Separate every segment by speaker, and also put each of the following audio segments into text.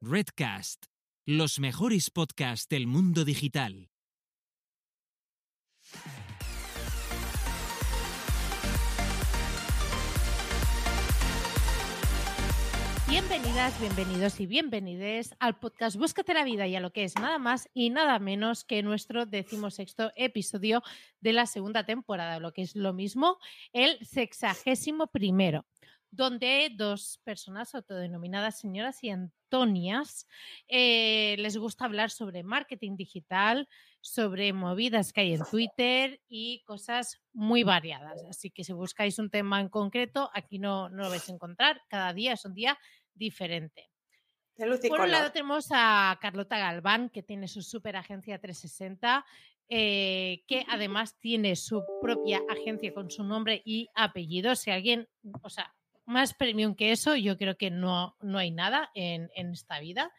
Speaker 1: Redcast, los mejores podcasts del mundo digital.
Speaker 2: Bienvenidas, bienvenidos y bienvenides al podcast Búscate la vida y a lo que es nada más y nada menos que nuestro decimosexto episodio de la segunda temporada, lo que es lo mismo, el sexagésimo primero, donde dos personas autodenominadas señoras y Antonias eh, les gusta hablar sobre marketing digital, sobre movidas que hay en Twitter y cosas muy variadas. Así que si buscáis un tema en concreto, aquí no, no lo vais a encontrar. Cada día es un día diferente. Por un lado tenemos a Carlota Galván, que tiene su super agencia 360, eh, que además tiene su propia agencia con su nombre y apellido. Si alguien, o sea, más premium que eso, yo creo que no, no hay nada en, en esta vida.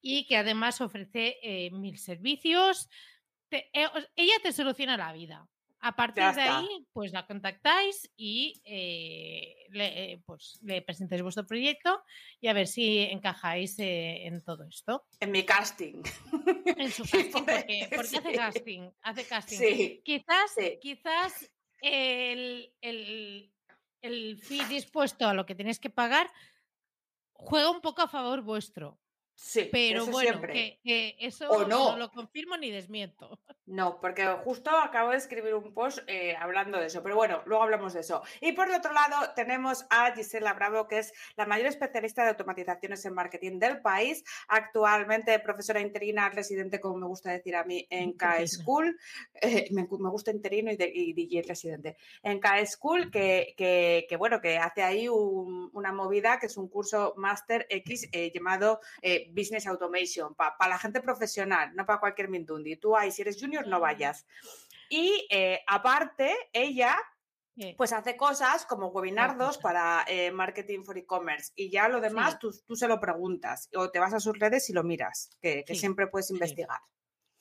Speaker 2: Y que además ofrece eh, mil servicios. Te- eh, ella te soluciona la vida. A partir de ahí, pues la contactáis y eh, le, eh, pues, le presentáis vuestro proyecto y a ver si encajáis eh, en todo esto.
Speaker 3: En mi casting.
Speaker 2: En su casting,
Speaker 3: Por-
Speaker 2: porque, porque hace casting, hace casting.
Speaker 3: Sí.
Speaker 2: Quizás,
Speaker 3: Sí.
Speaker 2: quizás el, el, el fee dispuesto a lo que tenéis que pagar juega un poco a favor vuestro.
Speaker 3: Sí,
Speaker 2: Pero
Speaker 3: eso
Speaker 2: bueno,
Speaker 3: siempre.
Speaker 2: que, que eso
Speaker 3: O no.
Speaker 2: lo confirmo ni desmiento.
Speaker 3: No, porque justo acabo de escribir un post eh, hablando de eso, pero bueno, luego hablamos de eso. Y por el otro lado tenemos a Gisela Bravo, que es la mayor especialista de automatizaciones en marketing del país, actualmente profesora interina residente, como me gusta decir a mí, en. K-School. Eh, me, me gusta interino y, de- y DJ residente. En K-School, que, que, que, bueno, que hace ahí un- una movida que es un curso Master X eh, llamado eh, Business Automation, para la gente profesional, no para cualquier mindundi. Tú ahí, si eres junior, no vayas. Y eh, aparte, ella pues hace cosas como webinardos para eh, marketing for e-commerce y ya lo demás
Speaker 2: Sí.
Speaker 3: tú, tú se lo preguntas o te vas a sus redes y lo miras, que, que
Speaker 2: Sí,
Speaker 3: siempre puedes investigar.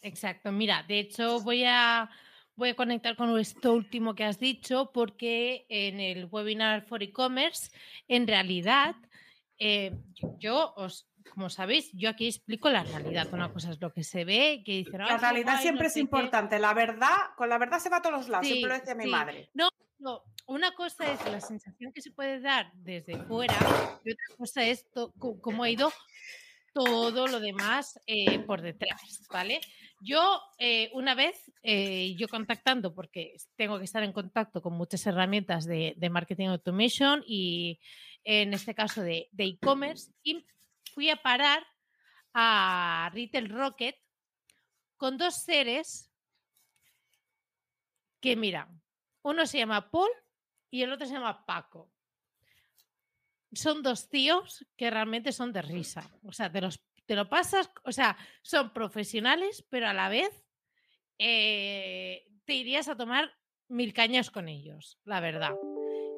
Speaker 2: Exacto, mira, de hecho voy a, voy a conectar con esto último que has dicho porque en el webinar for e-commerce, en realidad, eh, yo os, como sabéis, yo aquí explico la realidad. Una cosa es lo que se ve, que dicen, "Ay,
Speaker 3: La
Speaker 2: qué
Speaker 3: realidad
Speaker 2: guay,
Speaker 3: siempre
Speaker 2: no
Speaker 3: es
Speaker 2: sé qué".
Speaker 3: importante, la verdad, con la verdad se va a todos los lados,
Speaker 2: Sí,
Speaker 3: siempre lo decía mi madre.
Speaker 2: No, una cosa es la sensación que se puede dar desde fuera y otra cosa es cómo ha ido todo lo demás eh, por detrás, ¿vale? Yo eh, una vez, eh, yo contactando, porque tengo que estar en contacto con muchas herramientas de, de marketing automation y en este caso de de e-commerce, y fui a parar a Retail Rocket con dos seres que, mira, uno se llama Paul y el otro se llama Paco. Son dos tíos que realmente son de risa. O sea, te, los, te lo pasas, o sea, son profesionales, pero a la vez eh, te irías a tomar mil cañas con ellos, la verdad.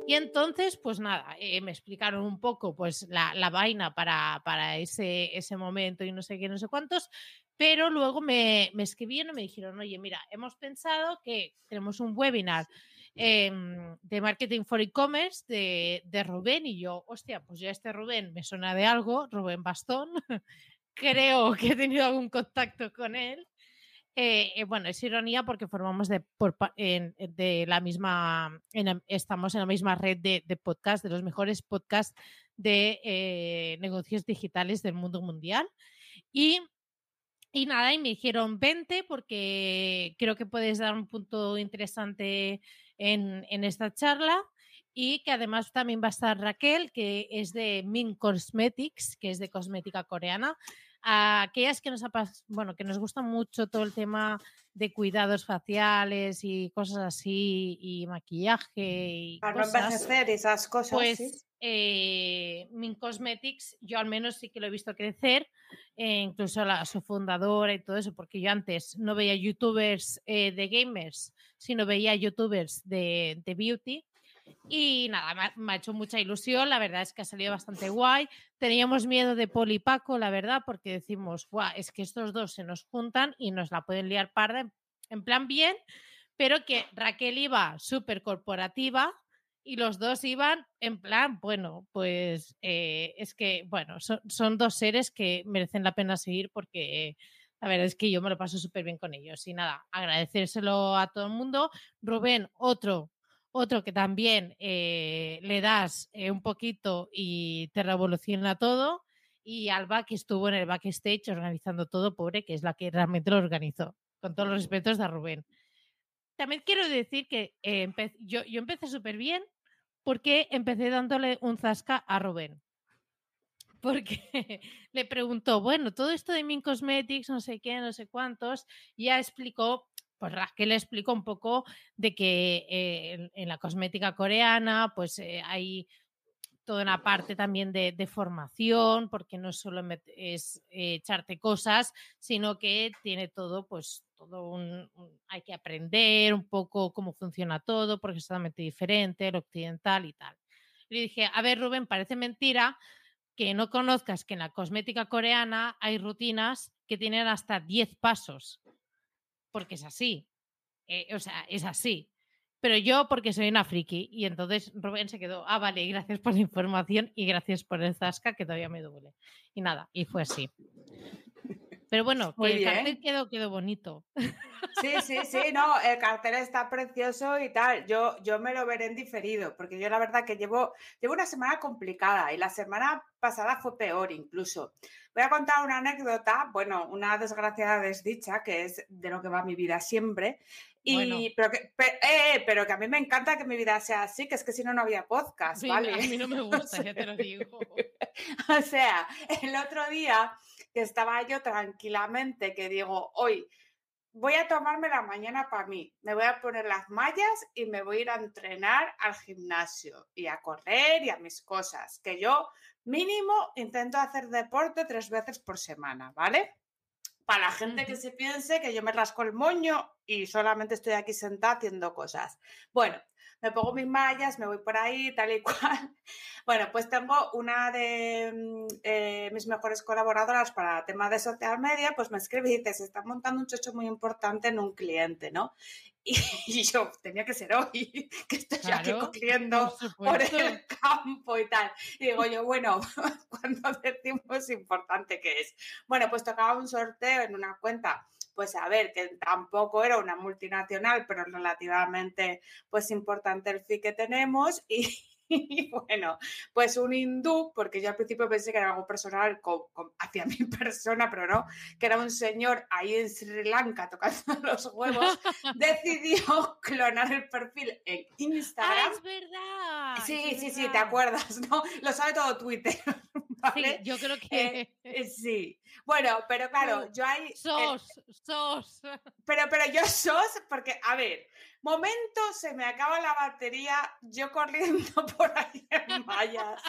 Speaker 2: Y entonces, pues nada, eh, me explicaron un poco pues la, la vaina para, para ese, ese momento y no sé qué, no sé cuántos, pero luego me, me escribieron y me dijeron, oye, mira, hemos pensado que tenemos un webinar em, de marketing for e-commerce de, de Rubén y yo, hostia, pues ya este Rubén me suena de algo, Rubén Bastón, creo que he tenido algún contacto con él. Eh, eh, bueno, es ironía porque formamos de, pa- en- la misma, estamos en la misma red de, de podcast, de los mejores podcasts de eh, negocios digitales del mundo mundial. Y, y nada, y me dijeron 20 porque creo que puedes dar un punto interesante en, en esta charla. Y que además también va a estar Raquel, que es de Min Cosmetics, que es de cosmética coreana. A aquellas que nos, bueno, que nos gusta mucho todo el tema de cuidados faciales y cosas así, y maquillaje y
Speaker 3: Para no envejecer esas cosas.
Speaker 2: pues
Speaker 3: sí.
Speaker 2: eh, Min Cosmetics, yo al menos sí que lo he visto crecer, eh, incluso la, su fundadora y todo eso, porque yo antes no veía youtubers eh, de gamers, sino veía youtubers de, de beauty. Y nada, me ha, hecho mucha ilusión, la verdad es que ha salido bastante guay. Teníamos miedo de Poli y Paco, la verdad, porque decimos, Buah, es que estos dos se nos juntan y nos la pueden liar parda, en- plan bien, pero que Raquel iba súper corporativa y los dos iban en plan, bueno, pues eh, es que, bueno, son, son, dos seres que merecen la pena seguir porque, a ver, es que yo me lo paso súper bien con ellos. Y nada, agradecérselo a todo el mundo. Rubén, otro, otro que también eh, le das eh, un poquito y te revoluciona todo. Y Alba, que estuvo en el backstage organizando todo, pobre, que es la que realmente lo organizó. Con todos los respetos de Rubén. También quiero decir que yo, yo empecé súper bien, porque empecé dándole un zasca a Rubén. Porque le preguntó, bueno, todo esto de Min Cosmetics, no sé qué, no sé cuántos, ya explicó, pues Raquel explicó un poco de que eh, en, la cosmética coreana, pues eh, hay toda una parte también de, formación, porque no solo es eh, echarte cosas, sino que tiene todo, pues todo un, hay que aprender un poco cómo funciona todo, porque es totalmente diferente, el occidental y tal. Le dije, a ver, Rubén, parece mentira que no conozcas que en la cosmética coreana hay rutinas que tienen hasta 10 pasos, porque es así. Eh, o sea, es así. Pero yo porque soy una friki y entonces Rubén se quedó, ah, vale, gracias por la información y gracias por el zasca que todavía me duele. Y nada, y fue así. Pero bueno, que el cartel quedó, quedó bonito.
Speaker 3: Sí, sí, sí, no, el cartel está precioso y tal. Yo, yo me lo veré en diferido, porque yo la verdad que llevo, llevo una semana complicada y la semana pasada fue peor incluso. Voy a contar una anécdota, bueno, una desgraciada desdicha, que es de lo que va mi vida siempre. Y, pero, que, eh, pero que a mí me encanta que mi vida sea así, que es que si no, no había podcast, ¿vale?
Speaker 2: A mí no me gusta, ya te lo digo.
Speaker 3: o sea, el otro día que estaba yo tranquilamente, que digo, hoy voy a tomarme la mañana para mí, me voy a poner las mallas y me voy a ir a entrenar al gimnasio y a correr y a mis cosas, que yo mínimo intento hacer deporte tres veces por semana, ¿vale? Para la gente que se piense que yo me rasco el moño y solamente estoy aquí sentada haciendo cosas. Bueno, me pongo mis mallas, me voy por ahí, tal y cual. Bueno, pues tengo una de mm, eh, mis mejores colaboradoras para tema de social media, pues me escribe y dice, se está montando un chocho muy importante en un cliente, ¿no? Y, yo, tenía que ser hoy, que estoy aquí cogiendo por, el campo y tal. Y digo yo, bueno, cuando decimos importante que es. Bueno, pues tocaba un sorteo en una cuenta pues a ver, que tampoco era una multinacional, pero relativamente pues importante el fee que tenemos y, y bueno, pues un hindú, porque yo al principio pensé que era algo personal hacia mi persona, pero no, que era un señor ahí en Sri Lanka tocando los huevos, decidió clonar el perfil en ah, Instagram.
Speaker 2: es verdad.
Speaker 3: Sí, sí, sí, te acuerdas, ¿no? Lo sabe todo Twitter.
Speaker 2: Sí, yo creo que.
Speaker 3: Eh, sí. Bueno, pero claro, yo hay.
Speaker 2: Eh, sos, sos.
Speaker 3: Pero, pero yo sos, porque, a ver, momento se me acaba la batería, yo corriendo por ahí en vallas.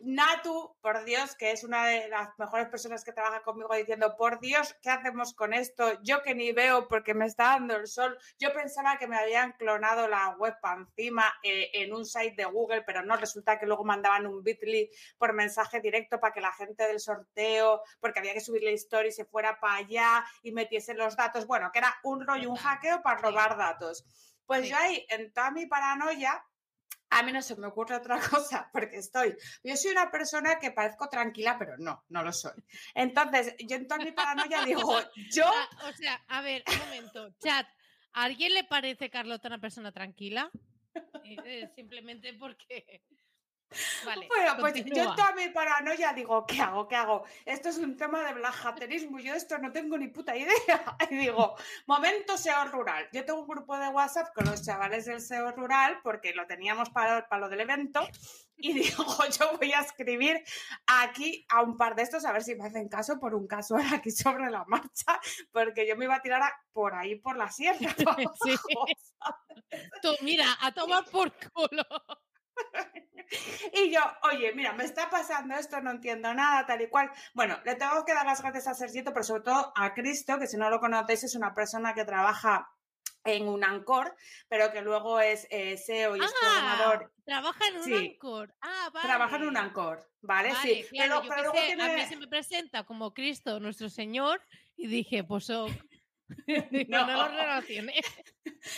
Speaker 3: Natu, por Dios, que es una de las mejores personas que trabaja conmigo, diciendo, por Dios, ¿qué hacemos con esto? Yo que ni veo porque me está dando el sol. Yo pensaba que me habían clonado la web encima eh, en un site de Google, pero no, resulta que luego mandaban un bit.ly por mensaje directo para que la gente del sorteo, porque había que subirle historia y se fuera para allá y metiese los datos. Bueno, que era un rollo, un hackeo para robar datos. Pues yo ahí, en toda mi paranoia, a mí no se me ocurre otra cosa, porque estoy. Yo soy una persona que parezco tranquila, pero no, no lo soy. Entonces, yo en toda mi paranoia digo, yo.
Speaker 2: Ah, o sea, a ver, un momento, chat. ¿A alguien le parece Carlota una persona tranquila? Eh, eh, simplemente porque
Speaker 3: bueno, pues yo toda mi paranoia digo, ¿qué hago? ¿Qué hago? Esto es un tema de blajaterismo, yo esto no tengo ni puta idea. Y digo, momento SEO rural. Yo tengo un grupo de WhatsApp con los chavales del SEO rural porque lo teníamos para, para lo del evento y digo, yo voy a escribir aquí a un par de estos a ver si me hacen caso por un caso aquí sobre la marcha, porque yo me iba a tirar por ahí por la sierra.
Speaker 2: Tú, mira, a tomar por culo.
Speaker 3: Y yo, oye, mira, me está pasando esto, no entiendo nada, tal y cual. Bueno, le tengo que dar las gracias a Sergito, pero sobre todo a Cristo, que si no lo conocéis es una persona que trabaja en un Ancor, pero que luego es eh, SEO y es ah, programador.
Speaker 2: Trabaja en un Ancor. Ah, vale.
Speaker 3: Trabaja en un Ancor, ¿vale? sí.
Speaker 2: pero, luego tiene... A mí se me presenta como Cristo, nuestro Señor, y dije, pues oh, no, no, lo relacioné.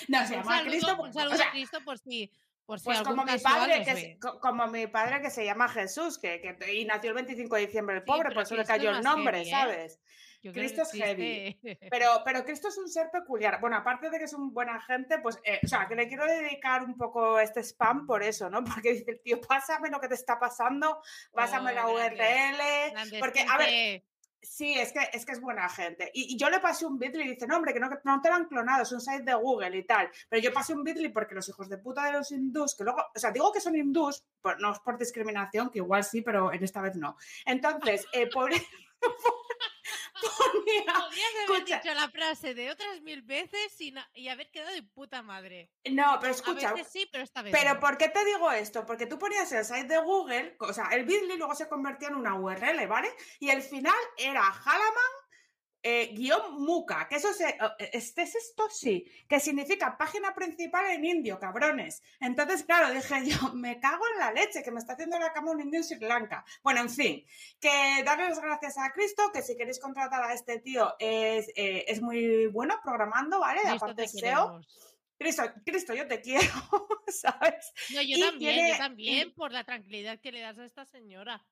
Speaker 3: No, se llama Cristo.
Speaker 2: Un saludo a Cristo por si Por si
Speaker 3: Pues como mi, padre, que,
Speaker 2: ve.
Speaker 3: como mi padre que se llama Jesús, que, que- y nació el 25 de diciembre el
Speaker 2: Sí,
Speaker 3: pobre,
Speaker 2: pero
Speaker 3: por eso le cayó el nombre,
Speaker 2: heavy, ¿eh?
Speaker 3: ¿sabes?
Speaker 2: Yo
Speaker 3: Cristo es heavy. Pero, pero Cristo es un ser peculiar. Bueno, aparte de que es un buena gente, pues, eh, o sea, que le quiero dedicar un poco este spam por eso, ¿no? Porque dice tío, pásame lo que te está pasando, pásame
Speaker 2: Oh,
Speaker 3: la URL.
Speaker 2: grande
Speaker 3: Porque, a ver. Sí, es que, es que es buena gente. Y, yo le pasé un Bitly y dice, no, hombre, que no, te lo han clonado, es un site de Google y tal. Pero yo pasé un Bitly porque los hijos de puta de los hindús, que luego, o sea, digo que son hindús, pues no es por discriminación, que igual sí, pero en esta vez no. Entonces, eh, por- ponía-
Speaker 2: Podrías haber
Speaker 3: escucha.
Speaker 2: dicho la frase de otras mil veces y, na- y haber quedado de puta madre.
Speaker 3: No, pero
Speaker 2: A
Speaker 3: escucha,
Speaker 2: veces sí, pero esta vez
Speaker 3: Pero
Speaker 2: no.
Speaker 3: ¿por qué te digo esto? Porque tú ponías el site de Google, o sea, el Bitly luego se convertía en una URL, ¿vale? Y el final era Halaman eh, guion Muka, que eso se, eh, ¿este es esto? Sí, que significa página principal en indio, cabrones. Entonces, claro, dije yo, me cago en la leche, que me está haciendo la cama un indio en Sri Lanka. Bueno, en fin, que darle las gracias a Cristo, que si queréis contratar a este tío es, eh, es muy bueno programando, ¿vale?
Speaker 2: Cristo,
Speaker 3: Aparte
Speaker 2: te
Speaker 3: SEO. Cristo, Cristo, yo te quiero, ¿sabes?
Speaker 2: No, yo
Speaker 3: y
Speaker 2: también,
Speaker 3: tiene-
Speaker 2: yo también, por la tranquilidad que le das a esta señora.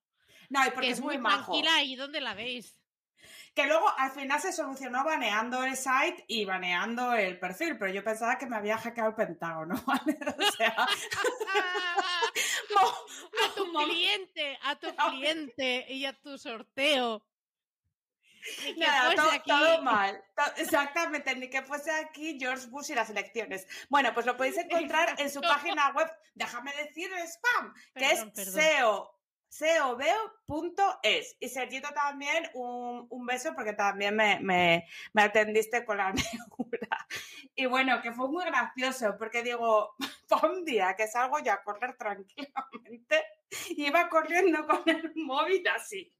Speaker 3: No, y porque
Speaker 2: que
Speaker 3: es
Speaker 2: es
Speaker 3: muy
Speaker 2: muy
Speaker 3: majo.
Speaker 2: tranquila ahí donde la veis.
Speaker 3: Que luego al final se solucionó baneando el site y baneando el perfil, pero yo pensaba que me había hackeado el Pentágono, ¿vale? O sea,
Speaker 2: a tu cliente, a tu cliente y a tu sorteo. Ni que
Speaker 3: nada,
Speaker 2: fuese
Speaker 3: to-
Speaker 2: aquí.
Speaker 3: todo mal. Exactamente, ni que fuese aquí George Bush y las elecciones. Bueno, pues lo podéis encontrar en su página web. Déjame decir el spam, que es
Speaker 2: perdón.
Speaker 3: SEO. seoveo.es y Sergito también un, un beso porque también me, me- me atendiste con la neura y bueno que fue muy gracioso porque digo fue un día que salgo yo a correr tranquilamente y iba corriendo con el móvil así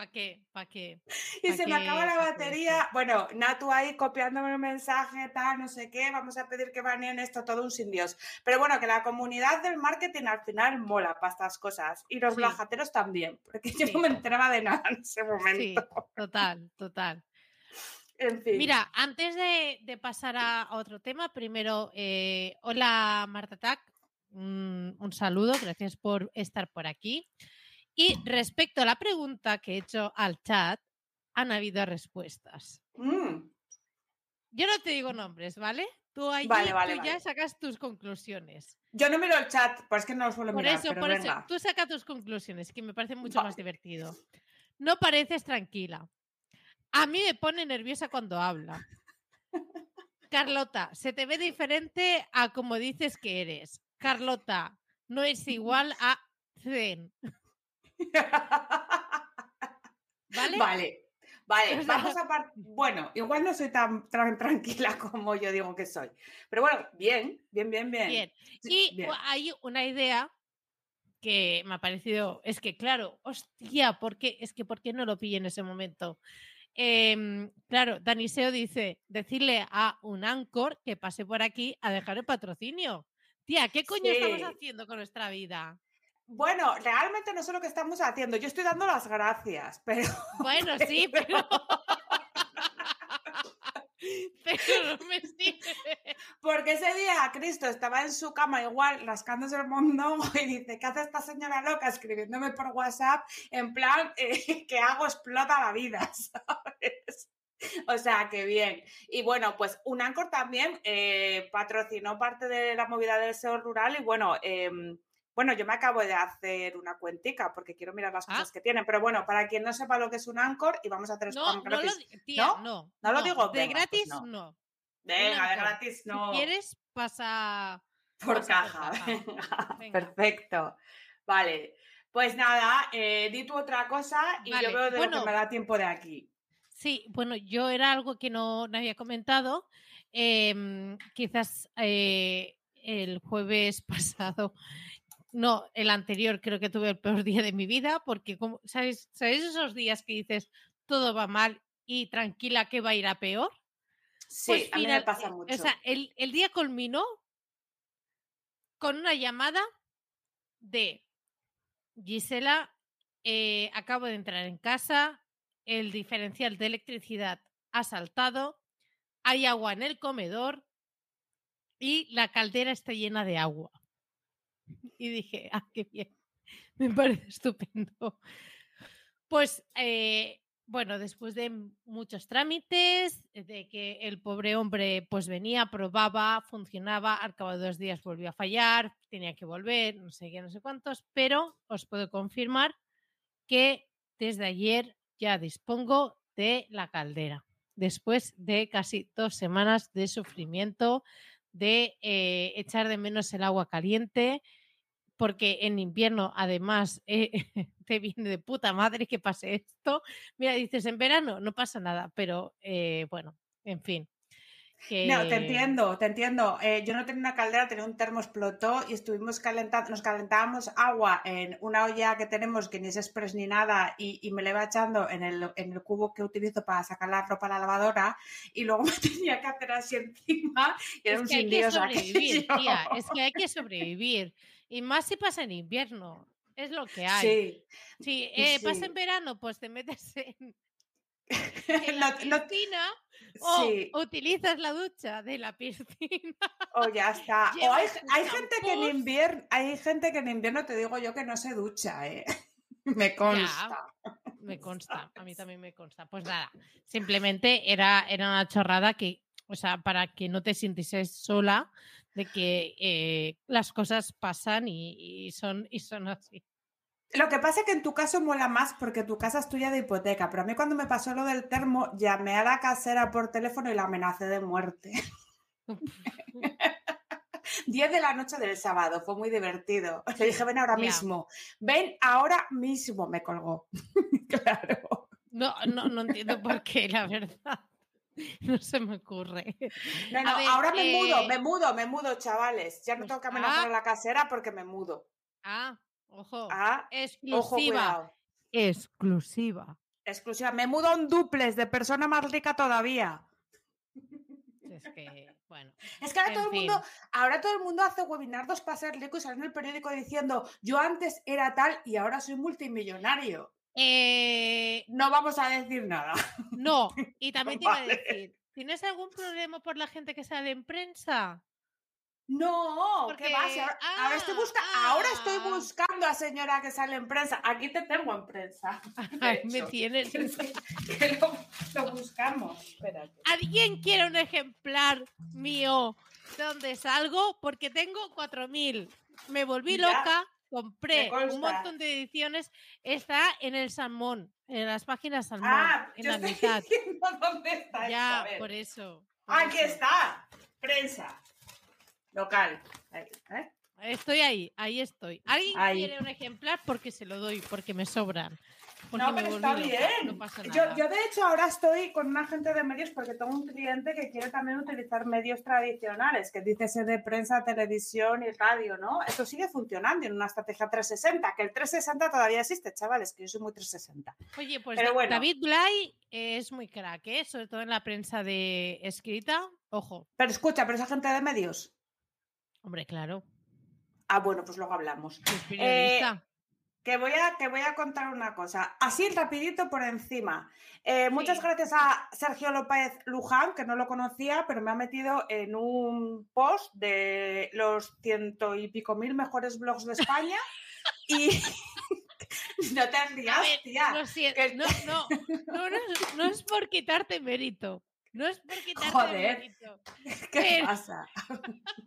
Speaker 2: ¿Para qué? ¿Para qué?
Speaker 3: y
Speaker 2: ¿Pa
Speaker 3: se me acaba la batería. Bueno, Natu ahí copiándome el mensaje, tal, no sé qué. Vamos a pedir que baneen esto todo un sin Dios. Pero bueno, que la comunidad del marketing al final mola para estas cosas. Y los
Speaker 2: Sí.
Speaker 3: blajateros también, porque yo
Speaker 2: Sí.
Speaker 3: no me enteraba de nada en ese
Speaker 2: Sí,
Speaker 3: momento.
Speaker 2: total, total.
Speaker 3: En fin.
Speaker 2: Mira, antes de, de pasar a a otro tema, primero, eh, hola Marta Tac, un, un saludo, gracias por estar por aquí. Y respecto a la pregunta que he hecho al chat, han habido respuestas.
Speaker 3: Mm,
Speaker 2: Yo no te digo nombres, ¿vale? Tú allí
Speaker 3: Vale,
Speaker 2: ya sacas tus conclusiones.
Speaker 3: Yo no miro el chat, pues es que no lo suelo
Speaker 2: Por
Speaker 3: mirar,
Speaker 2: eso,
Speaker 3: pero
Speaker 2: por eso, tú saca tus conclusiones, que me parece mucho más divertido. No pareces tranquila. A mí me pone nerviosa cuando habla. Carlota, se te ve diferente a como dices que eres. Carlota, no es igual a Zen, ¿vale?
Speaker 3: Vale. Vamos a par- Bueno, igual no soy tan, tan tranquila como yo digo que soy. Pero bueno, bien, bien, bien, bien.
Speaker 2: Y
Speaker 3: bien.
Speaker 2: hay una idea que me ha parecido, es que claro, hostia, ¿por qué? Es que ¿por qué no lo pillé en ese momento? Em, claro, Daniseo dice, decirle a un Anchor que pase por aquí a dejar el patrocinio. Tía, ¿qué coño estamos haciendo con nuestra vida?
Speaker 3: Bueno, realmente no sé lo que estamos haciendo. Yo estoy dando las gracias, pero
Speaker 2: Bueno, sí, pero... pero no me
Speaker 3: porque ese día Cristo estaba en su cama igual rascándose el mondongo y dice, ¿qué hace esta señora loca escribiéndome por WhatsApp? En plan, eh, que hago explota la vida, ¿sabes? O sea, que bien. Y bueno, pues Unancor también eh, patrocinó parte de la movida del SEO rural y bueno, em, bueno, yo me acabo de hacer una cuentica porque quiero mirar las
Speaker 2: Ah.
Speaker 3: cosas que tienen, pero bueno, para quien no sepa lo que es un Anchor y vamos a hacer
Speaker 2: No,
Speaker 3: spam
Speaker 2: no lo,
Speaker 3: gratis.
Speaker 2: tía,
Speaker 3: ¿No?
Speaker 2: no.
Speaker 3: ¿No lo digo?
Speaker 2: De
Speaker 3: Venga, pues
Speaker 2: gratis,
Speaker 3: no.
Speaker 2: no.
Speaker 3: Venga, de gratis no.
Speaker 2: Si quieres, pasa...
Speaker 3: Por
Speaker 2: pasa
Speaker 3: caja.
Speaker 2: caja.
Speaker 3: Venga,
Speaker 2: Venga.
Speaker 3: Perfecto. Vale. Pues nada, eh, di tú otra cosa y
Speaker 2: Vale,
Speaker 3: yo veo de lo que me da tiempo de aquí.
Speaker 2: Sí, bueno, yo era algo que no, no había comentado. em, quizás eh, el jueves pasado, no, el anterior, creo que tuve el peor día de mi vida, porque, como, ¿sabéis, ¿sabéis esos días que dices todo va mal y tranquila que va a ir a peor?
Speaker 3: Sí,
Speaker 2: Pues
Speaker 3: a mí me pasa
Speaker 2: eh,
Speaker 3: mucho.
Speaker 2: O sea, el, el día culminó con una llamada de Gisela, eh, acabo de entrar en casa, el diferencial de electricidad ha saltado, hay agua en el comedor y la caldera está llena de agua. Y dije, ah, qué bien, me parece estupendo. Pues eh, bueno, después de muchos trámites, de que el pobre hombre pues venía, probaba, funcionaba, al cabo de dos días volvió a fallar, tenía que volver, no sé qué, no sé cuántos, pero os puedo confirmar que desde ayer ya dispongo de la caldera, después de casi dos semanas de sufrimiento, de eh, echar de menos el agua caliente, porque en invierno además eh, te viene de puta madre que pase esto. Mira, dices en verano no pasa nada, pero eh, bueno, en fin.
Speaker 3: No, te entiendo, te entiendo. Eh, yo no tenía una caldera, tenía un termo explotó y estuvimos calentando, nos calentábamos agua en una olla que tenemos que ni es express ni nada y, me le iba echando en el, en el, cubo que utilizo para sacar la ropa a la lavadora y luego me tenía que hacer así encima y era
Speaker 2: es
Speaker 3: un
Speaker 2: que hay que sobrevivir, tía, es que hay que sobrevivir. Y más si pasa en invierno. Es lo que hay.
Speaker 3: Sí.
Speaker 2: Si eh, pasa en verano, pues te metes en, en la piscina o utilizas la ducha de la piscina.
Speaker 3: O ya está. O hay, hay gente que en invierno, hay gente que en invierno te digo yo que no se ducha, ¿eh? Me consta.
Speaker 2: me consta, a mí también me consta. Pues nada, simplemente era, era una chorrada que, o sea, para que no te sintieses sola de que eh, las cosas pasan y, son, y son así.
Speaker 3: Lo que pasa es que en tu caso mola más porque tu casa es tuya de hipoteca, pero a mí cuando me pasó lo del termo, llamé a la casera por teléfono y la amenacé de muerte. 10 de la noche del sábado, fue muy divertido. Le dije, ven ahora mismo, ven ahora mismo, me colgó. claro.
Speaker 2: No, no, no entiendo por qué, la verdad. No se me ocurre.
Speaker 3: No, no, ahora me mudo, eh me mudo, me mudo, chavales. Ya no pues tengo que amenazar a la casera porque me mudo.
Speaker 2: Ah, Ojo.
Speaker 3: Ah,
Speaker 2: exclusiva. exclusiva.
Speaker 3: Exclusiva. Me mudo un duples de persona más rica todavía.
Speaker 2: Es que, bueno.
Speaker 3: Es que ahora todo el mundo, ahora todo el mundo hace webinardos para ser rico y sale en el periódico diciendo yo antes era tal y ahora soy multimillonario.
Speaker 2: Eh,
Speaker 3: no vamos a decir nada.
Speaker 2: No, y también te iba a decir, ¿tienes algún problema por la gente que sale en prensa?
Speaker 3: No, ¿qué va? ahora, estoy ahora estoy ah. buscando a señora que sale en prensa. Aquí te tengo en prensa.
Speaker 2: me tienes.
Speaker 3: Que, lo, buscamos. Espérate.
Speaker 2: ¿Alguien quiere un ejemplar mío de donde salgo? Porque tengo 4.000. Me volví loca, compré un montón de ediciones. Está en el Salmón, en las páginas Salmón,
Speaker 3: ah,
Speaker 2: en la
Speaker 3: mitad. dónde está.
Speaker 2: Ya, por eso.
Speaker 3: Aquí está, prensa local. ¿eh?
Speaker 2: Estoy ahí, ahí estoy. ¿Alguien quiere un ejemplar? Porque se lo doy, porque me sobran.
Speaker 3: No, pero está bien. yo, yo, de hecho, ahora estoy con un agente de medios porque tengo un cliente que quiere también utilizar medios tradicionales, que dice ser de prensa, televisión y radio, ¿no? Eso sigue funcionando en una estrategia 360, que el 360 todavía existe, chavales, que yo soy muy 360.
Speaker 2: Oye, pues David Blay es muy crack, ¿eh? sobre todo en la prensa de escrita. Ojo.
Speaker 3: Pero escucha, pero es agente de medios.
Speaker 2: Hombre, claro.
Speaker 3: Ah, bueno, pues luego hablamos. Eh, que voy, a, que voy a contar una cosa. Así rapidito por encima. Eh, muchas gracias a Sergio López Luján, que no lo conocía, pero me ha metido en un post de los ciento y pico mil mejores blogs de España. y no te has tía.
Speaker 2: No, no, no, no, es por quitarte mérito. No es porque te
Speaker 3: Joder, ¿qué pasa?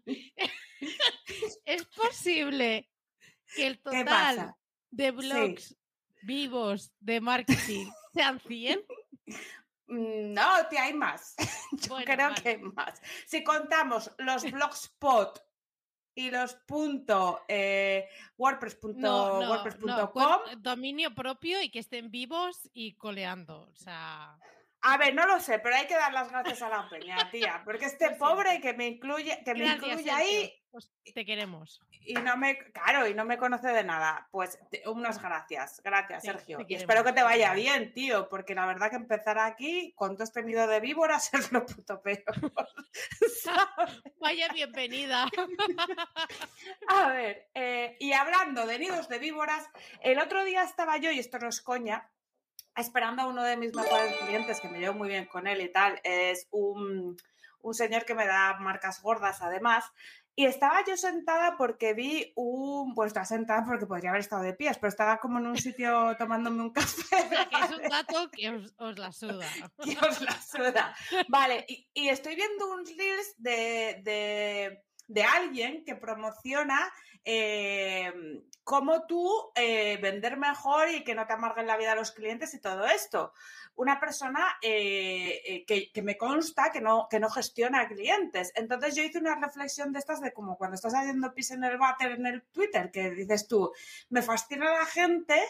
Speaker 2: es posible que el total de blogs vivos de marketing sean 100.
Speaker 3: Mm, no, te hay más. Yo creo que hay más. Si contamos los blogspot y los punto eh, wordpress.com
Speaker 2: dominio propio y que estén vivos y coleando, o sea,
Speaker 3: a ver, no lo sé, pero hay que dar las gracias a la peña, tía, porque este pobre que me incluye, que me incluye ahí.
Speaker 2: Pues te queremos.
Speaker 3: Y no me, claro, y no me conoce de nada. Pues unas gracias, gracias, Sergio. Y espero que te vaya bien, tío, porque la verdad que empezar aquí con todo este nido de víboras es lo puto peor.
Speaker 2: vaya bienvenida.
Speaker 3: a ver, eh, y hablando de nidos de víboras, el otro día estaba yo, y esto no es coña, esperando a uno de mis mejores clientes, que me llevo muy bien con él y tal, es un, señor que me da marcas gordas además, Y estaba yo sentada porque vi un. Pues estaba sentada porque podría haber estado de pies, pero estaba como en un sitio tomándome un café.
Speaker 2: O sea, que es un gato que os, os la suda.
Speaker 3: que os la suda. Vale, y, y estoy viendo un reels de, de, de alguien que promociona eh, cómo tú eh, vender mejor y que no te amarguen la vida a los clientes y todo esto. Una persona eh, eh, que, que me consta que no, que no gestiona clientes. Entonces yo hice una reflexión de estas de como cuando estás haciendo pis en el váter en el Twitter, que dices tú, me fascina la gente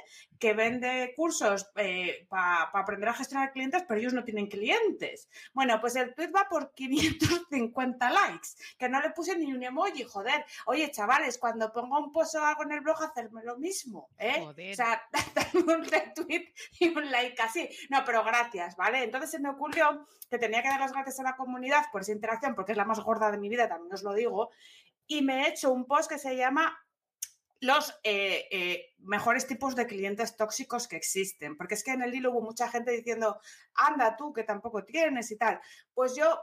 Speaker 3: que vende cursos para aprender a gestionar clientes, pero ellos no tienen clientes. Bueno, pues el tweet va por 550 likes, que no le puse ni un emoji, joder. Oye, chavales, cuando ponga un post o algo en el blog, hacerme lo mismo, ¿eh?
Speaker 2: Joder.
Speaker 3: O sea, darme un retweet y un like así. No, pero gracias, ¿vale? Entonces se me ocurrió que tenía que dar las gracias a la comunidad por esa interacción, porque es la más gorda de mi vida, también os lo digo, y me he hecho un post que se llama los eh, eh, mejores tipos de clientes tóxicos que existen. Porque es que en el hilo hubo mucha gente diciendo, anda tú, que tampoco tienes y tal. Pues yo,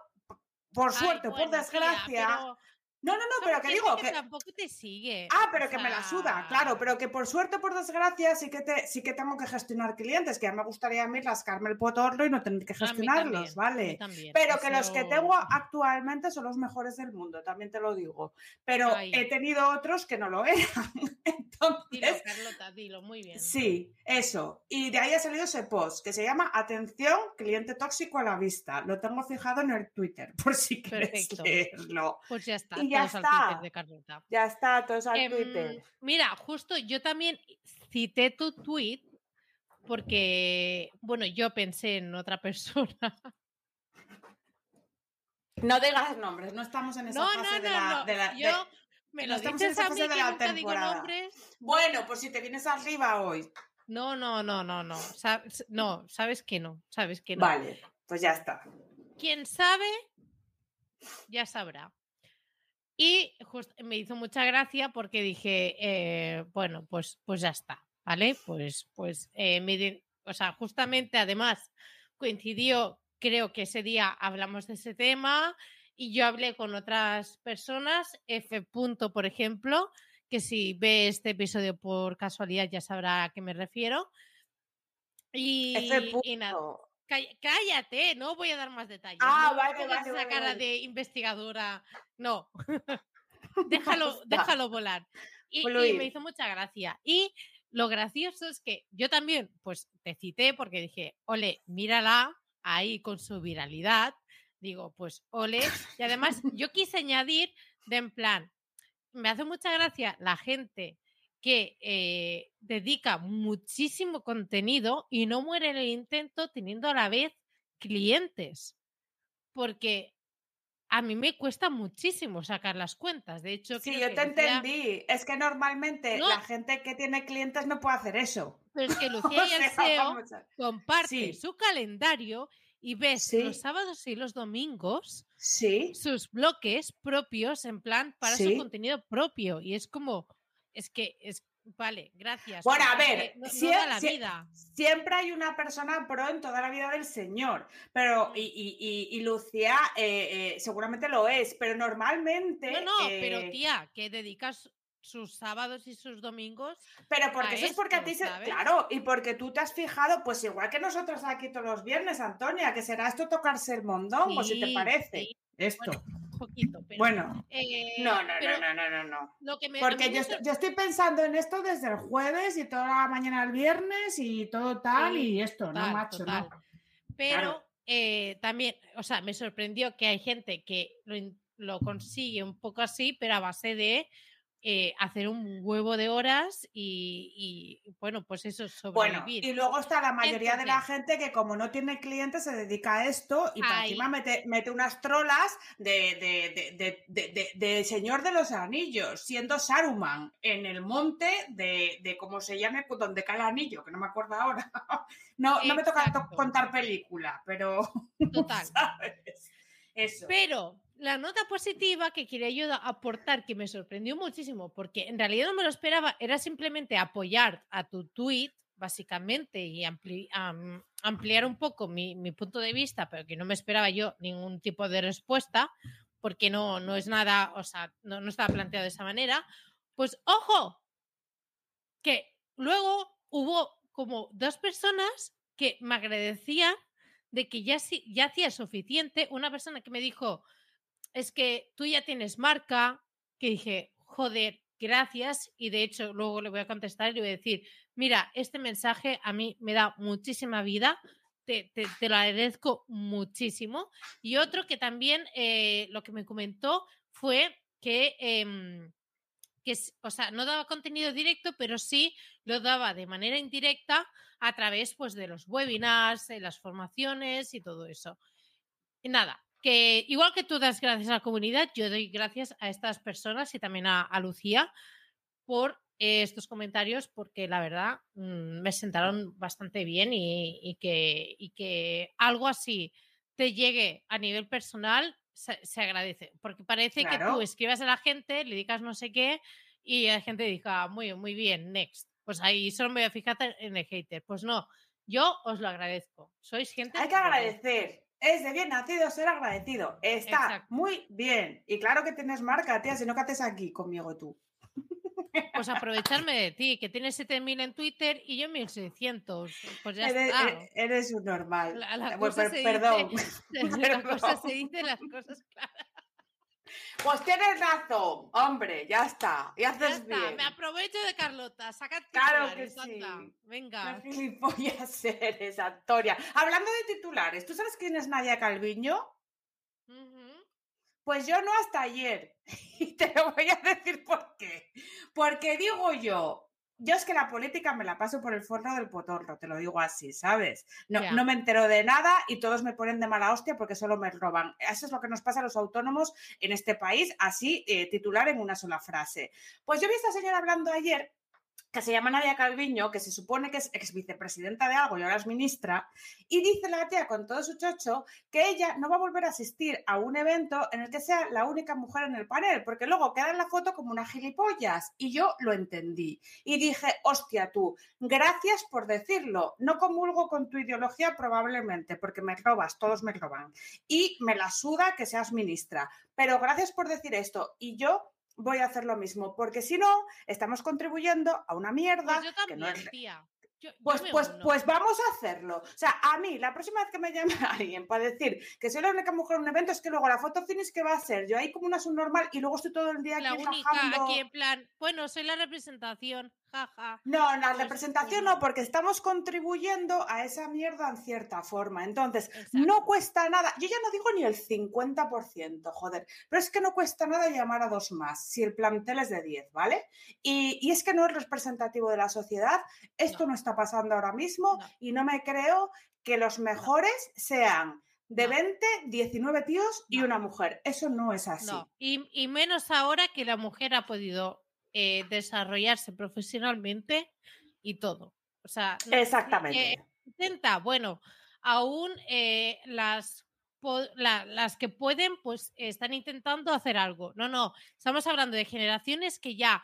Speaker 3: por
Speaker 2: Ay,
Speaker 3: suerte, por
Speaker 2: tía,
Speaker 3: desgracia.
Speaker 2: pero
Speaker 3: No, no, no, pero que digo
Speaker 2: que
Speaker 3: que.
Speaker 2: tampoco te sigue.
Speaker 3: Ah,
Speaker 2: o
Speaker 3: pero que me la suda, claro, pero que por suerte por desgracia sí que, te, sí que tengo que gestionar clientes, que ya me gustaría a mí rascarme el potorro y no tener que
Speaker 2: a mí
Speaker 3: gestionarlos,
Speaker 2: también, a mí
Speaker 3: ¿vale?
Speaker 2: también,
Speaker 3: Pero que los que tengo actualmente son los mejores del mundo, también te lo digo. Pero
Speaker 2: Ay.
Speaker 3: he tenido otros que no lo eran.
Speaker 2: Dilo,
Speaker 3: Entonces,
Speaker 2: Carlota, dilo, muy bien.
Speaker 3: sí, eso. Y de ahí ha salido ese post que se llama Atención, cliente tóxico a la vista. Lo tengo fijado en el Twitter, por si quieres
Speaker 2: Perfecto.
Speaker 3: leerlo.
Speaker 2: Pues ya está,
Speaker 3: Y ya
Speaker 2: todos al
Speaker 3: está.
Speaker 2: Twitter de Carlota.
Speaker 3: Ya está, todos al
Speaker 2: Em,
Speaker 3: Twitter.
Speaker 2: Mira, justo yo también cité tu tweet porque, bueno, yo pensé en otra persona.
Speaker 3: No digas nombres, no estamos en esa
Speaker 2: No,
Speaker 3: fase
Speaker 2: no,
Speaker 3: de
Speaker 2: no,
Speaker 3: la.
Speaker 2: no.
Speaker 3: de la- de-
Speaker 2: Yo me lo
Speaker 3: estamos en
Speaker 2: dices
Speaker 3: esa
Speaker 2: a mí
Speaker 3: fase de
Speaker 2: que nunca digo nombres.
Speaker 3: Bueno, pues si te vienes arriba hoy.
Speaker 2: No, no, no, no, no. Sabes, no, sabes que no, sabes que no.
Speaker 3: Vale, pues ya está.
Speaker 2: Quien sabe, ya sabrá. Y me hizo mucha gracia porque dije, eh, bueno, pues, pues ya está, ¿vale? Pues, pues, eh, me o sea, justamente además coincidió, creo que ese día hablamos de ese tema y yo hablé con otras personas, F. Punto, por ejemplo, que si ve este episodio por casualidad ya sabrá a qué me refiero. Y,
Speaker 3: F.
Speaker 2: y nada. Cállate, no voy a dar más detalles.
Speaker 3: Ah,
Speaker 2: no
Speaker 3: vale, vale,
Speaker 2: esa
Speaker 3: vale,
Speaker 2: cara
Speaker 3: vale.
Speaker 2: de investigadora. No. déjalo, déjalo volar. Y, y me hizo mucha gracia. Y lo gracioso es que yo también, pues te cité porque dije, ole, mírala ahí con su viralidad. Digo, pues ole. Y además yo quise añadir de en plan, me hace mucha gracia la gente que eh, dedica muchísimo contenido y no muere en el intento teniendo a la vez clientes. Porque a mí me cuesta muchísimo sacar las cuentas. De hecho,
Speaker 3: Sí, yo
Speaker 2: que
Speaker 3: te
Speaker 2: Lucía-
Speaker 3: entendí. Es que normalmente
Speaker 2: No.
Speaker 3: la gente que tiene clientes no puede hacer eso.
Speaker 2: Pero es que Lucía y el
Speaker 3: a-
Speaker 2: comparte
Speaker 3: Sí.
Speaker 2: su calendario y ves
Speaker 3: Sí.
Speaker 2: los sábados y los domingos
Speaker 3: Sí,
Speaker 2: sus bloques propios en plan para su contenido propio. Y es como, es que es, vale, gracias.
Speaker 3: Bueno, a ver,
Speaker 2: que no, no
Speaker 3: si-
Speaker 2: da la
Speaker 3: si-
Speaker 2: vida.
Speaker 3: siempre hay una persona pro en toda la vida del Señor, pero y, y- y- y Lucía eh, eh, seguramente lo es, pero normalmente...
Speaker 2: No, no, pero
Speaker 3: eh,
Speaker 2: tía, que dedicas sus sábados y sus domingos.
Speaker 3: Pero porque
Speaker 2: a
Speaker 3: eso es porque a ti se. Claro, y porque tú te has fijado, pues igual que nosotros aquí todos los viernes, Antonia, que será esto tocarse el mondongo, si te
Speaker 2: Sí,
Speaker 3: parece.
Speaker 2: sí,
Speaker 3: Esto.
Speaker 2: Poquito, pero.
Speaker 3: Bueno,
Speaker 2: eh,
Speaker 3: no, no,
Speaker 2: pero
Speaker 3: no, no, no, no, no.
Speaker 2: Que me,
Speaker 3: Porque yo, estoy- yo estoy pensando en esto desde el jueves y toda la mañana el viernes y todo tal
Speaker 2: Sí,
Speaker 3: y esto,
Speaker 2: total,
Speaker 3: no, macho,
Speaker 2: total.
Speaker 3: no.
Speaker 2: Pero
Speaker 3: Claro.
Speaker 2: eh, también, o sea, me sorprendió que hay gente que lo, lo consigue un poco así, pero a base de eh, hacer un huevo de horas y, y, bueno, pues eso,
Speaker 3: Bueno,
Speaker 2: sobrevivir.
Speaker 3: y luego está la mayoría de la gente que como no tiene clientes se dedica a esto y para encima mete, mete unas trolas de, de, de, de- Señor de los Anillos, siendo Saruman en el monte de, de cómo se llame, pues, donde cae el anillo, que no me acuerdo ahora. No, no me toca contar película, pero
Speaker 2: Total.
Speaker 3: ¿sabes? Eso.
Speaker 2: Pero la nota positiva que quería yo aportar, que me sorprendió muchísimo, porque en realidad no me lo esperaba, era simplemente apoyar a tu tweet, básicamente, y ampli- am- ampliar un poco mi, punto de vista, pero que no me esperaba yo ningún tipo de respuesta, porque no, no es nada, o sea, no, no estaba planteado de esa manera, pues ojo, que luego hubo como dos personas que me agradecían de que ya, ya hacía suficiente. Una persona que me dijo, es que tú ya tienes marca, que dije, joder, gracias. Y de hecho, luego le voy a contestar y le voy a decir, mira, este mensaje a mí me da muchísima vida. Te, te- te lo agradezco muchísimo. Y otro que también eh, lo que me comentó fue que, em, que, o sea, no daba contenido directo, pero sí lo daba de manera indirecta a través pues, de los webinars, de las formaciones y todo eso. Y nada, que igual que tú das gracias a la comunidad, yo doy gracias a estas personas y también a, a Lucía por eh, estos comentarios, porque la verdad mm, me sentaron bastante bien y, y que, y que algo así te llegue a nivel personal se, se agradece, porque parece que tú escribas a la gente, le digas no sé qué y la gente diga, muy, muy bien, next. Pues ahí solo me voy a fijar en el hater. Pues no, yo os lo agradezco. Sois gente.
Speaker 3: Hay que agradecer. Es de bien nacido ser agradecido. Está
Speaker 2: Exacto.
Speaker 3: muy bien. Y claro que tienes marca, tía, si no, ¿qué haces aquí conmigo tú?
Speaker 2: Pues aprovecharme de ti, que tienes 7000 en Twitter y yo 1600. Pues ya
Speaker 3: Eres,
Speaker 2: está.
Speaker 3: eres- eres un normal.
Speaker 2: La- la
Speaker 3: Eh, bueno, per-
Speaker 2: se dice-
Speaker 3: perdón.
Speaker 2: La cosa
Speaker 3: perdón.
Speaker 2: se dice las cosas claras.
Speaker 3: Pues tienes razón, hombre, ya está. Y
Speaker 2: Ya
Speaker 3: haces
Speaker 2: está,
Speaker 3: bien.
Speaker 2: me aprovecho de Carlota. Saca
Speaker 3: Claro que
Speaker 2: anda.
Speaker 3: sí.
Speaker 2: Venga.
Speaker 3: Qué gilipollas eres, Antonia. Hablando de titulares, ¿tú sabes quién es Nadia Calviño? Pues yo no hasta ayer. Y te lo voy a decir por qué. Porque digo yo, yo es que la política me la paso por el forno del potorro, te lo digo así, ¿sabes? No, no me entero de nada y todos me ponen de mala hostia porque solo me roban. Eso es lo que nos pasa a los autónomos en este país, así eh, titular en una sola frase. Pues yo vi a esta señora hablando ayer que se llama Nadia Calviño, que se supone que es ex vicepresidenta de algo y ahora es ministra, y dice la tía con todo su chocho que ella no va a volver a asistir a un evento en el que sea la única mujer en el panel, porque luego queda en la foto como una gilipollas. Y yo lo entendí. Y dije, hostia tú, gracias por decirlo. No comulgo con tu ideología probablemente, porque me robas, todos me roban. Y me la suda que seas ministra. Pero gracias por decir esto. Y yo voy a hacer lo mismo, porque si no, estamos contribuyendo a una mierda
Speaker 2: Pues yo
Speaker 3: que no
Speaker 2: también,
Speaker 3: es
Speaker 2: tía. Yo-
Speaker 3: pues, pues,
Speaker 2: uno.
Speaker 3: pues vamos a hacerlo. O sea, a mí, la próxima vez que me llame alguien para decir que soy la única mujer en un evento, es que luego la foto finish que va a ser yo ahí como una subnormal y luego estoy todo el día
Speaker 2: la
Speaker 3: aquí
Speaker 2: única aquí en plan, bueno, soy la representación,
Speaker 3: No, la representación no, porque estamos contribuyendo a esa mierda en cierta forma. Entonces,
Speaker 2: Exacto.
Speaker 3: no cuesta nada. Yo ya no digo ni el 50%, joder. Pero es que no cuesta nada llamar a dos más, si el plantel es de 10, ¿vale? Y, y es que no es representativo de la sociedad. Esto no, está pasando ahora mismo
Speaker 2: No.
Speaker 3: y no me creo que los mejores sean de
Speaker 2: No.
Speaker 3: 20, 19 tíos y una mujer. Eso no es así.
Speaker 2: No, y, y menos ahora que la mujer ha podido eh, desarrollarse profesionalmente y todo. O sea,
Speaker 3: Exactamente.
Speaker 2: eh, intenta, bueno, aún eh, las, po- la- las que pueden, pues están intentando hacer algo. No, no, estamos hablando de generaciones que ya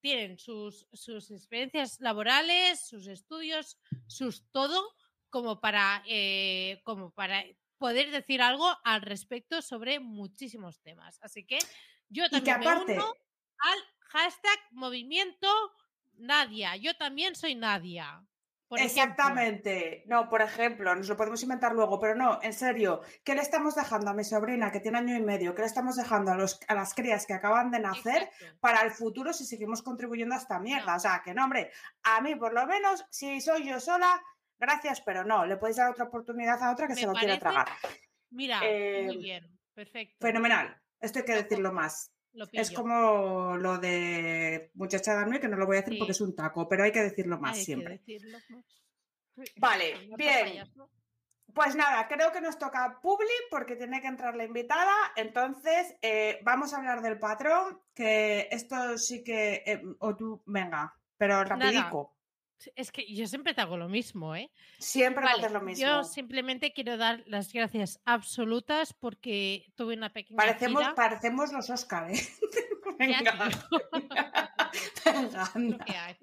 Speaker 2: tienen sus, sus experiencias laborales, sus estudios, sus todo, como para, eh, como para poder decir algo al respecto sobre muchísimos temas. Así que yo
Speaker 3: y que
Speaker 2: también me
Speaker 3: aparte,
Speaker 2: uno al hashtag movimiento Nadia. Yo también soy Nadia.
Speaker 3: Exactamente. No, por ejemplo, nos lo podemos inventar luego, pero no, en serio, ¿qué le estamos dejando a mi sobrina que tiene año y medio? ¿Qué le estamos dejando a, los, a las crías que acaban de nacer
Speaker 2: Exacto.
Speaker 3: para el futuro si seguimos contribuyendo a esta mierda?
Speaker 2: No.
Speaker 3: O sea, que no, hombre, a mí por lo menos, si soy yo sola, gracias, pero no, le podéis dar otra oportunidad a otra que
Speaker 2: Me
Speaker 3: se lo quiera
Speaker 2: parece
Speaker 3: tragar.
Speaker 2: Mira,
Speaker 3: Eh,
Speaker 2: muy bien, perfecto.
Speaker 3: Fenomenal. Esto hay que
Speaker 2: Lo
Speaker 3: decirlo más.
Speaker 2: Lo
Speaker 3: Es como lo de muchacha Darme, que no lo voy a decir
Speaker 2: Sí.
Speaker 3: porque es un taco, pero hay que decirlo más
Speaker 2: Hay
Speaker 3: siempre.
Speaker 2: decirlo más.
Speaker 3: Vale, bien. Pues nada, creo que nos toca Publi porque tiene que entrar la invitada. Entonces, eh, vamos a hablar del patrón, que esto sí que... eh, o tú, venga, pero rapidico.
Speaker 2: Es que yo siempre te hago lo mismo, ¿eh?
Speaker 3: Siempre
Speaker 2: Vale,
Speaker 3: haces lo mismo.
Speaker 2: Yo simplemente quiero dar las gracias absolutas porque tuve una pequeña
Speaker 3: Parecemos,
Speaker 2: gira.
Speaker 3: parecemos los Oscar, ¿eh? Venga, venga,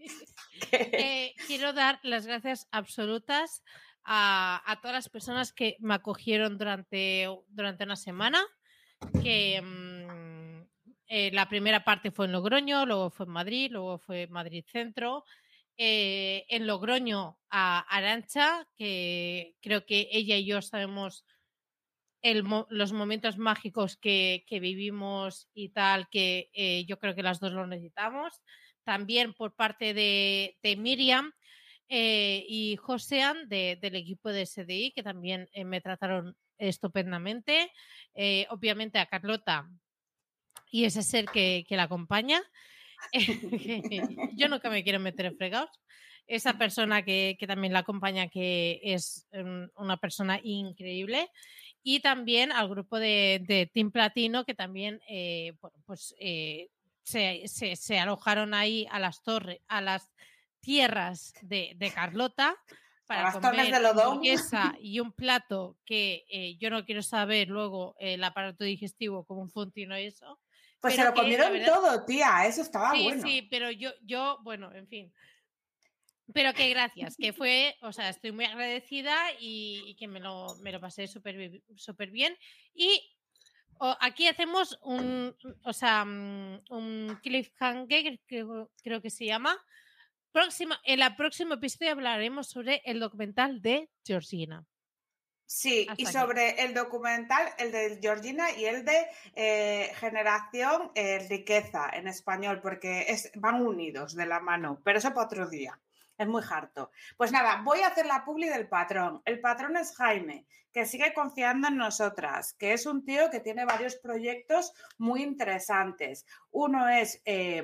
Speaker 2: Eh, quiero dar las gracias absolutas a, a todas las personas que me acogieron durante, durante una semana, que mm, eh, la primera parte fue en Logroño, luego fue en Madrid, luego fue Madrid Centro. Eh, en Logroño a Arancha, que creo que ella y yo sabemos el los momentos mágicos que, que, vivimos y tal, que eh, yo creo que las dos lo necesitamos. También por parte de, Miriam eh, y Josean de, del equipo de SDI, que también me trataron estupendamente. obviamente a Carlota y ese ser que, que la acompaña. yo nunca me quiero meter en fregados. Esa persona que, que también la acompaña, que es um, una persona increíble y también al grupo de, de Team Platino que también eh, bueno, pues, eh, se, se, se, alojaron ahí a las torres, a las tierras de, de Carlota para comer hamburguesa y un plato que eh, yo no quiero saber luego el aparato digestivo cómo funciona eso.
Speaker 3: Pues se lo comieron verdad, todo, tía, eso estaba
Speaker 2: sí,
Speaker 3: bueno.
Speaker 2: Sí, pero yo, yo, bueno, en fin. Pero que gracias, que fue, o sea, estoy muy agradecida y, y que me lo, me lo pasé súper super bien. Y o, aquí hacemos un, o sea, mm, un cliffhanger, que creo que se llama. Próxima, en el próximo episodio hablaremos sobre el documental de Georgina.
Speaker 3: Sí, Hasta y sobre aquí. el documental, el de Georgina y el de eh, Generación eh, Riqueza en español, porque es, van unidos de la mano, pero eso para otro día. Es muy harto. Pues nada, voy a hacer la publi del patrón. El patrón es Jaime, que sigue confiando en nosotras, que es un tío que tiene varios proyectos muy interesantes. Uno es eh,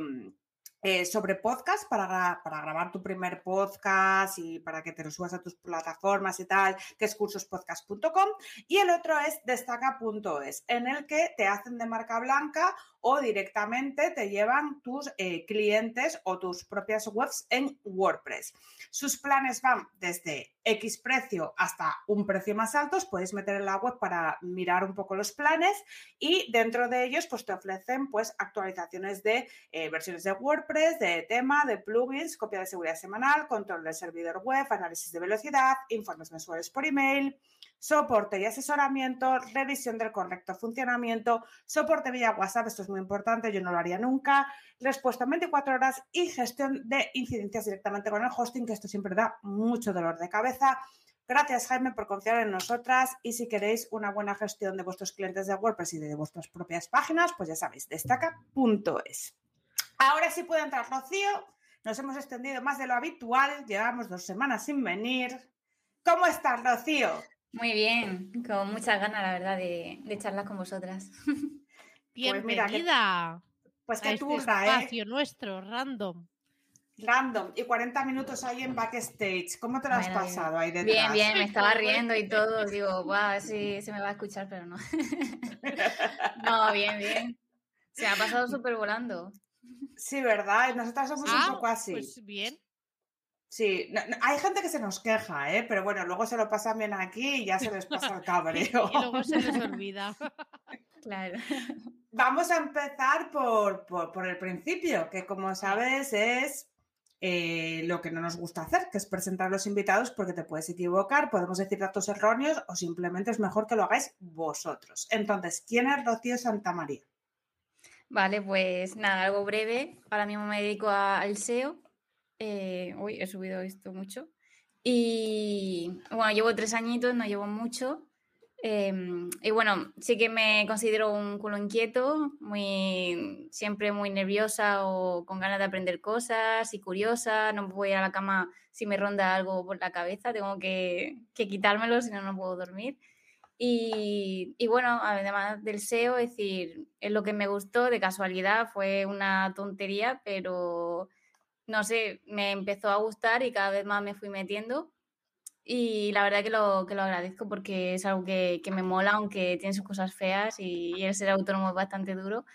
Speaker 3: eh, sobre podcast para, para, grabar tu primer podcast y para que te lo subas a tus plataformas y tal, que es cursospodcast.com. Y el otro es destaca.es, en el que te hacen de marca blanca o directamente te llevan tus eh, clientes o tus propias webs en WordPress. Sus planes van desde X precio hasta un precio más alto. Os podéis meter en la web para mirar un poco los planes y dentro de ellos pues te ofrecen pues actualizaciones de eh, versiones de WordPress, de tema, de plugins, copia de seguridad semanal, control del servidor web, análisis de velocidad, informes mensuales por email, soporte y asesoramiento, revisión del correcto funcionamiento, soporte vía WhatsApp, esto es muy importante, yo no lo haría nunca, respuesta en 24 horas y gestión de incidencias directamente con el hosting, que esto siempre da mucho dolor de cabeza. Gracias, Jaime, por confiar en nosotras y si queréis una buena gestión de vuestros clientes de WordPress y de vuestras propias páginas, pues ya sabéis, destaca.es. Ahora sí puede entrar Rocío, nos hemos extendido más de lo habitual, llevamos dos semanas sin venir. ¿Cómo estás, Rocío?
Speaker 4: Muy bien, con muchas ganas, la verdad, de, de charlar con vosotras.
Speaker 2: Bienvenida. Pues, mira, que,
Speaker 3: pues que
Speaker 2: a
Speaker 3: turra,
Speaker 2: este espacio
Speaker 3: ¿eh?
Speaker 2: nuestro, random.
Speaker 3: Random, y 40 minutos ahí en backstage. ¿Cómo te lo has bueno, pasado ahí detrás?
Speaker 4: Bien, bien, me estaba riendo y todo. Digo, guau, sí, se me va a escuchar, pero no. no, bien, bien. Se ha pasado súper volando.
Speaker 3: Sí, ¿verdad? Nosotras somos ah, un poco así.
Speaker 2: Pues bien.
Speaker 3: Sí, no, no, hay gente que se nos queja, ¿eh? pero bueno, luego se lo pasan bien aquí y ya se les pasa el cabreo.
Speaker 2: y luego se les olvida.
Speaker 4: claro.
Speaker 3: Vamos a empezar por, por, por, el principio, que como sabes es eh, lo que no nos gusta hacer, que es presentar a los invitados porque te puedes equivocar, podemos decir datos erróneos o simplemente es mejor que lo hagáis vosotros. Entonces, ¿quién es Rocío Santamaría?
Speaker 4: Vale, pues nada, algo breve. Ahora mismo me dedico a, al SEO eh, uy, he subido esto mucho. Y bueno, llevo tres añitos, no llevo mucho. Eh, y bueno, sí que me considero un culo inquieto, muy, siempre muy nerviosa o con ganas de aprender cosas y curiosa. No voy a la cama si me ronda algo por la cabeza, tengo que, que quitármelo, si no, no puedo dormir. Y, y, bueno, además del SEO, es decir, es lo que me gustó de casualidad, fue una tontería, pero no sé, me empezó a gustar y cada vez más me fui metiendo. Y la verdad que lo, que lo agradezco porque es algo que, que me mola, aunque tiene sus cosas feas y, y, el ser autónomo es bastante duro.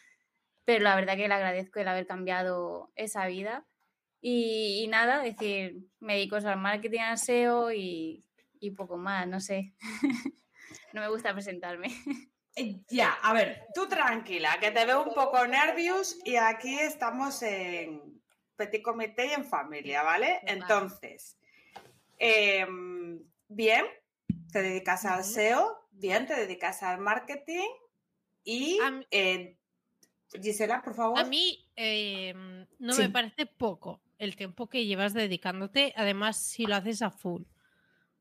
Speaker 4: Pero la verdad que le agradezco el haber cambiado esa vida. Y, nada, es decir, me dedico al marketing, al SEO y, y poco más, no sé. no me gusta presentarme.
Speaker 3: Eh, ya, a ver, tú tranquila, que te veo un poco nervios y aquí estamos en, petit comité y en familia, ¿vale? Entonces, eh, bien, te dedicas al SEO, bien, te dedicas al marketing Y
Speaker 2: mí-
Speaker 3: eh, Gisela, por favor.
Speaker 2: A mí eh, no
Speaker 3: Sí.
Speaker 2: me parece poco el tiempo que llevas dedicándote, además si lo haces a full.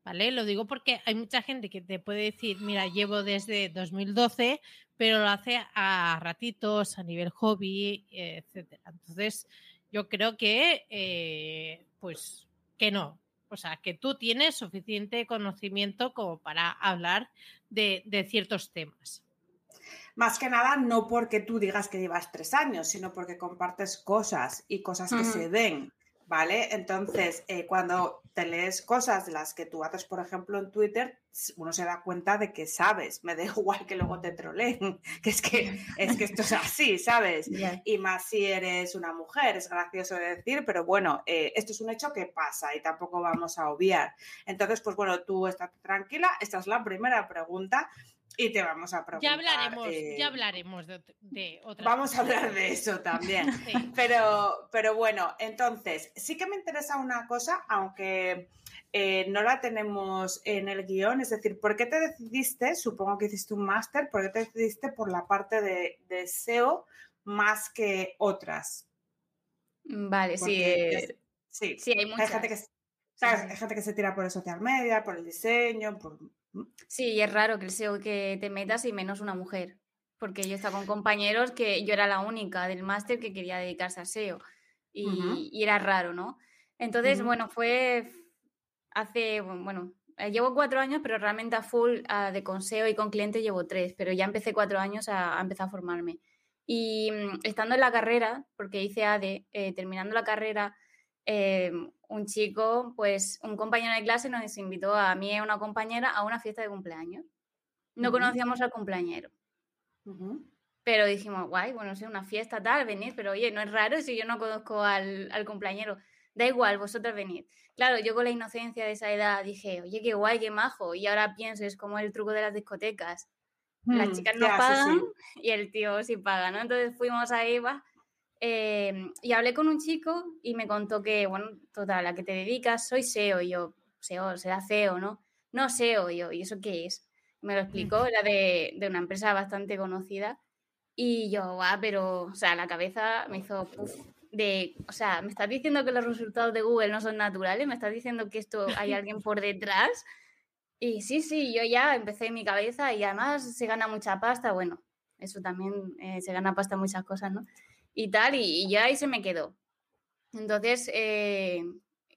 Speaker 2: ¿Vale? Lo digo porque hay mucha gente que te puede decir, mira, llevo desde 2012, pero lo hace a ratitos, a nivel hobby, etcétera. Entonces, yo creo que, eh, pues, que no. O sea, que tú tienes suficiente conocimiento como para hablar de, de ciertos temas.
Speaker 3: Más que nada, no porque tú digas que llevas tres años, sino porque compartes cosas y cosas que se ven, ¿vale? Entonces, eh, cuando te lees cosas de las que tú haces, por ejemplo, en Twitter, uno se da cuenta de que sabes. Me da igual que luego te troleen, que es que, es que esto es así, ¿sabes? Y más si eres una mujer, es gracioso de decir, pero bueno, eh, esto es un hecho que pasa y tampoco vamos a obviar. Entonces, pues bueno, tú estás tranquila, esta es la primera pregunta y te vamos a preguntar.
Speaker 2: Ya hablaremos,
Speaker 3: eh,
Speaker 2: ya hablaremos de, de otras
Speaker 3: Vamos a hablar de eso también.
Speaker 2: Sí.
Speaker 3: Pero, pero bueno, entonces, sí que me interesa una cosa, aunque eh, no la tenemos en el guion, es decir, ¿por qué te decidiste, supongo que hiciste un máster, ¿por qué te decidiste por la parte de, de SEO más que otras?
Speaker 4: Vale, sí.
Speaker 3: Porque
Speaker 4: eh,
Speaker 3: es- sí,
Speaker 4: sí, hay
Speaker 3: hay
Speaker 4: muchas.
Speaker 3: gente, que, ¿sabes?
Speaker 4: sí.
Speaker 3: hay gente que se tira por el social media, por el diseño, por...
Speaker 4: Sí, y es raro que el SEO que te metas y menos una mujer. Porque yo estaba con compañeros que yo era la única del máster que quería dedicarse al SEO. Y,
Speaker 3: Ujú.
Speaker 4: y era raro, ¿no? Entonces, bueno, fue hace, bueno, eh, llevo cuatro años, pero realmente a full ah, de con SEO y con clientes llevo tres, pero ya empecé cuatro años a, a empezar a formarme. Y mm, estando en la carrera, porque hice ADE, eh, terminando la carrera, eh, un chico, pues un compañero de clase nos invitó a mí y a una compañera a una fiesta de cumpleaños. No conocíamos al cumpleañero, pero dijimos, guay, bueno, sí, una fiesta tal, venid, pero oye, no es raro si yo no conozco al, al cumpleañero. Da igual, vosotros venid. Claro, yo con la inocencia de esa edad dije, oye, qué guay, qué majo. Y ahora pienso, es como el truco de las discotecas. Las
Speaker 3: Mm,
Speaker 4: chicas no pagan
Speaker 3: sí.
Speaker 4: y el tío sí paga, ¿no? Entonces fuimos a Eva eh, y hablé con un chico y me contó que, bueno, total, ¿a qué te dedicas? Soy SEO. Y yo, SEO, será CEO, ¿no? No SEO, y yo, ¿y eso qué es? Me lo explicó, era de, de una empresa bastante conocida. Y yo, guau, pero, o sea, la cabeza me hizo, puf, de, o sea, ¿me estás diciendo que los resultados de Google no son naturales? ¿Me estás diciendo que esto hay alguien por detrás? Y sí, sí, yo ya empecé en mi cabeza y además se gana mucha pasta, bueno, eso también eh, se gana pasta en muchas cosas, ¿no? Y tal, y, y ya ahí se me quedó. Entonces, eh,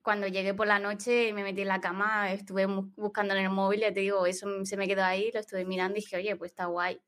Speaker 4: cuando llegué por la noche y me metí en la cama, estuve buscando en el móvil, ya te digo, eso se me quedó ahí, lo estuve mirando y dije, oye, pues está guay.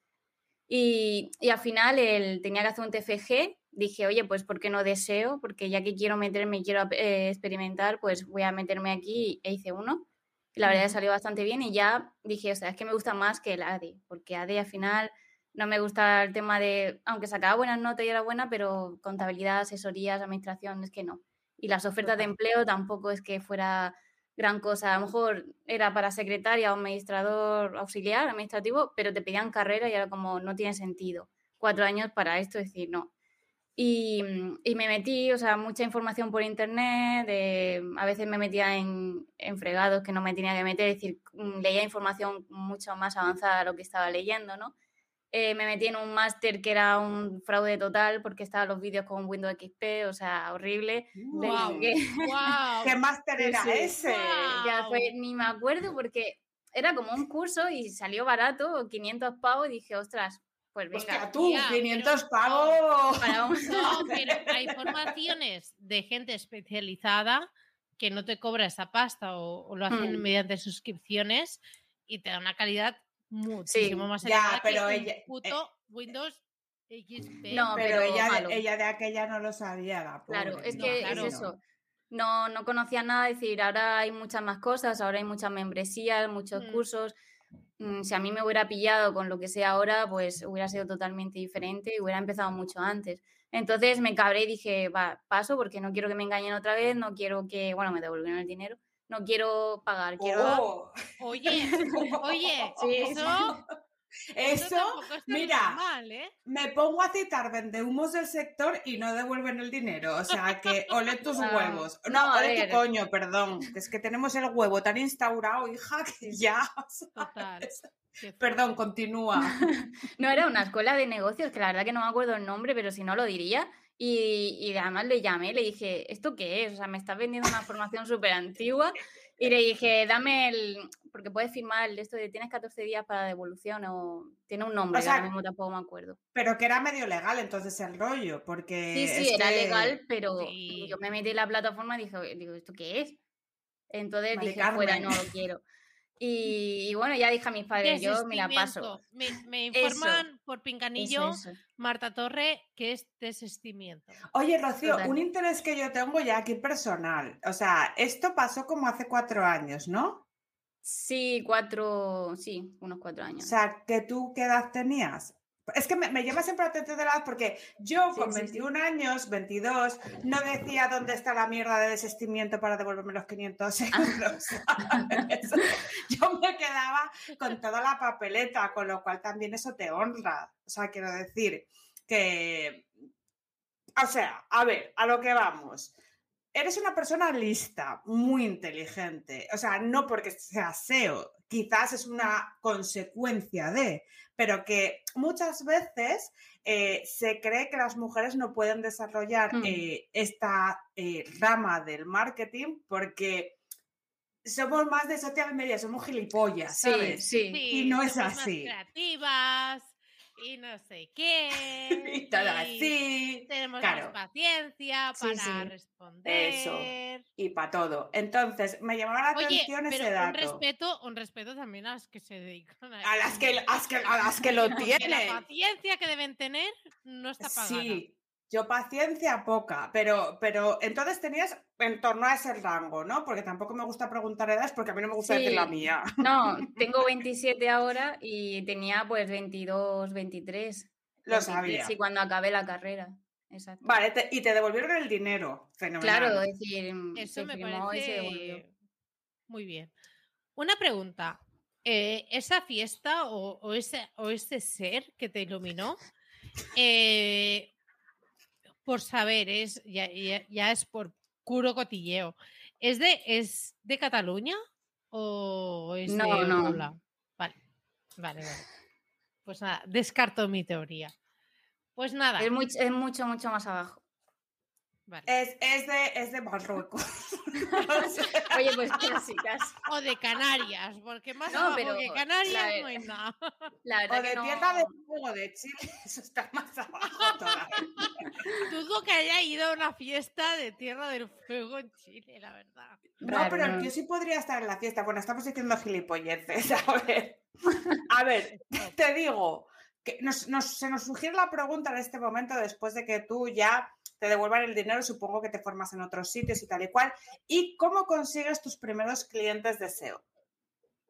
Speaker 4: Y, y al final él tenía que hacer un TFG, dije, oye, pues ¿por qué no deseo? Porque ya que quiero meterme y quiero eh, experimentar, pues voy a meterme aquí e hice uno. Y la verdad salió bastante bien y ya dije, o sea, es que me gusta más que el ADE, porque ADE al final no me gusta el tema de, aunque sacaba buenas notas y era buena, pero contabilidad, asesorías, administración, es que no. Y las ofertas de empleo tampoco es que fuera gran cosa. A lo mejor era para secretaria o administrador auxiliar, administrativo, pero te pedían carrera y era como, no tiene sentido. Cuatro años para esto, es decir, no. Y, mm, y me metí, o sea, mucha información por internet, de- a veces me metía en, en fregados que no me tenía que meter, es decir, mm, leía información mucho más avanzada a lo que estaba leyendo, ¿no? Eh, me metí en un máster que era un fraude total porque estaban los vídeos con Windows XP, o sea, horrible. Que-
Speaker 2: guau.
Speaker 3: ¿Qué máster era
Speaker 4: sí.
Speaker 3: ese?
Speaker 4: ya
Speaker 2: Guau.
Speaker 4: fue, ni me acuerdo porque era como un curso y salió barato, 500 pavos, y dije, ostras, pues venga.
Speaker 3: Hostia, tú,
Speaker 2: tía,
Speaker 3: 500
Speaker 2: pero-
Speaker 3: pavos.
Speaker 4: para un-
Speaker 2: No, pero hay formaciones de gente especializada que no te cobra esa pasta o, o lo hacen
Speaker 4: Hmm.
Speaker 2: mediante suscripciones y te da una calidad muchísimo más
Speaker 3: ya,
Speaker 2: elevada
Speaker 3: pero
Speaker 2: que
Speaker 3: ella- eh,
Speaker 2: Windows XP.
Speaker 4: No,
Speaker 3: Pero,
Speaker 4: pero
Speaker 3: ella,
Speaker 4: malo.
Speaker 3: ella de aquella no lo sabía. la
Speaker 4: Claro, es
Speaker 3: no,
Speaker 4: que
Speaker 2: claro.
Speaker 4: es eso. No, no conocía nada, es decir, ahora hay muchas más cosas, ahora hay muchas membresías, muchos
Speaker 2: Mm.
Speaker 4: cursos. Mm, Si a mí me hubiera pillado con lo que sé ahora, pues hubiera sido totalmente diferente y hubiera empezado mucho antes. Entonces me cabré y dije, va, paso porque no quiero que me engañen otra vez, no quiero que, bueno, me devolvieron el dinero, no quiero pagar, quiero...
Speaker 3: Oh,
Speaker 2: Oye, oye,
Speaker 4: Sí,
Speaker 2: eso
Speaker 3: Eso, mira,
Speaker 2: mal, ¿eh?
Speaker 3: me pongo a citar vendehumos del sector y no devuelven el dinero. O sea, que ole tus
Speaker 4: No,
Speaker 3: huevos. No,
Speaker 4: no,
Speaker 3: ole tu coño, perdón. que Es que tenemos el huevo tan instaurado, hija, que ya. Perdón, continúa.
Speaker 4: No era una escuela de negocios, que la verdad que no me acuerdo el nombre, pero si no lo diría. Y, y además le llamé, le dije, ¿esto qué es? O sea, me estás vendiendo una formación súper antigua. Y le dije, dame el. Porque puedes firmar el de esto de tienes 14 días para devolución o. Tiene un nombre,
Speaker 3: O sea,
Speaker 4: ahora mismo tampoco me acuerdo.
Speaker 3: Pero que era medio legal entonces el rollo, porque.
Speaker 4: Sí, sí, era
Speaker 3: que-
Speaker 4: legal, pero
Speaker 2: Sí.
Speaker 4: yo me metí en la plataforma y dije, digo, ¿esto qué es? Entonces
Speaker 3: Mari
Speaker 4: dije, fuera, no lo quiero. Y, y bueno, ya dije a mis padres, yo me la paso.
Speaker 2: Me,
Speaker 4: Eso.
Speaker 2: informan por
Speaker 4: Eso, eso.
Speaker 2: Marta Torre que es desistimiento.
Speaker 3: Oye, Rocío,
Speaker 4: Total.
Speaker 3: un interés que yo tengo ya aquí personal. O sea, esto pasó como hace cuatro años, ¿no?
Speaker 4: Sí, cuatro, sí, unos cuatro
Speaker 3: O
Speaker 4: años.
Speaker 3: sea, que tú qué edad tenías. Es que me, me llama siempre atención de la edad porque yo
Speaker 4: Sí,
Speaker 3: con
Speaker 4: sí, sí.
Speaker 3: 21 años, 22, no decía dónde está la mierda de desistimiento para devolverme los 500
Speaker 4: Ah.
Speaker 3: euros. Yo me quedaba con toda la papeleta, con lo cual también eso te honra. O sea, quiero decir que... O sea, a ver, a lo que vamos. Eres una persona lista, muy inteligente. O sea, no porque seas SEO, quizás es una consecuencia de, pero que muchas veces eh, se cree que las mujeres no pueden desarrollar
Speaker 4: Mm.
Speaker 3: eh, esta eh, rama del marketing porque somos más de social media, somos gilipollas,
Speaker 4: Sí,
Speaker 3: ¿sabes?
Speaker 4: sí.
Speaker 3: Y no es
Speaker 2: más
Speaker 3: así.
Speaker 2: creativas y no sé qué.
Speaker 3: y todo así.
Speaker 2: Tenemos
Speaker 3: Claro.
Speaker 2: más paciencia para
Speaker 4: sí.
Speaker 2: responder.
Speaker 3: y para todo. Entonces, me llamaba la
Speaker 2: Oye,
Speaker 3: atención ese
Speaker 2: pero un
Speaker 3: dato.
Speaker 2: respeto, un respeto también a las que se dedican a
Speaker 3: A las que, a las que, a las que lo tienen.
Speaker 2: La paciencia que deben tener no está pagada.
Speaker 3: Sí, yo paciencia poca, pero, pero entonces tenías en torno a ese rango, ¿no? Porque tampoco me gusta preguntar edades porque a mí no me gusta decir la mía.
Speaker 4: No, tengo 27 ahora y tenía pues 22, 23.
Speaker 3: Lo
Speaker 4: 23,
Speaker 3: sabía.
Speaker 4: Sí, cuando acabé la carrera. Exacto.
Speaker 3: Vale, te- y te devolvieron el dinero. Fenomenal.
Speaker 4: Claro, es decir,
Speaker 2: Eso
Speaker 4: se
Speaker 2: me
Speaker 4: firmó y se devolvió.
Speaker 2: parece muy bien. Una pregunta. eh, esa fiesta o, o ese, o ese ser que te iluminó, eh, por saber, es, ya, ya- ya es por puro cotilleo, ¿es de, ¿es de Cataluña o es
Speaker 4: No,
Speaker 2: de
Speaker 4: no.
Speaker 2: Vale, vale, vale. Pues nada, descarto mi teoría. Pues nada,
Speaker 4: Es, much- es mucho, mucho más abajo.
Speaker 2: Vale.
Speaker 3: Es, es de, es de Marruecos.
Speaker 4: Oye, pues casi, casi.
Speaker 2: O de Canarias, porque más
Speaker 4: No,
Speaker 2: abajo
Speaker 4: pero
Speaker 2: que Canarias
Speaker 4: la-
Speaker 2: no hay nada.
Speaker 4: La
Speaker 3: o de
Speaker 4: no...
Speaker 3: Tierra de Fuego de Chile. Eso está más abajo todavía.
Speaker 2: Dudo que haya ido a una fiesta de Tierra del Fuego en Chile, la verdad.
Speaker 3: No,
Speaker 4: Raro,
Speaker 3: pero yo sí podría estar en la fiesta. Bueno, estamos diciendo gilipolleces. A ver, a ver te digo, que nos, nos- se nos sugiere la pregunta en este momento después de que tú ya te devuelvan el dinero, supongo que te formas en otros sitios y tal y cual. ¿Y cómo consigues tus primeros clientes de SEO?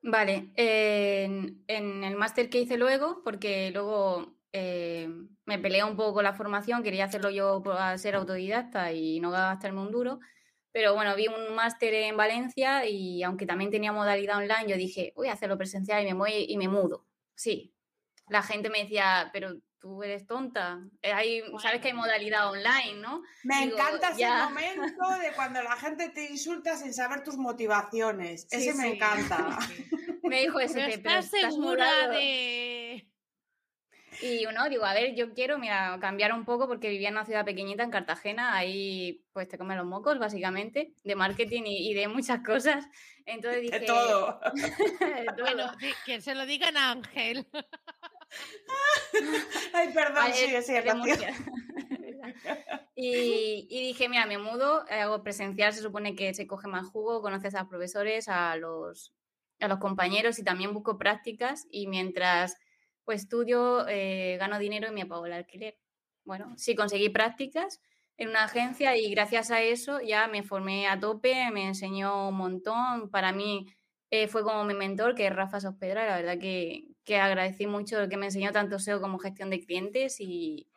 Speaker 4: Vale, en, el máster que hice luego, porque luego eh, me peleé un poco la formación, quería hacerlo yo por- a ser autodidacta y no gastarme un duro, pero bueno, vi un máster en Valencia y aunque también tenía modalidad online, yo dije, voy a hacerlo presencial y me voy y me mudo. Sí, la gente me decía, pero tú eres tonta, Eh, hay, sabes que hay
Speaker 2: Bueno.
Speaker 4: modalidad online, ¿no?
Speaker 3: Me
Speaker 4: Digo,
Speaker 3: encanta ese
Speaker 4: ya.
Speaker 3: momento de cuando la gente te insulta sin saber tus motivaciones.
Speaker 4: Sí,
Speaker 3: ese me
Speaker 4: sí.
Speaker 3: encanta.
Speaker 4: Me dijo ese,
Speaker 2: Pero
Speaker 4: pero
Speaker 2: estás
Speaker 4: estás
Speaker 2: segura
Speaker 4: mudado".
Speaker 2: de.
Speaker 4: Y uno, digo, a ver, yo quiero, mira, cambiar un poco porque vivía en una ciudad pequeñita, en Cartagena, ahí pues te comen los mocos, básicamente, de marketing y, y de muchas cosas. Entonces dije...
Speaker 3: De todo.
Speaker 4: de todo.
Speaker 2: Bueno, que se lo digan a Ángel.
Speaker 3: Ay, perdón, sí,
Speaker 4: es-. Murcia. y, y dije, mira, me mudo, hago presencial, se supone que se coge más jugo, conoces a los profesores, a los, a los compañeros y también busco prácticas y mientras pues estudio, eh, gano dinero y me pago el alquiler. Bueno, sí conseguí prácticas en una agencia y gracias a eso ya me formé a tope, me enseñó un montón. Para mí eh, fue como mi mentor, que es Rafa Sospedra, la verdad que, que agradecí mucho lo que me enseñó tanto SEO como gestión de clientes y,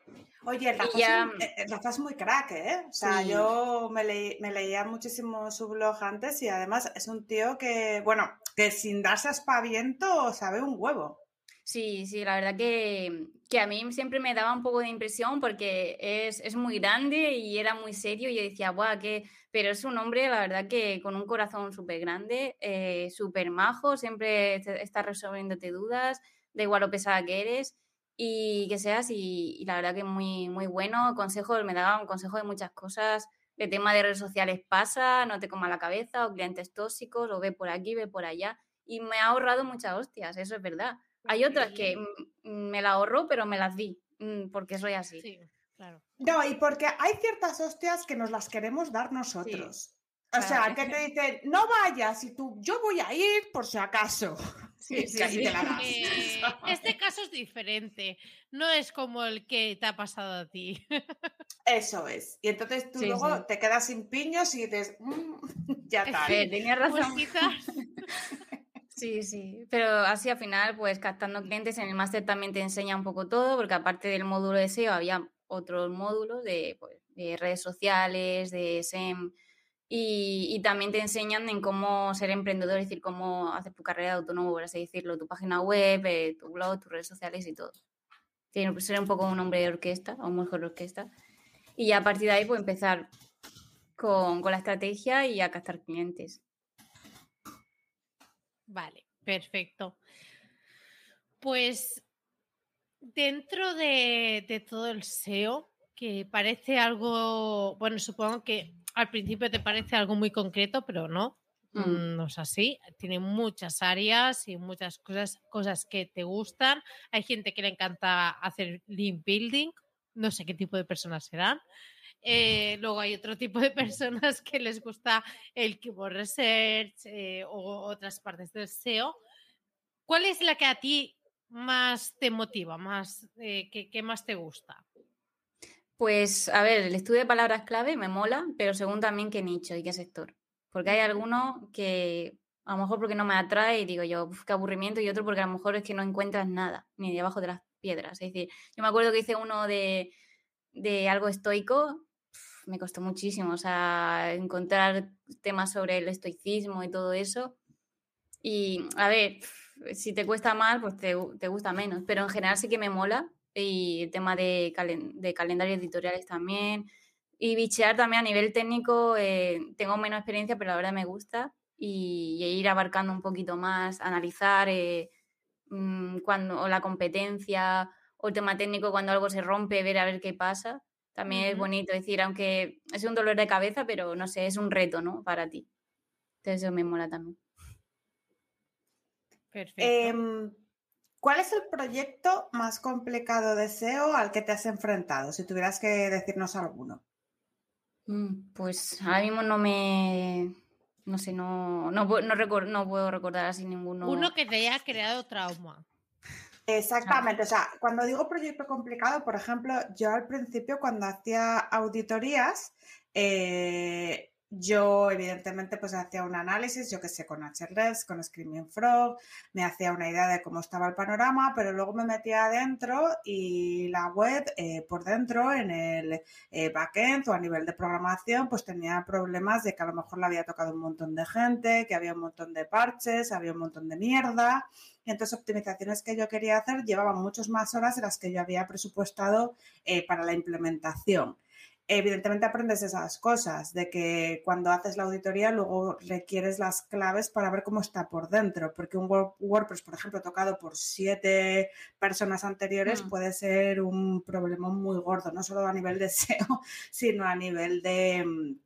Speaker 3: Oye, Rafa,
Speaker 4: Y ya-
Speaker 3: es, eh, Rafa es muy crack, ¿eh? O sea,
Speaker 4: Sí.
Speaker 3: yo me, leí- me leía muchísimo su blog antes y además es un tío que, bueno, que sin darse aspaviento sabe un huevo.
Speaker 4: Sí, sí, la verdad que, que, a mí siempre me daba un poco de impresión porque es, es muy grande y era muy serio y yo decía, guau, que... Pero es un hombre, la verdad que con un corazón súper grande, eh, súper majo, siempre está resolviéndote dudas, da igual lo pesada que eres y que seas y, y la verdad que muy, muy bueno. Consejo, me daba un consejo de muchas cosas. De tema de redes sociales pasa, no te coma la cabeza, o clientes tóxicos, o ve por aquí, ve por allá. Y me ha ahorrado muchas hostias, eso es verdad hay otras que me la ahorro, pero me las di, mm, porque soy así.
Speaker 2: Sí, claro.
Speaker 3: No, y porque hay ciertas hostias que nos las queremos dar nosotros. O sea, que te dicen, no vayas, y tú, yo voy a ir por si acaso.
Speaker 4: Sí, sí, sí.
Speaker 2: Eh, este caso es diferente, no es como el que te ha pasado a ti.
Speaker 3: Eso es. Y entonces tú luego te quedas sin piños y dices, mm, ya está.
Speaker 4: Tenía razón. Pues Sí, sí, pero así al final, pues captando clientes en el máster también te enseña un poco todo, porque aparte del módulo de SEO había otros módulos de, pues, redes sociales, de SEM, y, también te enseñan en cómo ser emprendedor, es decir, cómo hacer tu carrera de autónomo, por así decirlo, tu página web, eh, tu blog, tus redes sociales y todo. Tiene que ser un poco un hombre de orquesta, o mejor orquesta. Y ya a partir de ahí, pues empezar con, con la estrategia y a captar clientes.
Speaker 2: Vale, perfecto. Pues dentro de, todo el SEO, que parece algo, bueno, supongo que al principio te parece algo muy concreto, pero no, mm. no es así. Tiene muchas áreas y muchas cosas, cosas que te gustan. Hay gente que le encanta hacer link building, no sé qué tipo de personas serán. Eh, luego hay otro tipo de personas que les gusta el keyword research eh, o otras partes del SEO. ¿Cuál es la que a ti más te motiva, más, eh, que, más te gusta?
Speaker 4: Pues, a ver, el estudio de palabras clave me mola, pero según también qué nicho y qué sector. Porque hay alguno que a lo mejor porque no me atrae y digo yo, qué aburrimiento, y otro porque a lo mejor es que no encuentras nada, ni debajo de las piedras. Es decir, yo me acuerdo que hice uno de, de algo estoico me costó muchísimo, o sea, encontrar temas sobre el estoicismo y todo eso. Y, a ver, si te cuesta más, pues te, gusta menos, pero en general sí que me mola. Y el tema de, de calendarios editoriales también. Y bichear también a nivel técnico, eh, tengo menos experiencia, pero la verdad me gusta. Y, ir abarcando un poquito más, analizar eh, mm, cuando, o la competencia o el tema técnico cuando algo se rompe, ver a ver qué pasa. También es bonito decir, aunque es un dolor de cabeza, pero no sé, es un reto, ¿no? Para ti. Entonces eso me mola también.
Speaker 3: Perfecto. Em, ¿Cuál es el proyecto más complicado de SEO al que te has enfrentado? Si tuvieras que decirnos alguno.
Speaker 4: Mm, pues ahora mismo no me. No sé, no, no, no, no puedo recordar así ninguno.
Speaker 2: Uno que te haya creado trauma.
Speaker 3: Exactamente, o sea, cuando digo proyecto complicado, por ejemplo, yo al principio cuando hacía auditorías, eh, yo, evidentemente, pues hacía un análisis, yo que sé, con HRS, con Screaming Frog, me hacía una idea de cómo estaba el panorama, pero luego me metía adentro y la web eh, por dentro, en el eh, backend o a nivel de programación, pues tenía problemas de que a lo mejor le había tocado un montón de gente, que había un montón de parches, había un montón de mierda. Y entonces, optimizaciones que yo quería hacer llevaban muchas más horas de las que yo había presupuestado eh, para la implementación evidentemente aprendes esas cosas, de que cuando haces la auditoría luego requieres las claves para ver cómo está por dentro, porque un WordPress, por ejemplo, tocado por siete personas anteriores mm. puede ser un problema muy gordo, no solo a nivel de SEO, sino a nivel de, mm,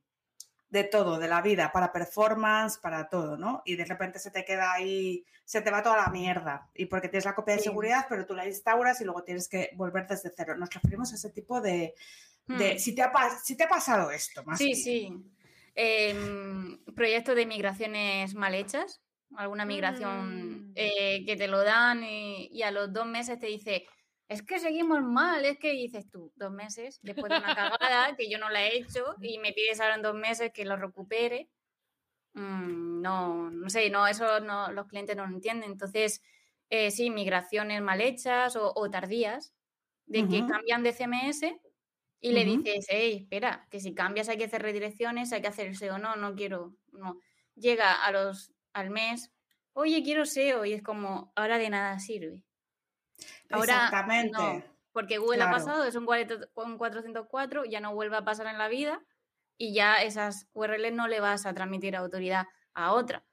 Speaker 3: de todo, de la vida, para performance, para todo, ¿no? Y de repente se te queda ahí, se te va toda la mierda. Y porque tienes la copia de seguridad, pero tú la instauras y luego tienes que volver desde cero. Nos referimos a ese tipo de, Hmm. si, te ha, si te ha pasado esto. Más
Speaker 4: sí, sí. Em, proyectos de migraciones mal hechas, alguna migración mm. eh, que te lo dan y, a los dos meses te dice, es que seguimos mal, es que dices tú, dos meses después de una cagada que yo no la he hecho y me pides ahora en dos meses que lo recupere. Mm, no, no sé, no, eso no, los clientes no lo entienden. Entonces, eh, sí, migraciones mal hechas o, tardías, de que cambian de CMS y le dices, hey, espera, que si cambias hay que hacer redirecciones, hay que hacer SEO, no, no quiero, no. Llega a los, al mes, oye, quiero SEO, y es como, ahora de nada sirve. Ahora,
Speaker 3: Exactamente.
Speaker 4: no, porque Google ha pasado, es un, 40 un 404, ya no vuelve a pasar en la vida y ya esas URLs no le vas a transmitir autoridad a otra.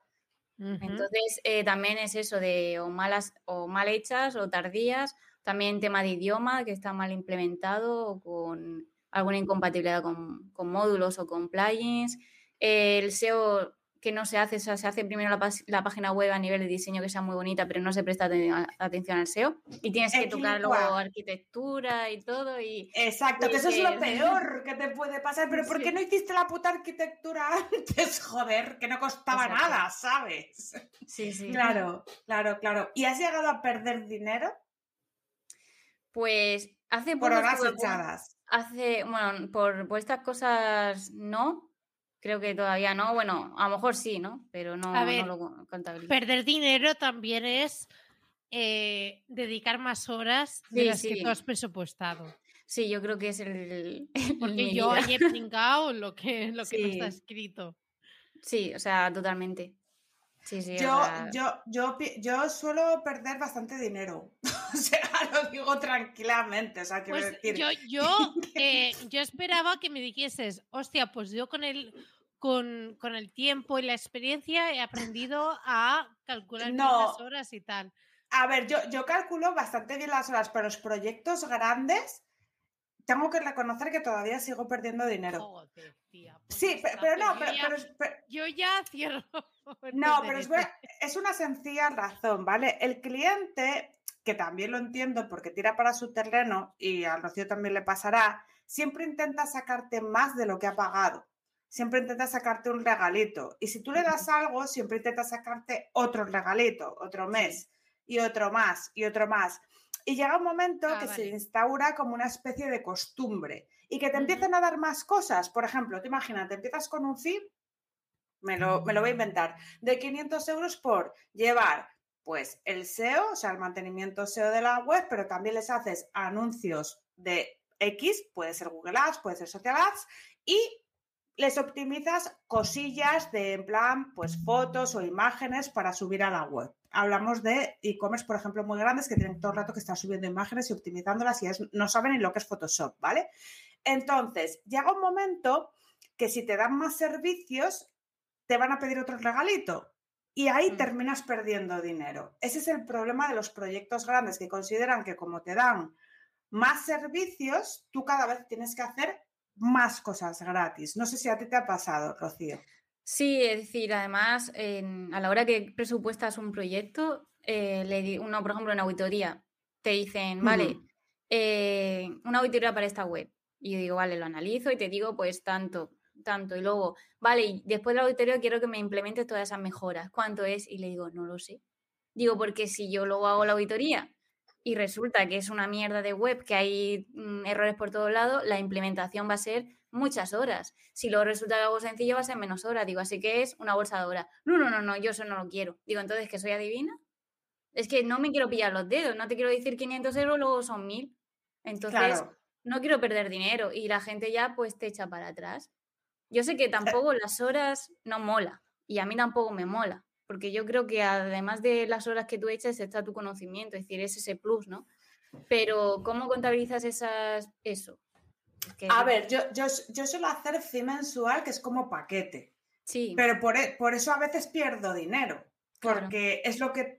Speaker 4: Entonces, eh, también es eso de o malas o mal hechas o tardías. También tema de idioma que está mal implementado o con alguna incompatibilidad con, con módulos o con plugins. Eh, el SEO que no se hace, o sea, se hace primero la, la página web a nivel de diseño que sea muy bonita, pero no se presta atención al SEO. Y tienes que tocar luego arquitectura y todo. Y
Speaker 3: Exacto, que eso es lo peor que te puede pasar. Pero ¿por qué
Speaker 4: Sí.
Speaker 3: no hiciste la puta arquitectura antes? Joder, que no costaba
Speaker 4: Exacto.
Speaker 3: nada, ¿sabes?
Speaker 4: sí, sí.
Speaker 3: Claro, claro, claro. ¿Y has llegado a perder dinero
Speaker 4: Pues hace
Speaker 3: por horas echadas?
Speaker 4: Hace, bueno, por, por estas cosas no, creo que todavía no, bueno, a lo mejor sí, ¿no? Pero no,
Speaker 2: A
Speaker 4: no
Speaker 2: ver,
Speaker 4: lo co- contabilizo.
Speaker 2: Perder dinero también es eh, dedicar más horas de
Speaker 4: Sí,
Speaker 2: las que tú has presupuestado.
Speaker 4: Sí, yo creo que es el... el-
Speaker 2: Porque yo ahí he pringado lo que, lo que no está escrito.
Speaker 4: Sí, o sea, totalmente. Sí, sí, o
Speaker 3: Yo,
Speaker 4: sea,
Speaker 3: yo, yo, yo suelo perder bastante dinero. o sea, lo digo tranquilamente. O sea, quiero
Speaker 2: Pues
Speaker 3: decir.
Speaker 2: yo, yo, eh, yo esperaba que me dijeses, hostia, pues yo con el, con, con el tiempo y la experiencia he aprendido a calcular
Speaker 3: No.
Speaker 2: las horas y tal.
Speaker 3: A ver, yo, yo calculo bastante bien las horas, pero los proyectos grandes tengo que reconocer que todavía sigo perdiendo dinero.
Speaker 2: Joder, tía, pues
Speaker 3: Sí, pero no, pero, pero
Speaker 2: Yo ya cierro.
Speaker 3: no, pero es, es una sencilla razón, ¿vale? El cliente, que también lo entiendo porque tira para su terreno y a Rocío también le pasará, siempre intenta sacarte más de lo que ha pagado. Siempre intenta sacarte un regalito. Y si tú le das algo, siempre intenta sacarte otro regalito, otro mes, y otro más, y otro más. Y llega un momento
Speaker 2: Ah,
Speaker 3: que se instaura como una especie de costumbre y que te empiezan a dar más cosas. Por ejemplo, te imaginas, te empiezas con un fee, me lo, me lo voy a inventar, de 500 euros por llevar pues el SEO, o sea, el mantenimiento SEO de la web, pero también les haces anuncios de X, puede ser Google Ads, puede ser Social Ads, y les optimizas cosillas de en plan, pues fotos o imágenes para subir a la web. Hablamos de e-commerce, por ejemplo, muy grandes que tienen todo el rato que estar subiendo imágenes y optimizándolas y es- no saben ni lo que es Photoshop, ¿vale? Entonces, llega un momento que si te dan más servicios, te van a pedir otro regalito. Y ahí
Speaker 4: Mm.
Speaker 3: terminas perdiendo dinero. Ese es el problema de los proyectos grandes que consideran que como te dan más servicios, tú cada vez tienes que hacer más cosas gratis. No sé si a ti te ha pasado, Rocío.
Speaker 4: Sí, es decir, además, en- a la hora que presupuestas un proyecto, eh, le di- uno, por ejemplo, en auditoría, te dicen, vale, eh, una auditoría para esta web. Y yo digo, vale, lo analizo y te digo, pues tanto, tanto. Y luego, vale, y después de la auditoría quiero que me implementes todas esas mejoras. ¿Cuánto es? Y le digo, no lo sé. Digo, porque si yo luego hago la auditoría y resulta que es una mierda de web, que hay mm, errores por todos lados, la implementación va a ser muchas horas. Si luego resulta algo sencillo, va a ser menos horas. Digo, así que es una bolsa de horas. No, no, no, no, yo eso no lo quiero. Digo, entonces, ¿que soy adivina? Es que no me quiero pillar los dedos, no te quiero decir 500 euros, luego son 1000. Entonces,
Speaker 3: Claro.
Speaker 4: no quiero perder dinero y la gente ya pues te echa para atrás. Yo sé que tampoco las horas no mola y a mí tampoco me mola, porque yo creo que además de las horas que tú echas está tu conocimiento, es decir, es ese plus, ¿no? Pero ¿cómo contabilizas esas eso? Es que
Speaker 3: A ver, yo, yo, yo suelo hacer fee mensual, que es como paquete.
Speaker 4: sí,
Speaker 3: Pero por, e- por eso a veces pierdo dinero,
Speaker 4: Claro.
Speaker 3: porque es lo que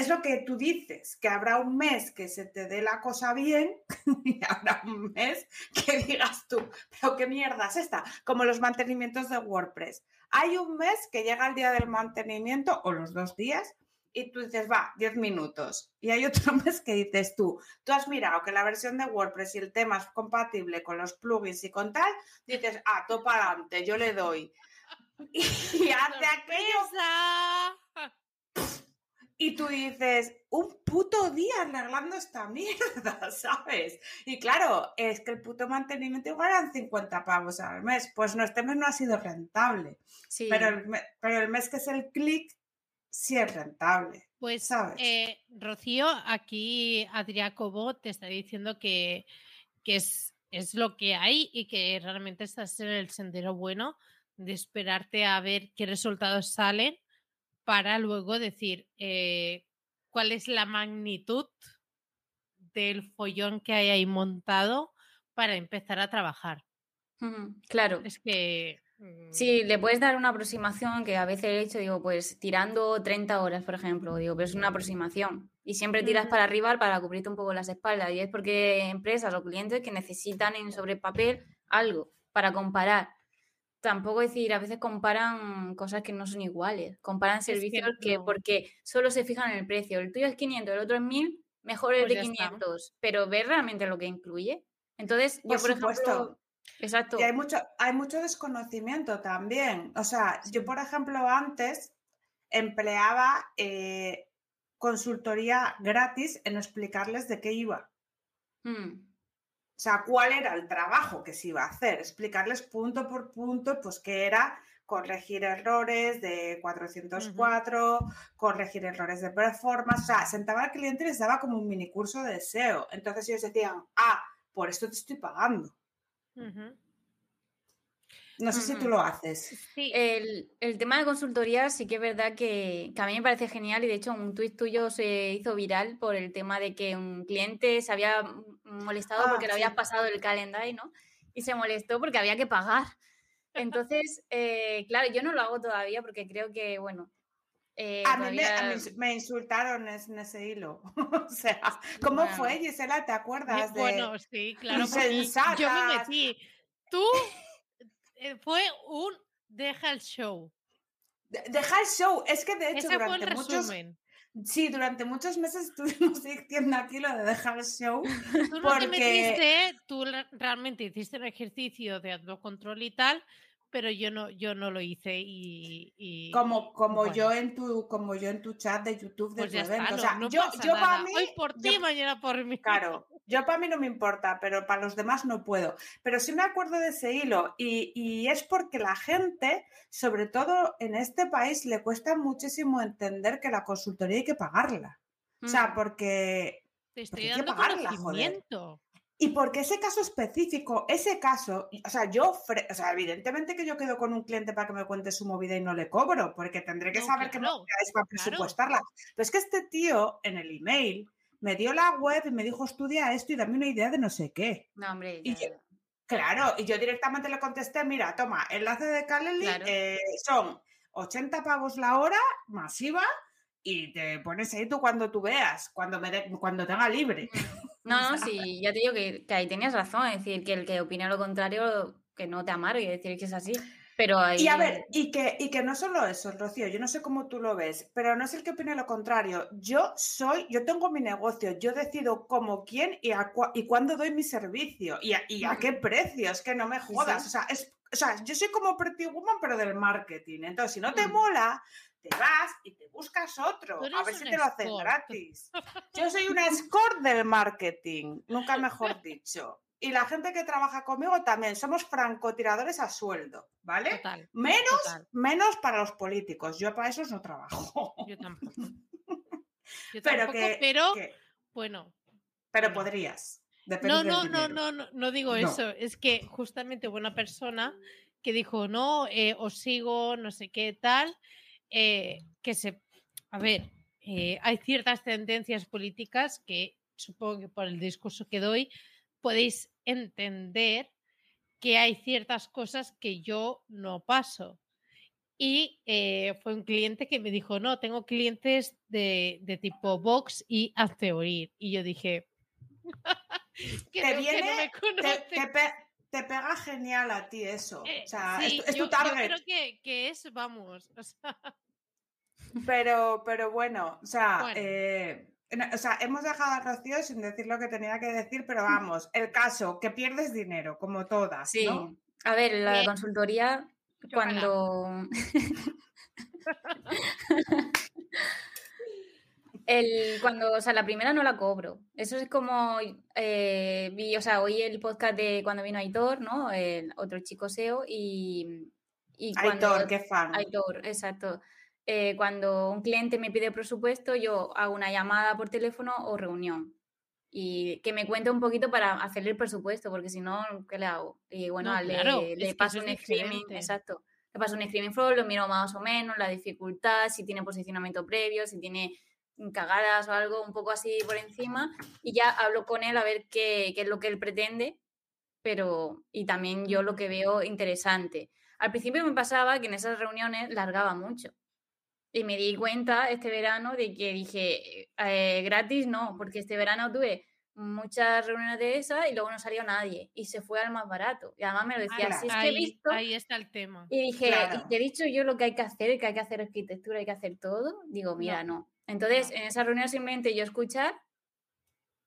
Speaker 3: es lo que tú dices, que habrá un mes que se te dé la cosa bien y habrá un mes que digas tú, pero qué mierda es esta, como los mantenimientos de WordPress. Hay un mes que llega el día del mantenimiento o los dos días y tú dices, va, 10 minutos. Y hay otro mes que dices tú, tú has mirado que la versión de WordPress y el tema es compatible con los plugins y con tal, dices, ah, topa adelante, yo le doy. Y, y hace aquello. Y tú dices, un puto día arreglando esta mierda, ¿sabes? Y claro, es que el puto mantenimiento igual eran 50 pavos al mes. Pues no, este mes no ha sido rentable.
Speaker 4: sí.
Speaker 3: Pero, el, me- pero el mes que es el clic, sí es rentable.
Speaker 2: Pues,
Speaker 3: ¿Sabes?
Speaker 2: eh, Rocío, aquí Adrià Cobo te está diciendo que, que es, es lo que hay y que realmente estás en el sendero bueno de esperarte a ver qué resultados salen para luego decir eh, cuál es la magnitud del follón que hay ahí montado para empezar a trabajar.
Speaker 4: Claro.
Speaker 2: Es que... mm,
Speaker 4: Sí, le puedes dar una aproximación que a veces he hecho, digo, pues tirando 30 horas, por ejemplo, digo, pero es una aproximación. Y siempre tiras para arriba para cubrirte un poco las espaldas. Y es porque empresas o clientes que necesitan en sobre papel algo para comparar. Tampoco decir, a veces comparan cosas que no son iguales. Comparan servicios que,
Speaker 2: no.
Speaker 4: porque solo se fijan en el precio. El tuyo es 500, el otro es 1000, mejor el
Speaker 2: Pues
Speaker 4: de
Speaker 2: ya está.
Speaker 4: 500. Pero ver realmente lo que incluye. Entonces, yo,
Speaker 3: Por
Speaker 4: por
Speaker 3: supuesto.
Speaker 4: ejemplo... Exacto.
Speaker 3: Y hay mucho, hay mucho desconocimiento también. O sea, yo, por ejemplo, antes empleaba eh, consultoría gratis en explicarles de qué iba.
Speaker 4: Mm.
Speaker 3: O sea, cuál era el trabajo que se iba a hacer, explicarles punto por punto, pues qué era corregir errores de 404, corregir errores de performance, o sea, sentaba al cliente y les daba como un mini curso de SEO. Entonces ellos decían, ah, por esto te estoy pagando.
Speaker 2: Ujú.
Speaker 3: No sé si tú lo haces.
Speaker 2: Sí,
Speaker 4: El, el tema de consultoría sí que es verdad que, que a mí me parece genial y de hecho un tuit tuyo se hizo viral por el tema de que un cliente se había molestado
Speaker 3: Ah,
Speaker 4: porque le
Speaker 3: sí.
Speaker 4: habías pasado el calendario, ¿no? Y se molestó porque había que pagar. Entonces, eh, claro, yo no lo hago todavía porque creo que, bueno, eh,
Speaker 3: A mí, me, a
Speaker 4: todavía-
Speaker 3: mí me insultaron en, ese hilo. o sea, ¿cómo
Speaker 4: Bueno.
Speaker 3: fue, Gisela? ¿Te acuerdas de...?
Speaker 2: Bueno, sí, claro. yo me metí. Tú fue un deja el show.
Speaker 3: De- Deja el show. Es que de hecho
Speaker 2: Ese fue el
Speaker 3: durante muchos...
Speaker 2: resumen.
Speaker 3: Sí, durante muchos meses estuvimos diciendo aquí lo de dejar el show.
Speaker 2: Tú no te
Speaker 3: porque-
Speaker 2: metiste, tú re- realmente hiciste un ejercicio de autocontrol y tal, pero yo no, yo no lo hice y. y-
Speaker 3: Como, como
Speaker 2: bueno,
Speaker 3: yo en tu, como yo en tu chat de YouTube de
Speaker 2: Pues
Speaker 3: tu
Speaker 2: está,
Speaker 3: evento.
Speaker 2: no,
Speaker 3: o sea,
Speaker 2: no
Speaker 3: yo, yo para mí.
Speaker 2: Hoy por ti,
Speaker 3: yo-
Speaker 2: mañana por mí.
Speaker 3: Claro, yo para mí no me importa, pero para los demás no puedo. Pero sí me acuerdo de ese hilo y, y es porque la gente, sobre todo en este país, le cuesta muchísimo entender que la consultoría hay que pagarla. O sea,
Speaker 4: Mm.
Speaker 3: porque...
Speaker 2: Te estoy
Speaker 3: hay que
Speaker 2: dando
Speaker 3: pagarla, joder. Y porque ese caso específico, ese caso, o sea, yo, o sea, evidentemente que yo quedo con un cliente para que me cuente su movida y no le cobro, porque tendré que
Speaker 2: No,
Speaker 3: saber
Speaker 2: claro,
Speaker 3: movida es para
Speaker 2: claro.
Speaker 3: presupuestarla. Pero es que este tío en el email me dio la web y me dijo, estudia esto y dame una idea de no sé qué.
Speaker 4: No, hombre,
Speaker 3: Y yo- Claro, y yo directamente le contesté, mira, toma, enlace de Calendly,
Speaker 4: Claro.
Speaker 3: eh, son 80 pavos la hora, masiva, y te pones ahí tú cuando tú veas, cuando, me dé- cuando tenga libre.
Speaker 4: No, no,
Speaker 3: sea,
Speaker 4: sí, ya te digo que, que ahí tenías razón, es decir, que el que opina lo contrario, que no te amargue, y decir que es así. Pero ahí...
Speaker 3: Y a ver, y que, y que no solo eso, Rocío, yo no sé cómo tú lo ves, pero no es el que opine lo contrario. Yo soy, yo tengo mi negocio, yo decido cómo, quién y, a cua- y cuándo doy mi servicio y a, y a qué precios, que no me
Speaker 4: Sí,
Speaker 3: jodas.
Speaker 4: sí.
Speaker 3: O, sea, es, o sea, yo soy como Pretty Woman, pero del marketing. Entonces, si no te
Speaker 4: Mm.
Speaker 3: mola, te vas y te buscas otro, a ver si te lo hacen
Speaker 2: escort.
Speaker 3: gratis. Yo soy una escort del marketing, nunca mejor dicho. Y la gente que trabaja conmigo también, somos francotiradores a sueldo, ¿vale?
Speaker 2: Total.
Speaker 3: Menos,
Speaker 2: Total.
Speaker 3: menos para los políticos. Yo para esos no trabajo.
Speaker 2: Yo tampoco. Yo
Speaker 3: Pero
Speaker 2: tampoco,
Speaker 3: que,
Speaker 2: pero
Speaker 3: que-
Speaker 2: bueno.
Speaker 3: pero podrías. Depende
Speaker 2: No, no, no, no, no, no digo
Speaker 3: No.
Speaker 2: eso. Es que justamente hubo una persona que dijo, no, eh, os sigo, no sé qué tal, eh, que se... A ver, eh, hay ciertas tendencias políticas que supongo que por el discurso que doy podéis entender que hay ciertas cosas que yo no paso. Y eh, fue un cliente que me dijo, no, tengo clientes de, de tipo Vox y hazte oír. Y yo dije, que no
Speaker 3: viene-
Speaker 2: me
Speaker 3: Te,
Speaker 2: conoces.
Speaker 3: te pe- te pega genial a ti eso.
Speaker 2: Eh,
Speaker 3: o sea,
Speaker 2: sí,
Speaker 3: es, tu- es
Speaker 2: yo,
Speaker 3: tu
Speaker 2: yo
Speaker 3: target.
Speaker 2: creo que, que es, vamos, o sea,
Speaker 3: Pero, pero bueno, o sea,
Speaker 2: Bueno.
Speaker 3: eh, o sea, hemos dejado a Rocío sin decir lo que tenía que decir, pero vamos, el caso, que pierdes dinero, como todas,
Speaker 4: Sí.
Speaker 3: ¿no?
Speaker 4: A ver, la
Speaker 2: Bien.
Speaker 4: consultoría, cuando... El, cuando, o sea, la primera no la cobro. Eso es como, eh, vi, o sea, oí el podcast de cuando vino Aitor, ¿no? El otro chico SEO y, y cuando...
Speaker 3: Aitor, qué fan.
Speaker 4: Aitor, exacto. Eh, cuando un cliente me pide presupuesto, yo hago una llamada por teléfono o reunión. Y que me cuente un poquito para hacerle el presupuesto, porque si no, ¿qué le hago? Y bueno,
Speaker 2: No,
Speaker 4: le,
Speaker 2: claro,
Speaker 4: le paso un
Speaker 2: diferente.
Speaker 4: exacto. Le paso un screaming flow, lo miro más o menos, la dificultad, si tiene posicionamiento previo, si tiene cagadas o algo un poco así por encima y ya hablo con él a ver qué, qué es lo que él pretende, pero y también yo lo que veo interesante. Al principio me pasaba que en esas reuniones largaba mucho. Y me di cuenta este verano de que dije, eh, gratis no, porque este verano tuve muchas reuniones de esas y luego no salió nadie y se fue al más barato. Y además me lo decía,
Speaker 2: Claro,
Speaker 4: si es que
Speaker 2: ahí,
Speaker 4: he visto...
Speaker 2: ahí está el tema.
Speaker 4: Y dije,
Speaker 3: Claro.
Speaker 4: y te he dicho yo lo que hay que hacer, que hay que hacer arquitectura, hay que hacer todo. Digo, mira, no. Entonces, en esa reunión simplemente yo escuchar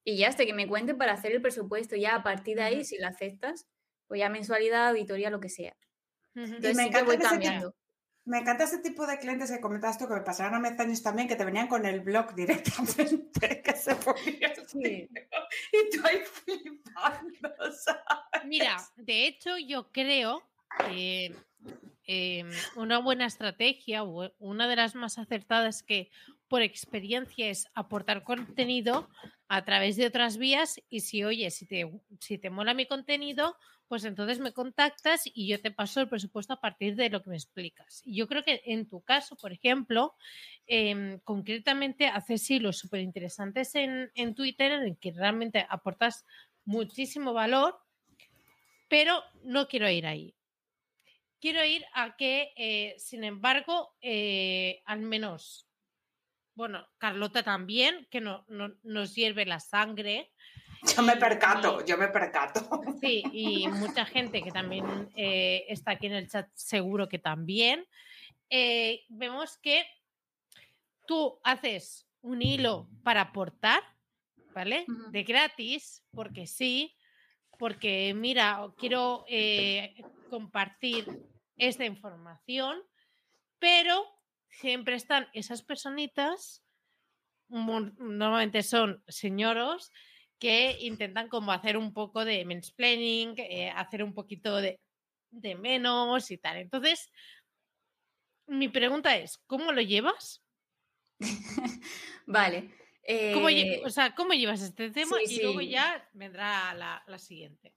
Speaker 4: y ya hasta que me cuenten para hacer el presupuesto. Ya a partir de ahí, si lo aceptas, pues ya mensualidad, auditoría, lo que sea. Entonces
Speaker 3: me
Speaker 4: sí que voy
Speaker 3: encanta ese tipo-
Speaker 4: cambiando.
Speaker 3: Me encanta ese tipo de clientes que comentas tú que me pasaron a mis años también, que te venían con el blog directamente, que se ponía
Speaker 4: Sí.
Speaker 3: y tú ahí flipando, ¿sabes?
Speaker 2: Mira, de hecho, yo creo que em, una buena estrategia o una de las más acertadas que por experiencia es aportar contenido a través de otras vías y si oye, si te, si te mola mi contenido, pues entonces me contactas y yo te paso el presupuesto a partir de lo que me explicas. Yo creo que en tu caso, por ejemplo, em, concretamente haces hilos súper interesantes en, en Twitter en el que realmente aportas muchísimo valor, pero no quiero ir ahí. Quiero ir a que, eh, sin embargo, eh, al menos, bueno, Carlota también, que no, no- nos hierve la sangre.
Speaker 3: Yo me
Speaker 2: y-
Speaker 3: percato, yo me percato.
Speaker 2: Sí, y mucha gente que también eh, está aquí en el chat, seguro que también. eh, vemos que tú haces un hilo para aportar, ¿vale? De gratis, porque sí, porque mira, quiero eh, compartir esta información, pero siempre están esas personitas, normalmente son señoros, que intentan como hacer un poco de mansplaining, eh, hacer un poquito de, de menos y tal. Entonces, mi pregunta es, ¿cómo lo llevas?
Speaker 4: Vale.
Speaker 2: ¿Cómo,
Speaker 4: eh,
Speaker 2: o sea, ¿cómo llevas este tema?
Speaker 4: sí,
Speaker 2: y luego ya vendrá la, la siguiente.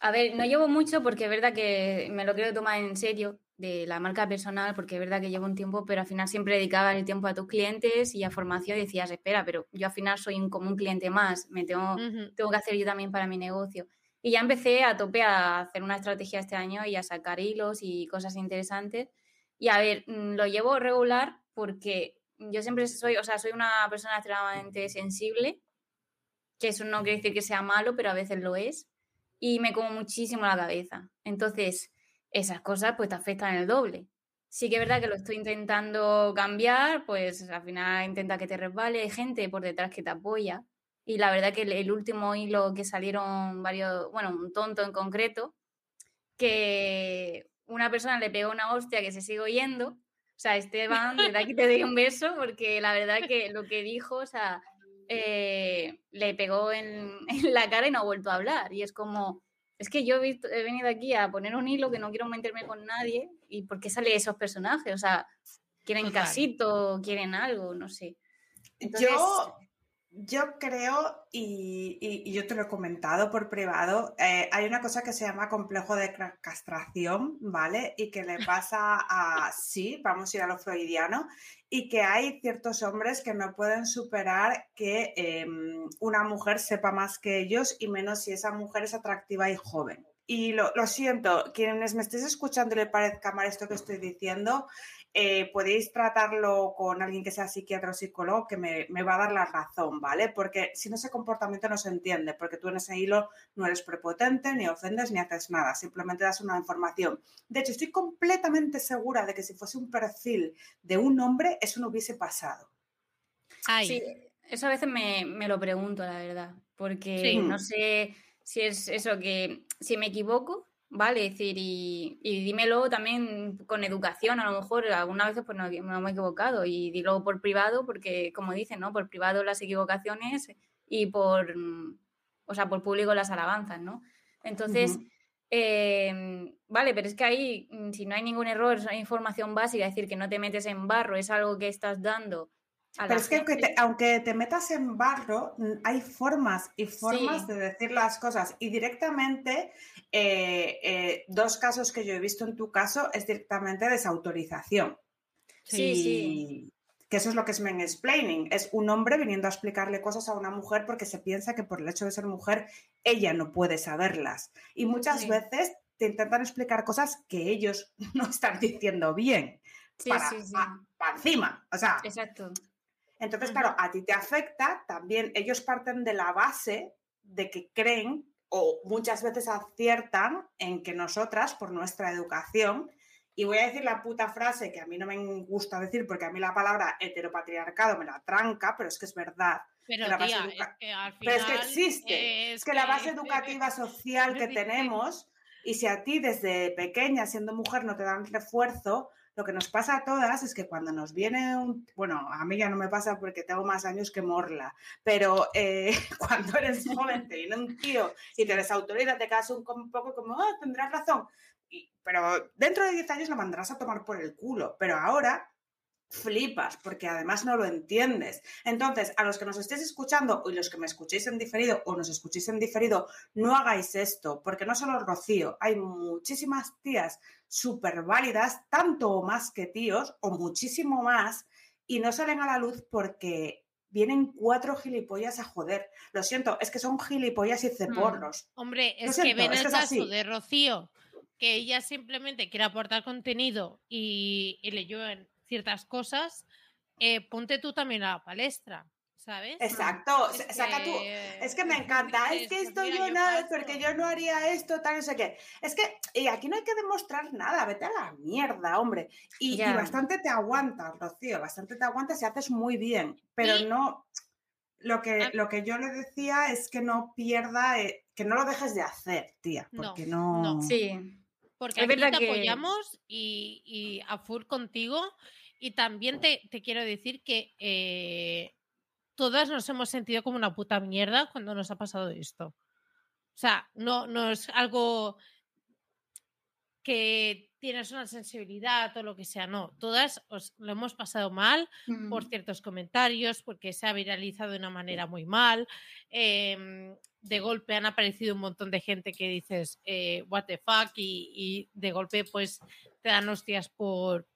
Speaker 4: A ver, no llevo mucho porque es verdad que me lo quiero tomar en serio de la marca personal, porque es verdad que llevo un tiempo, pero al final siempre dedicaba el tiempo a tus clientes y a formación y decías, espera, pero yo al final soy un, como un cliente más, me tengo,
Speaker 2: Ujú.
Speaker 4: tengo que hacer yo también para mi negocio. Y ya empecé a tope a hacer una estrategia este año y a sacar hilos y cosas interesantes. Y a ver, mm, lo llevo regular porque yo siempre soy, o sea, soy una persona extremadamente sensible, que eso no quiere decir que sea malo, pero a veces lo es, y me como muchísimo la cabeza. Entonces, esas cosas pues te afectan el doble. Sí que es verdad que lo estoy intentando cambiar, pues al final intenta que te resbale, gente por detrás que te apoya. Y la verdad que el, el último hilo que salieron varios, bueno, un tonto en concreto, que una persona le pegó una hostia que se sigue oyendo. O sea, Esteban, desde aquí te doy un beso porque la verdad que lo que dijo, o sea, eh, le pegó en, en la cara y no ha vuelto a hablar. Y es como, es que yo he, visto- he venido aquí a poner un hilo que no quiero meterme con nadie. ¿Y por qué sale esos personajes? O sea, quieren
Speaker 2: Total.
Speaker 4: casito, quieren algo, no sé. Entonces-
Speaker 3: Yo, yo creo, y, y- y yo te lo he comentado por privado, eh, hay una cosa que se llama complejo de castración, ¿vale? Y que le pasa a, sí, vamos a ir a lo freudiano, y que hay ciertos hombres que no pueden superar que em, una mujer sepa más que ellos y menos si esa mujer es atractiva y joven. Y lo, lo siento, quienes me estéis escuchando y le parezca mal esto que estoy diciendo, eh, podéis tratarlo con alguien que sea psiquiatra o psicólogo que me, me va a dar la razón, ¿vale? Porque si no ese comportamiento no se entiende, porque tú en ese hilo no eres prepotente, ni ofendes, ni haces nada, simplemente das una información. De hecho, estoy completamente segura de que si fuese un perfil de un hombre, eso no hubiese pasado.
Speaker 2: Ay,
Speaker 4: Sí, eso a veces me, me lo pregunto, la verdad, porque
Speaker 2: Sí.
Speaker 4: no sé si es eso que si me equivoco, ¿vale? Es decir, y, y dímelo también con educación, a lo mejor algunas veces pues no, no me he equivocado y dilo por privado porque, como dicen, ¿no? Por privado las equivocaciones y por, mm, o sea, por público las alabanzas, ¿no? Entonces, eh, vale, pero es que ahí, mm, si no hay ningún error, es información básica, es decir, que no te metes en barro, es algo que estás dando.
Speaker 3: Pero es que aunque te, aunque te metas en barro, hay formas y formas
Speaker 4: Sí.
Speaker 3: de decir las cosas. Y directamente, eh, eh, dos casos que yo he visto en tu caso es directamente desautorización.
Speaker 4: Sí, sí.
Speaker 3: que eso es lo que es explaining, es un hombre viniendo a explicarle cosas a una mujer porque se piensa que por el hecho de ser mujer ella no puede saberlas. Y muchas veces te intentan explicar cosas que ellos no están diciendo bien. para, encima. O sea.
Speaker 4: Exacto.
Speaker 3: Entonces, claro, a ti te afecta también. Ellos parten de la base de que creen o muchas veces aciertan en que nosotras, por nuestra educación, y voy a decir la puta frase que a mí no me gusta decir porque a mí la palabra heteropatriarcado me la tranca, pero es que es verdad.
Speaker 2: Pero, es,
Speaker 3: que existe. Es, que, la base educativa social que tenemos, y si a ti desde pequeña, siendo mujer, no te dan refuerzo, lo que nos pasa a todas es que cuando nos viene un, bueno, a mí ya no me pasa porque tengo más años que Morla, pero eh, cuando eres joven te viene un tío y te desautoriza, te quedas un, poco como, oh, tendrás razón, pero dentro de 10 años lo mandarás a tomar por el culo, pero ahora flipas porque además no lo entiendes. Entonces, a los que nos estéis escuchando y los que me escuchéis en diferido o nos escuchéis en diferido, no hagáis esto, porque no solo Rocío, hay muchísimas tías súper válidas, tanto o más que tíos, o muchísimo más, y no salen a la luz porque vienen cuatro gilipollas a joder. Lo siento, es que son gilipollas y hmm. ceporros.
Speaker 2: Hombre, es que ven el caso de Rocío, que ella simplemente quiere aportar contenido y, y le llueven ciertas cosas, eh, ponte tú también a la palestra. ¿Sabes?
Speaker 3: Exacto, es saca que, tú. Es que me encanta, es que esto yo no, porque yo no haría esto, tal, no sé qué. Es que y aquí no hay que demostrar nada, vete a la mierda, hombre. Y, bastante te aguantas, Rocío, bastante te aguantas y haces muy bien, pero no. Lo que, lo que yo le decía es que no pierda, eh, que no lo dejes de hacer, tía, porque no.
Speaker 2: no. Sí. Porque es verdad te apoyamos y, a full contigo. Y también te, quiero decir que eh, todas nos hemos sentido como una puta mierda cuando nos ha pasado esto. O sea, no, no es algo que tienes una sensibilidad o lo que sea, no. Todas os lo hemos pasado mal por mm. ciertos comentarios, porque se ha viralizado de una manera muy mal. Em, de golpe han aparecido un montón de gente que dices, eh, what the fuck, y, de golpe pues te dan hostias por...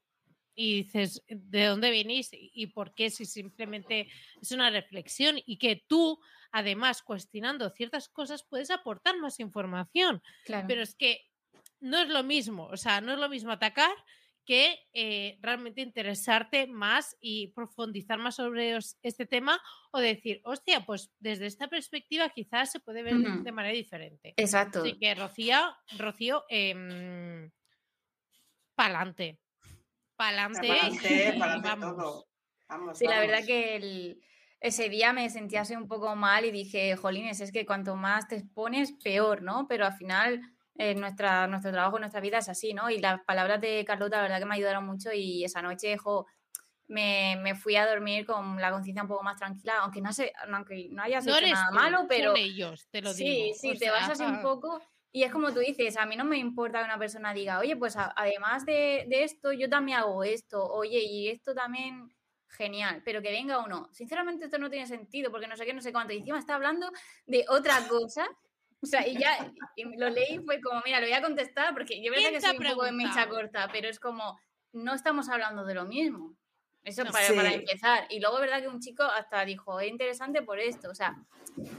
Speaker 2: Y dices, ¿de dónde venís y por qué? Si simplemente es una reflexión y que tú, además, cuestionando ciertas cosas, puedes aportar más información. Pero es que no es lo mismo, o sea, no es lo mismo atacar que eh, realmente interesarte más y profundizar más sobre este tema o decir, hostia, pues desde esta perspectiva quizás se puede ver de manera diferente.
Speaker 4: Exacto.
Speaker 2: Así que Rocío, Rocío, eh, pa'lante. Pa'lante.
Speaker 3: vamos.
Speaker 4: sí, la verdad que ese día me sentía así un poco mal y dije, jolines, es que cuanto más te expones, peor, ¿no? Pero al final eh, nuestra, nuestro trabajo, nuestra vida es así, ¿no? Y las palabras de Carlota, la verdad que me ayudaron mucho y esa noche, jo, me, me, fui a dormir con la conciencia un poco más tranquila, aunque no, sé, aunque no haya sido nada malo, pero...
Speaker 2: ellos, te lo
Speaker 4: sí, Sí, te vas así un poco... Y es como tú dices, a mí no me importa que una persona diga, oye, pues además de, de, esto, yo también hago esto, oye, y esto también, genial, pero que venga uno, sinceramente esto no tiene sentido, porque no sé qué, no sé cuánto, y encima está hablando de otra cosa o sea, y ya lo leí fue como, mira, lo voy a contestar porque yo verdad que soy un poco de mecha corta, pero es como, no estamos hablando de lo mismo. Eso para, para, empezar. Y luego, verdad que un chico hasta dijo, es interesante por esto. O sea,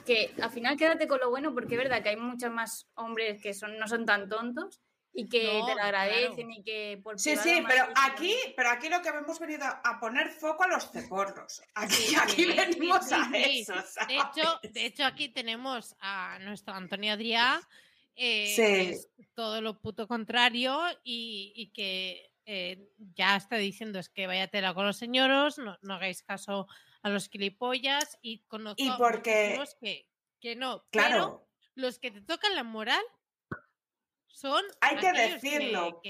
Speaker 4: que al final quédate con lo bueno porque es verdad que hay muchos más hombres que son, no son tan tontos y que te lo agradecen y que por
Speaker 3: Sí, sí, pero aquí, pero aquí lo que hemos venido a poner foco a los ceporros. Aquí, aquí venimos a eso.
Speaker 2: De hecho, de hecho, aquí tenemos a nuestro Antonio Adrià, eh, es todo lo puto contrario y, que eh, ya está diciendo es que vaya tela con los señoros, no, hagáis caso a los gilipollas y conozco
Speaker 3: ¿Y porque...
Speaker 2: que, que no. Claro. Pero los que te tocan la moral son.
Speaker 3: Hay que decirlo.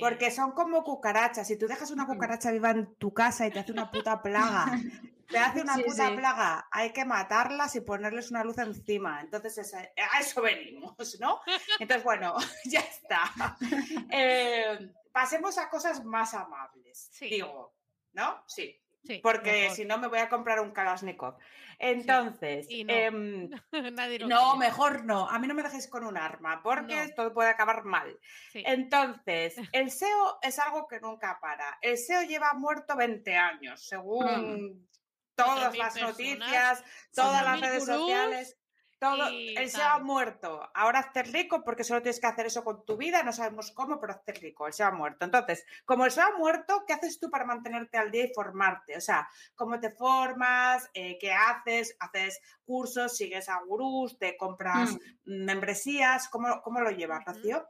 Speaker 3: Porque son como cucarachas. Si tú dejas una cucaracha viva en tu casa y te hace una puta plaga, te hace una puta plaga, hay que matarlas y ponerles una luz encima. Entonces, a eso venimos, ¿no? Entonces, bueno, ya está. Eh, pasemos a cosas más amables. Digo, ¿no? Sí.
Speaker 2: Sí,
Speaker 3: porque si no me voy a comprar un Kalashnikov. Entonces,
Speaker 2: no.
Speaker 3: em,
Speaker 2: Nadie lo
Speaker 3: no,
Speaker 2: quiere.
Speaker 3: mejor no. A mí no me dejéis con un arma, porque
Speaker 2: No.
Speaker 3: todo puede acabar mal.
Speaker 2: Sí.
Speaker 3: Entonces, el SEO es algo que nunca para. El SEO lleva muerto 20 años, según todas
Speaker 2: 4.000
Speaker 3: las
Speaker 2: personas,
Speaker 3: noticias, todas las
Speaker 2: 4.000
Speaker 3: redes
Speaker 2: gurús
Speaker 3: sociales. Todo, SEO
Speaker 2: tal.
Speaker 3: ha muerto. Ahora hazte rico porque solo tienes que hacer eso con tu vida. No sabemos cómo, pero hazte rico. El SEO ha muerto. Entonces, como el SEO ha muerto, ¿qué haces tú para mantenerte al día y formarte? O sea, ¿cómo te formas? Eh, ¿Qué haces? ¿Haces cursos? ¿Sigues a gurús? ¿Te compras
Speaker 4: Mm.
Speaker 3: membresías? ¿Cómo, cómo lo llevas. Rocío?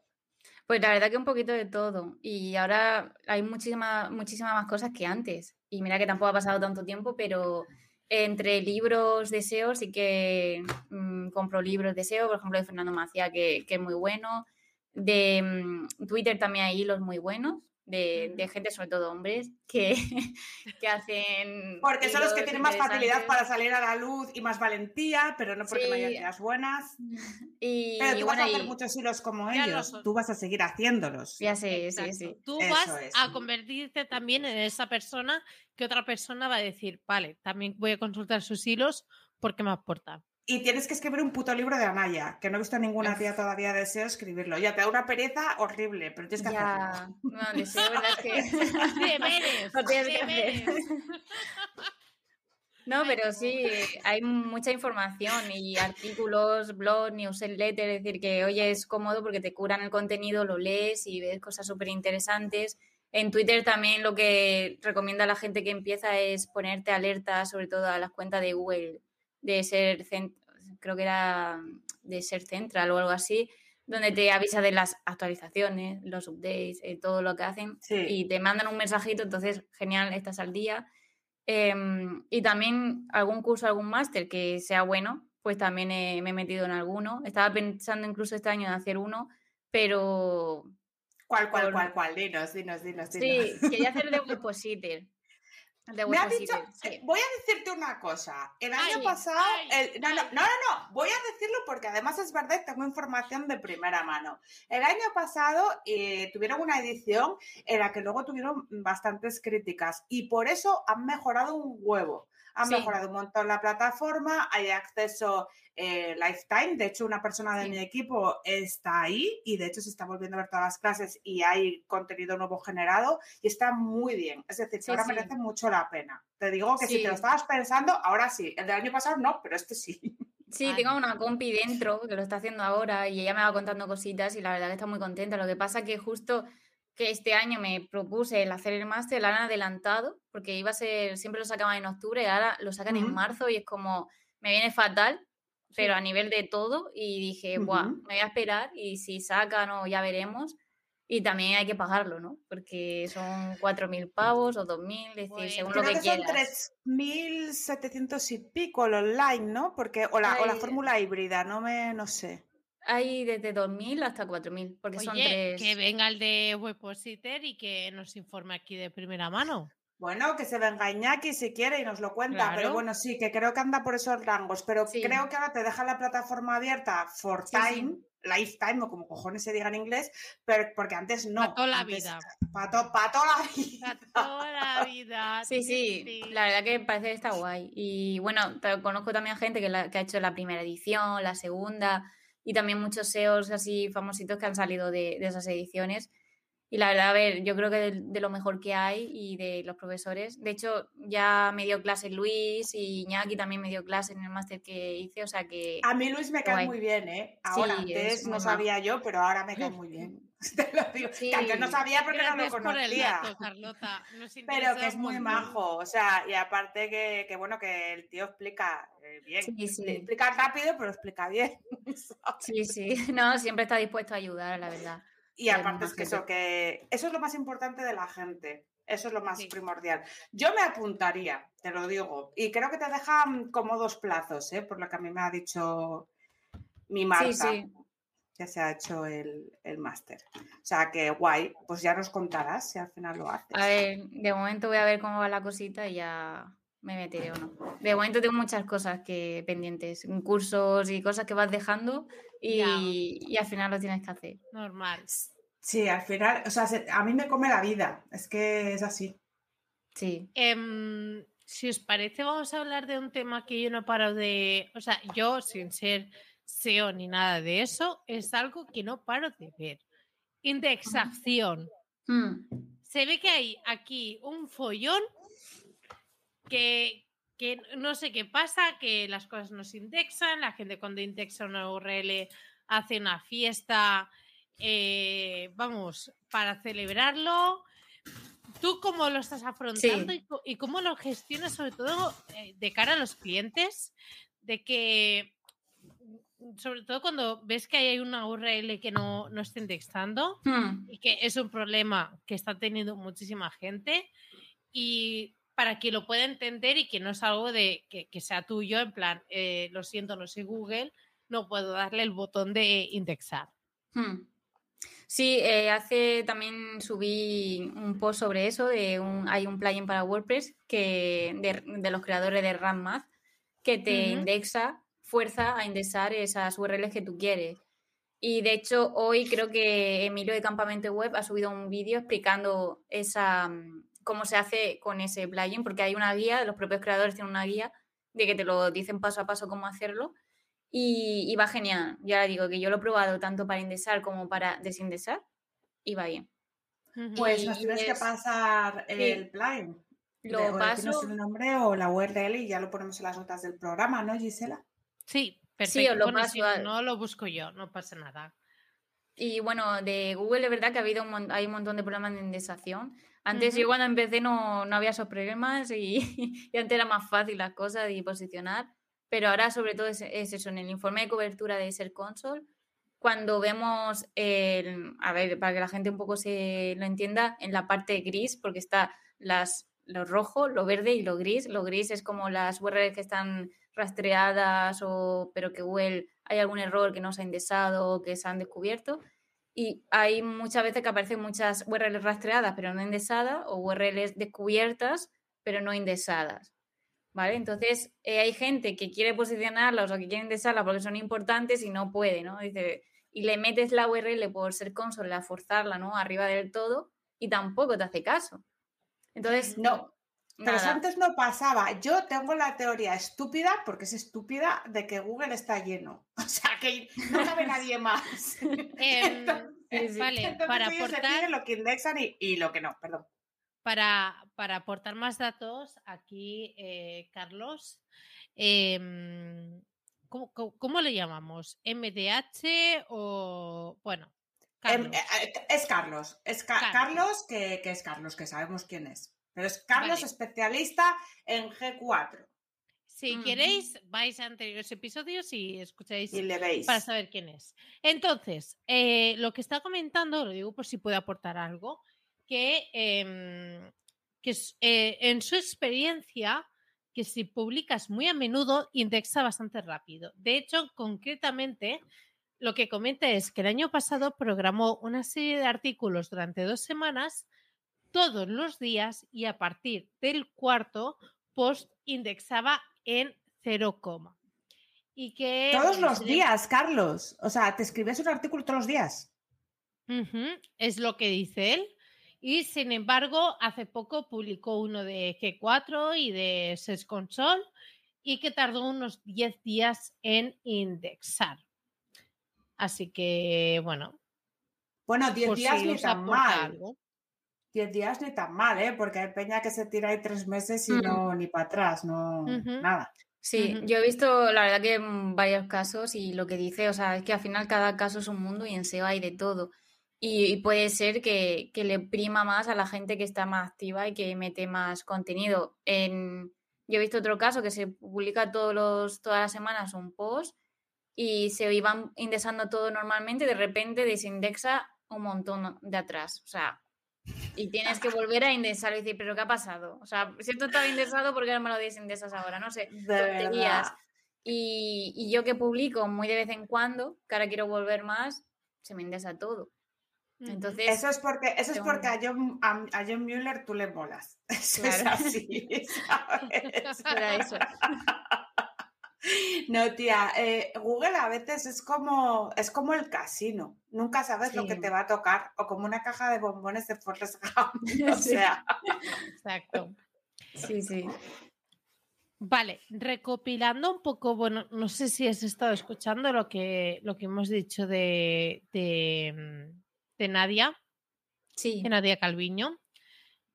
Speaker 4: Pues la verdad que un poquito de todo. Y ahora hay muchísimas muchísimas más cosas que antes. Y mira que tampoco ha pasado tanto tiempo, pero entre libros de SEO sí que mm, compro libros de SEO, por ejemplo, de Fernando Macía, que, que es muy bueno. De mm, Twitter también hay hilos muy buenos, de, de
Speaker 3: Ujú.
Speaker 4: gente, sobre todo hombres, que, que hacen.
Speaker 3: Porque son los que tienen más facilidad para salir a la luz y más valentía, pero no porque no haya
Speaker 4: Sí.
Speaker 3: ideas buenas.
Speaker 4: Y,
Speaker 3: Pero tú vas a hacer
Speaker 4: y-
Speaker 3: muchos hilos como
Speaker 2: Ya
Speaker 3: ellos. Tú vas a seguir haciéndolos.
Speaker 4: ya sé, sí,
Speaker 2: Exacto.
Speaker 4: sí.
Speaker 2: Tú
Speaker 3: Eso
Speaker 2: vas
Speaker 3: es.
Speaker 2: a convertirte también en esa persona que otra persona va a decir, vale, también voy a consultar sus hilos porque me aportan.
Speaker 3: Y tienes que escribir un puto libro de Anaya, que no he visto a ninguna tía todavía de SEO escribirlo. Ya te da una pereza horrible, pero tienes que hacerlo.
Speaker 4: Ya, no, de verdad es que.
Speaker 2: Deberes,
Speaker 4: Lo tienes que hacer.
Speaker 2: deberes.
Speaker 4: No,
Speaker 2: Ay,
Speaker 4: pero
Speaker 2: no.
Speaker 4: sí, hay mucha información y artículos, blogs, newsletter, es decir, que oye, es cómodo porque te curan el contenido, lo lees y ves cosas súper interesantes. En Twitter también lo que recomienda a la gente que empieza es ponerte alerta, sobre todo a las cuentas de Google, de ser, creo que era de ser central o algo así, donde te avisa de las actualizaciones, los updates, eh, todo lo que hacen
Speaker 3: Sí.
Speaker 4: y te mandan un mensajito, entonces genial, estás al día. Em, y también algún curso, algún máster que sea bueno, pues también eh, me he metido en alguno. Estaba pensando incluso este año en hacer uno, pero
Speaker 3: ¿Cuál, cuál,
Speaker 4: por-
Speaker 3: cuál, cuál? Dinos, dinos, dinos.
Speaker 4: sí,
Speaker 3: dinos.
Speaker 4: quería hacer de Webpositor. De
Speaker 3: Me has dicho, eh,
Speaker 4: sí.
Speaker 3: voy a decirte una cosa. El año
Speaker 2: Ay,
Speaker 3: pasado,
Speaker 2: ay,
Speaker 3: el- no, no, no, no, voy a decirlo porque además es verdad tengo información de primera mano. El año pasado eh, tuvieron una edición en la que luego tuvieron bastantes críticas y por eso han mejorado un huevo.
Speaker 4: Sí.
Speaker 3: mejorado un montón la plataforma, hay acceso eh, lifetime. De hecho, una persona de
Speaker 4: Sí.
Speaker 3: mi equipo está ahí y de hecho se está volviendo a ver todas las clases y hay contenido nuevo generado y está muy bien. Es decir, que
Speaker 4: Sí,
Speaker 3: ahora merece mucho la pena. Te digo que si te lo estabas pensando, ahora sí. El del año pasado no, pero este sí.
Speaker 4: Sí,
Speaker 2: Ay.
Speaker 4: tengo una compi dentro que lo está haciendo ahora y ella me va contando cositas y la verdad que está muy contenta. Lo que pasa que justo que este año me propuse el hacer el máster, lo han adelantado porque iba a ser, siempre lo sacaban en octubre y ahora lo sacan en marzo y es como, me viene fatal, pero a nivel de todo y dije,
Speaker 3: Ujú.
Speaker 4: me voy a esperar y si sacan o ya veremos. Y también hay que pagarlo, ¿no? Porque son 4.000 pavos o 2.000, es decir,
Speaker 2: Bueno.
Speaker 4: según
Speaker 3: Creo
Speaker 4: lo que,
Speaker 3: que son
Speaker 4: quieras.
Speaker 3: 3.700 y pico el online, ¿no? Porque, o la, o la
Speaker 4: Ay.
Speaker 3: fórmula híbrida, no me, no sé.
Speaker 4: Hay desde 2.000 hasta 4.000, porque son
Speaker 2: Oye,
Speaker 4: tres...
Speaker 2: que venga el de Webpositor y que nos informe aquí de primera mano.
Speaker 3: Bueno, que se venga Iñaki si quiere y nos lo cuenta, pero
Speaker 2: Claro.
Speaker 3: bueno, sí, que creo que anda por esos rangos, pero
Speaker 4: Sí.
Speaker 3: creo que ahora te deja la plataforma abierta for
Speaker 4: Sí, sí.
Speaker 3: time, lifetime o como cojones se diga en inglés, pero porque antes no.
Speaker 2: Para toda la
Speaker 3: antes-
Speaker 2: vida.
Speaker 3: Para to- pa' toda la vida.
Speaker 2: Para toda la vida.
Speaker 4: Sí, sí, la verdad que parece que está guay. Y bueno, conozco también gente que, la- que ha hecho la primera edición, la segunda, y también muchos SEOs así famositos que han salido de, de esas ediciones. Y la verdad, a ver, yo creo que de, de lo mejor que hay y de los profesores. De hecho, ya me dio clase Luis y Iñaki también me dio clase en el máster que hice, o sea que...
Speaker 3: A mí Luis me cae
Speaker 4: Guay.
Speaker 3: muy bien, ¿eh? Ahora,
Speaker 4: Sí,
Speaker 3: antes
Speaker 4: es
Speaker 3: no sabía yo, pero ahora me cae muy bien. Te lo digo.
Speaker 4: Sí.
Speaker 3: Que antes no sabía porque no lo
Speaker 2: Gracias por el
Speaker 3: conocía.
Speaker 2: dato, Carlota. Nos
Speaker 3: Pero que es muy majo, o sea, y aparte que, que bueno, que el tío explica eh, bien.
Speaker 4: Sí, sí.
Speaker 3: Explica rápido, pero explica bien.
Speaker 4: Sí, sí, no, siempre está dispuesto a ayudar, la verdad.
Speaker 3: Y aparte es que
Speaker 4: gente.
Speaker 3: eso, que eso es lo más importante de la gente. Eso es lo más
Speaker 2: Sí.
Speaker 3: primordial. Yo me apuntaría, te lo digo. Y creo que te dejan como dos plazos, ¿eh? por lo que a mí me ha dicho mi Marta,
Speaker 4: Sí, sí.
Speaker 3: que se ha hecho el, el máster. O sea que guay, pues ya nos contarás si al final lo haces.
Speaker 4: A ver, de momento voy a ver cómo va la cosita y ya me meteré o no. De momento tengo muchas cosas que pendientes, cursos y cosas que vas dejando y, y al final lo tienes que hacer.
Speaker 2: Normal.
Speaker 3: Sí, al final, o sea, se- a mí me come la vida. Es que es así.
Speaker 4: Sí.
Speaker 2: Em, si os parece, vamos a hablar de un tema que yo no paro de. O sea, yo, sin ser SEO ni nada de eso, es algo que no paro de ver. Indexación.
Speaker 4: Mm,
Speaker 2: Se ve que hay aquí un follón que, que no sé qué pasa, que las cosas no se indexan, la gente cuando indexa una URL hace una fiesta, eh, vamos, para celebrarlo. ¿Tú cómo lo estás afrontando y, y cómo lo gestionas, sobre todo eh, de cara a los clientes? De que, mm, sobre todo cuando ves que hay una URL que no, no está indexando,
Speaker 4: mm.
Speaker 2: y que es un problema que está teniendo muchísima gente y para que lo pueda entender y que no es algo de que, que sea tuyo, en plan, eh, lo siento, no soy Google, no puedo darle el botón de indexar.
Speaker 4: Hmm. Sí, eh, hace también subí un post sobre eso, de un, hay un plugin para WordPress que de, de los creadores de RAMMath que te indexa, fuerza a indexar esas URLs que tú quieres. Y de hecho, hoy creo que Emilio de Campamento Web ha subido un vídeo explicando esa mm, cómo se hace con ese plugin, porque hay una guía, los propios creadores tienen una guía de que te lo dicen paso a paso cómo hacerlo. Y, y va genial. Ya digo que yo lo he probado tanto para indexar como para desindexar y va bien.
Speaker 3: Pues nos tienes que pasar
Speaker 4: sí.
Speaker 3: el plugin.
Speaker 4: Lo
Speaker 3: De- o
Speaker 4: paso.
Speaker 3: decirnos el nombre o la URL y ya lo ponemos en las notas del programa, ¿no, Gisela?
Speaker 2: Sí,
Speaker 4: Sí,
Speaker 2: perfecto.
Speaker 4: os lo
Speaker 2: Bueno,
Speaker 4: paso
Speaker 2: si
Speaker 4: al-
Speaker 2: no lo busco yo, no pasa nada.
Speaker 4: Y bueno, de Google es verdad que ha habido un, hay un montón de problemas de indexación. Antes
Speaker 2: Ujú.
Speaker 4: yo cuando empecé no, no había esos problemas y, y antes era más fácil las cosas y posicionar. Pero ahora sobre todo es, es eso, en el informe de cobertura de Ser Console, cuando vemos, el, a ver, para que la gente un poco se lo entienda, en la parte gris, porque está las, lo rojo, lo verde y lo gris. Lo gris es como las URLs que están rastreadas o pero que Google hay algún error que no se ha indexado o que se han descubierto. Y hay muchas veces que aparecen muchas URLs rastreadas pero no indexadas o URLs descubiertas pero no indexadas. ¿Vale? Entonces eh, hay gente que quiere posicionarlas o que quiere indexarlas porque son importantes y no puede, ¿no? Dice, y le metes la URL por ser console a forzarla, ¿no? Arriba del todo y tampoco te hace caso. Entonces,
Speaker 3: No, Pero
Speaker 4: nada.
Speaker 3: antes no pasaba. Yo tengo la teoría estúpida, porque es estúpida, de que Google está lleno. O sea, que no cabe nadie más.
Speaker 2: Em,
Speaker 3: Entonces-.
Speaker 2: Vale,
Speaker 3: entonces
Speaker 2: para aportar-
Speaker 3: lo que indexan y, y lo que no, perdón.
Speaker 2: Para, para aportar más datos, aquí, eh, Carlos, em, ¿cómo, cómo, cómo le llamamos? ¿MDH o...? Bueno,
Speaker 3: Em,
Speaker 2: Carlos.
Speaker 3: eh, eh, es Carlos. Es Ca-
Speaker 2: Carlos.
Speaker 3: Carlos, que, que es Carlos, que sabemos quién es. Pero es Carlos,
Speaker 2: Vale.
Speaker 3: especialista en G4.
Speaker 2: Si queréis, vais a anteriores episodios y escucháis
Speaker 3: Y le veis.
Speaker 2: para saber quién es. Entonces, eh, lo que está comentando, lo digo por si puede aportar algo, que, em, que eh, en su experiencia, que si publicas muy a menudo, indexa bastante rápido. De hecho, concretamente, lo que comenta es que el año pasado programó una serie de artículos durante dos semanas, todos los días, y a partir del cuarto post indexaba en 0, y que
Speaker 3: Todos los días, Carlos. O sea, te escribes un artículo todos los días.
Speaker 2: Es lo que dice él. Y sin embargo, hace poco publicó uno de G4 y de SES Console y que tardó unos 10 días en indexar. Así que, bueno,
Speaker 3: Bueno, 10
Speaker 2: por
Speaker 3: días
Speaker 2: si os
Speaker 3: tan
Speaker 2: aporta
Speaker 3: mal.
Speaker 2: algo.
Speaker 3: 10 días ni tan mal, ¿eh? Porque hay peña que se tira ahí tres meses y
Speaker 4: Mm.
Speaker 3: no ni para atrás, no nada.
Speaker 4: Sí, yo he visto, la verdad que en varios casos y lo que dice, o sea, es que al final cada caso es un mundo y en SEO hay de todo. Y, y puede ser que, que le prima más a la gente que está más activa y que mete más contenido. En, yo he visto otro caso que se publica todos los, todas las semanas un post y se iban indexando todo normalmente, de repente desindexa un montón de atrás. O sea, y tienes que volver a indexar y decir, ¿pero qué ha pasado? O sea, si esto estaba indexado, ¿por qué no me lo desindexas ahora? No sé
Speaker 3: De
Speaker 4: tonterías. Y, y yo que publico muy de vez en cuando, que ahora quiero volver más, se me indexa todo. Entonces,
Speaker 3: Eso es porque, eso es porque a John, a, a John Mueller tú le molas. Eso es
Speaker 4: Claro.
Speaker 3: así, ¿sabes?
Speaker 4: Era eso.
Speaker 3: No, tía, eh, Google a veces es como, es como el casino. Nunca sabes lo que te va a tocar. O como una caja de bombones de Forrest Gump. O
Speaker 4: Sí.
Speaker 3: sea,
Speaker 2: Exacto.
Speaker 4: Sí, sí.
Speaker 2: Vale, recopilando un poco, bueno, no sé si has estado escuchando lo que, lo que hemos dicho de, de, mm, de Nadia,
Speaker 4: Sí.
Speaker 2: de Nadia Calviño,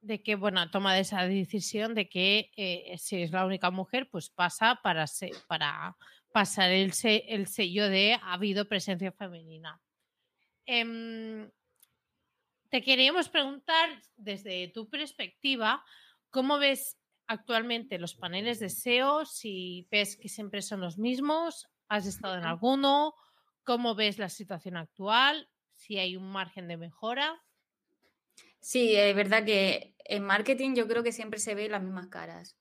Speaker 2: de que, bueno, ha tomado esa decisión de que eh, si es la única mujer, pues pasa para, se- para pasar el, se- el sello de ha habido presencia femenina. Em, te queríamos preguntar desde tu perspectiva, ¿cómo ves actualmente los paneles de SEO? Si ves que siempre son los mismos, ¿has estado en alguno? ¿Cómo ves la situación actual? Si hay un margen de mejora.
Speaker 4: Sí, es verdad que en marketing yo creo que siempre se ven las mismas caras.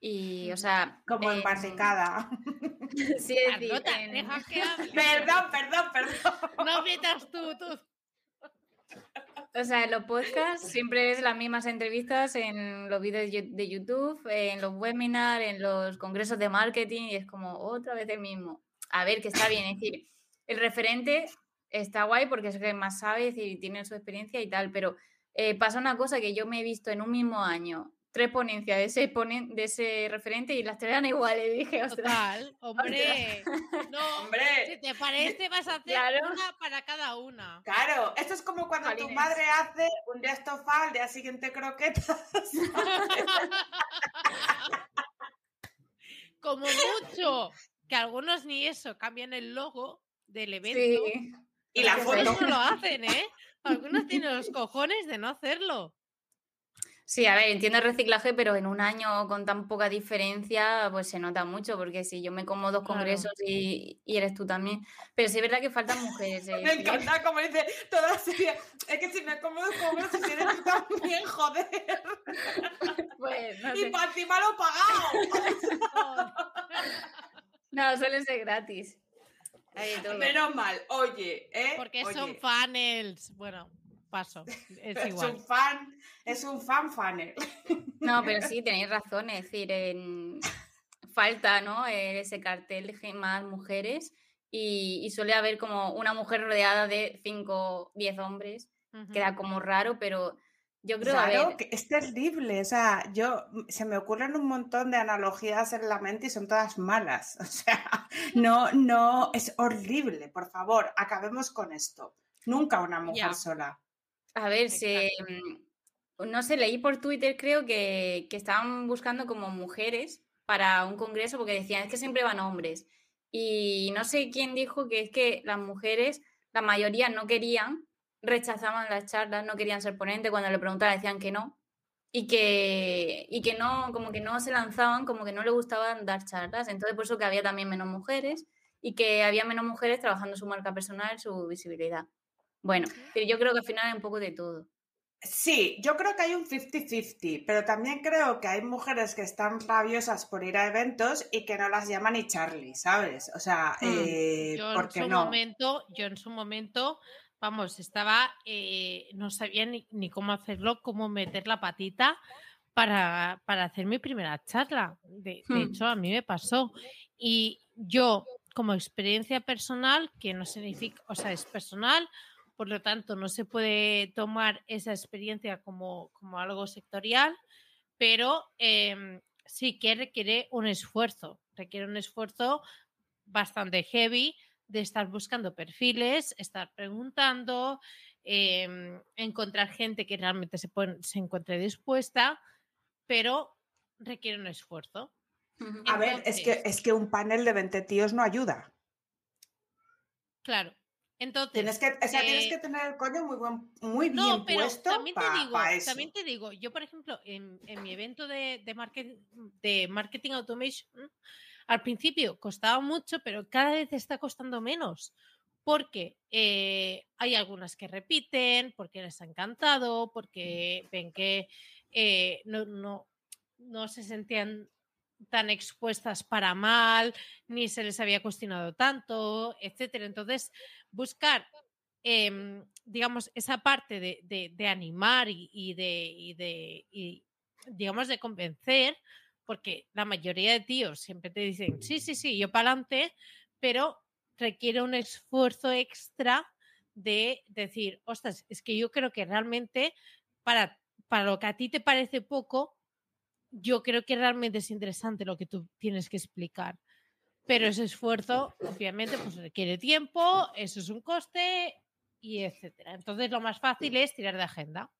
Speaker 4: Y, o sea,
Speaker 3: como en
Speaker 4: em,
Speaker 3: barricada.
Speaker 4: sí, es decir, en-
Speaker 2: deja que hable.
Speaker 3: Perdón, perdón, perdón.
Speaker 2: No metas tú, tú.
Speaker 4: O sea, en los podcasts siempre es las mismas entrevistas en los vídeos de YouTube, en los webinars, en los congresos de marketing y es como otra vez el mismo. A ver, que está bien, es decir, el referente está guay porque es el que más sabe, es decir, tiene su experiencia y tal, pero eh, pasa una cosa que yo me he visto en un mismo año, tres ponencias de ese, ponen- de ese referente y las tres eran iguales. Y dije, ostras,
Speaker 2: Total, hombre. No, si
Speaker 3: Hombre,
Speaker 2: te parece, vas a hacer
Speaker 4: Claro.
Speaker 2: una para cada una.
Speaker 3: claro, esto es como cuando tu madre hace un día estofado, al día siguiente croquetas.
Speaker 2: Como mucho, que algunos ni eso, cambian el logo del evento.
Speaker 4: sí.
Speaker 3: Y la foto.
Speaker 2: No lo hacen, ¿eh? Algunos tienen los cojones de no hacerlo.
Speaker 4: Sí, a ver, entiendo el reciclaje, pero en un año con tan poca diferencia, pues se nota mucho, porque si yo me como dos
Speaker 2: Claro.
Speaker 4: congresos y, y eres tú también. Pero sí es verdad que faltan mujeres. eh,
Speaker 3: Me
Speaker 4: sí.
Speaker 3: encanta como dice toda la serie. Es que si me como dos congresos y eres tú también, joder.
Speaker 4: Pues, no,
Speaker 3: Y para encima lo he pagado.
Speaker 4: No, suelen ser gratis.
Speaker 3: Menos mal, oye, ¿eh?
Speaker 2: Porque
Speaker 3: Oye,
Speaker 2: son funnels. Bueno, paso. Es
Speaker 3: Es
Speaker 2: igual.
Speaker 3: un fan, es un fan funnel.
Speaker 4: No, pero sí, tenéis razón, es decir, en- falta, ¿no? Eh, Ese cartel de más mujeres y, y suele haber como una mujer rodeada de 5, 10 hombres, queda como raro, pero yo creo, a
Speaker 3: Claro,
Speaker 4: ver,
Speaker 3: que es terrible. O sea, yo se me ocurren un montón de analogías en la mente y son todas malas. O sea, no, no, es horrible. Por favor, acabemos con esto. Nunca una mujer
Speaker 2: Ya.
Speaker 3: sola.
Speaker 4: A ver, se, mm, no sé, leí por Twitter, creo que, que estaban buscando como mujeres para un congreso porque decían, es que siempre van hombres. Y no sé quién dijo que es que las mujeres, la mayoría no querían, rechazaban las charlas, no querían ser ponentes, cuando le preguntaban decían que no. Y que, y que no, como que no se lanzaban, como que no les gustaban dar charlas. Entonces, por eso que había también menos mujeres y que había menos mujeres trabajando su marca personal, su visibilidad. Bueno, pero yo creo que al final hay un poco de todo.
Speaker 3: Sí, yo creo que hay un 50-50, pero también creo que hay mujeres que están rabiosas por ir a eventos y que no las llaman ni Charlie, ¿sabes? O sea,
Speaker 4: Hmm,
Speaker 3: eh,
Speaker 2: Yo
Speaker 3: ¿por
Speaker 2: en
Speaker 3: qué
Speaker 2: su
Speaker 3: no?
Speaker 2: momento, yo en su momento, vamos, estaba, eh, no sabía ni, ni cómo hacerlo, cómo meter la patita para, para hacer mi primera charla. De, de
Speaker 4: Hmm.
Speaker 2: hecho, a mí me pasó. Y yo, como experiencia personal, que no significa, o sea, es personal, por lo tanto, no se puede tomar esa experiencia como, como algo sectorial, pero em, sí que requiere un esfuerzo, requiere un esfuerzo bastante heavy de estar buscando perfiles, estar preguntando, em, encontrar gente que realmente se, pon- se encuentre dispuesta, pero requiere un esfuerzo.
Speaker 3: A ver, es que, es que un panel de 20 tíos no ayuda.
Speaker 2: Claro. Entonces,
Speaker 3: Tienes que, o sea, tienes
Speaker 2: eh,
Speaker 3: que tener el coño muy, buen, muy bien
Speaker 2: No, pero
Speaker 3: puesto
Speaker 2: también te
Speaker 3: para
Speaker 2: digo,
Speaker 3: eso.
Speaker 2: también te digo, yo por ejemplo, en, en mi evento de, de, market- de marketing automation, al principio costaba mucho, pero cada vez está costando menos. Porque eh, hay algunas que repiten, porque les ha encantado, porque ven que eh, no, no, no se sentían tan expuestas para mal, ni se les había cuestionado tanto, etcétera. Entonces, buscar em, digamos, esa parte de, de- de animar y, y de, y de y, digamos, de convencer, porque la mayoría de tíos siempre te dicen, sí, sí, sí, yo para adelante, pero requiere un esfuerzo extra de decir, ostras, es que yo creo que realmente para, para lo que a ti te parece poco, yo creo que realmente es interesante lo que tú tienes que explicar. Pero ese esfuerzo, obviamente, pues requiere tiempo, eso es un coste y etcétera. Entonces, lo más fácil es tirar de agenda.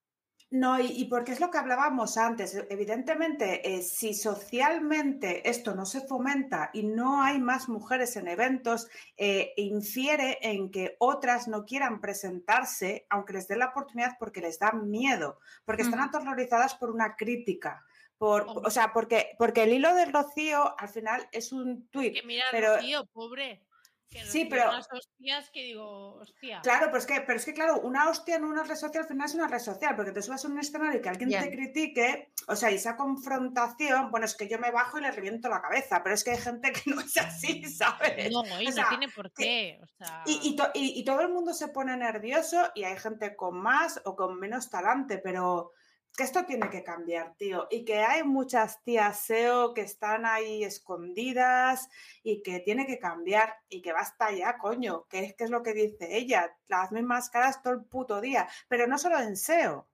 Speaker 3: No, y, porque es lo que hablábamos antes. E, evidentemente, eh, si socialmente esto no se fomenta y no hay más mujeres en eventos, eh, infiere en que otras no quieran presentarse, aunque les dé la oportunidad porque les da miedo, porque están aterrorizadas por una crítica. Por, o sea, porque, porque el hilo del Rocío al final es un tuit.
Speaker 2: Que mira,
Speaker 3: pero,
Speaker 2: Rocío, pobre. Que
Speaker 3: sí, pero.
Speaker 2: Unas hostias que digo, hostia.
Speaker 3: Claro, pero es, que, pero es que, claro, una hostia en una red social al final es una red social, porque te subas a un escenario y que alguien te critique, o sea, y esa confrontación, bueno, es que yo me bajo y le reviento la cabeza, pero es que hay gente que no es así, ¿sabes?
Speaker 2: No, y no tiene por qué. O sea...
Speaker 3: y, y, y todo el mundo se pone nervioso y hay gente con más o con menos talante, pero que esto tiene que cambiar, tío, y que hay muchas tías SEO que están ahí escondidas y que tiene que cambiar y que basta ya, coño, que es, que es lo que dice ella, las mismas caras todo el puto día, pero no solo en SEO.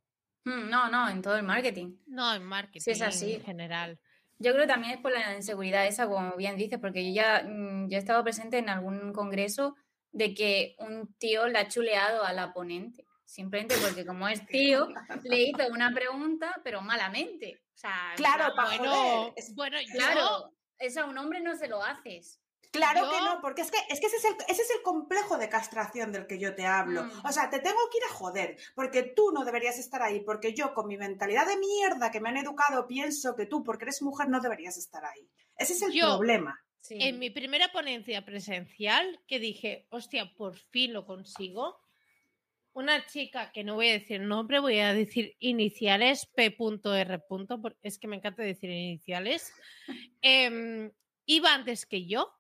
Speaker 4: Mm, no, no, en todo el marketing.
Speaker 2: No, en marketing es así. en general.
Speaker 4: Yo creo que también es por la inseguridad esa, como bien dices, porque yo ya mm, yo he estado presente en algún congreso de que un tío le ha chuleado a la ponente simplemente porque como es tío, le hizo una pregunta, pero malamente. O sea,
Speaker 3: claro,
Speaker 2: bueno, bueno,
Speaker 4: claro, eso a un hombre no se lo haces.
Speaker 3: Claro que no, porque es que, es que ese, es el, ese es el complejo de castración del que yo te hablo. Mm. O sea, te tengo que ir a joder, porque tú no deberías estar ahí, porque yo con mi mentalidad de mierda que me han educado pienso que tú, porque eres mujer, no deberías estar ahí. Ese es el problema.
Speaker 2: En mi primera ponencia presencial, que dije, hostia, por fin lo consigo, una chica que no voy a decir nombre, voy a decir iniciales, P.R. Es que me encanta decir iniciales. Em, iba antes que yo,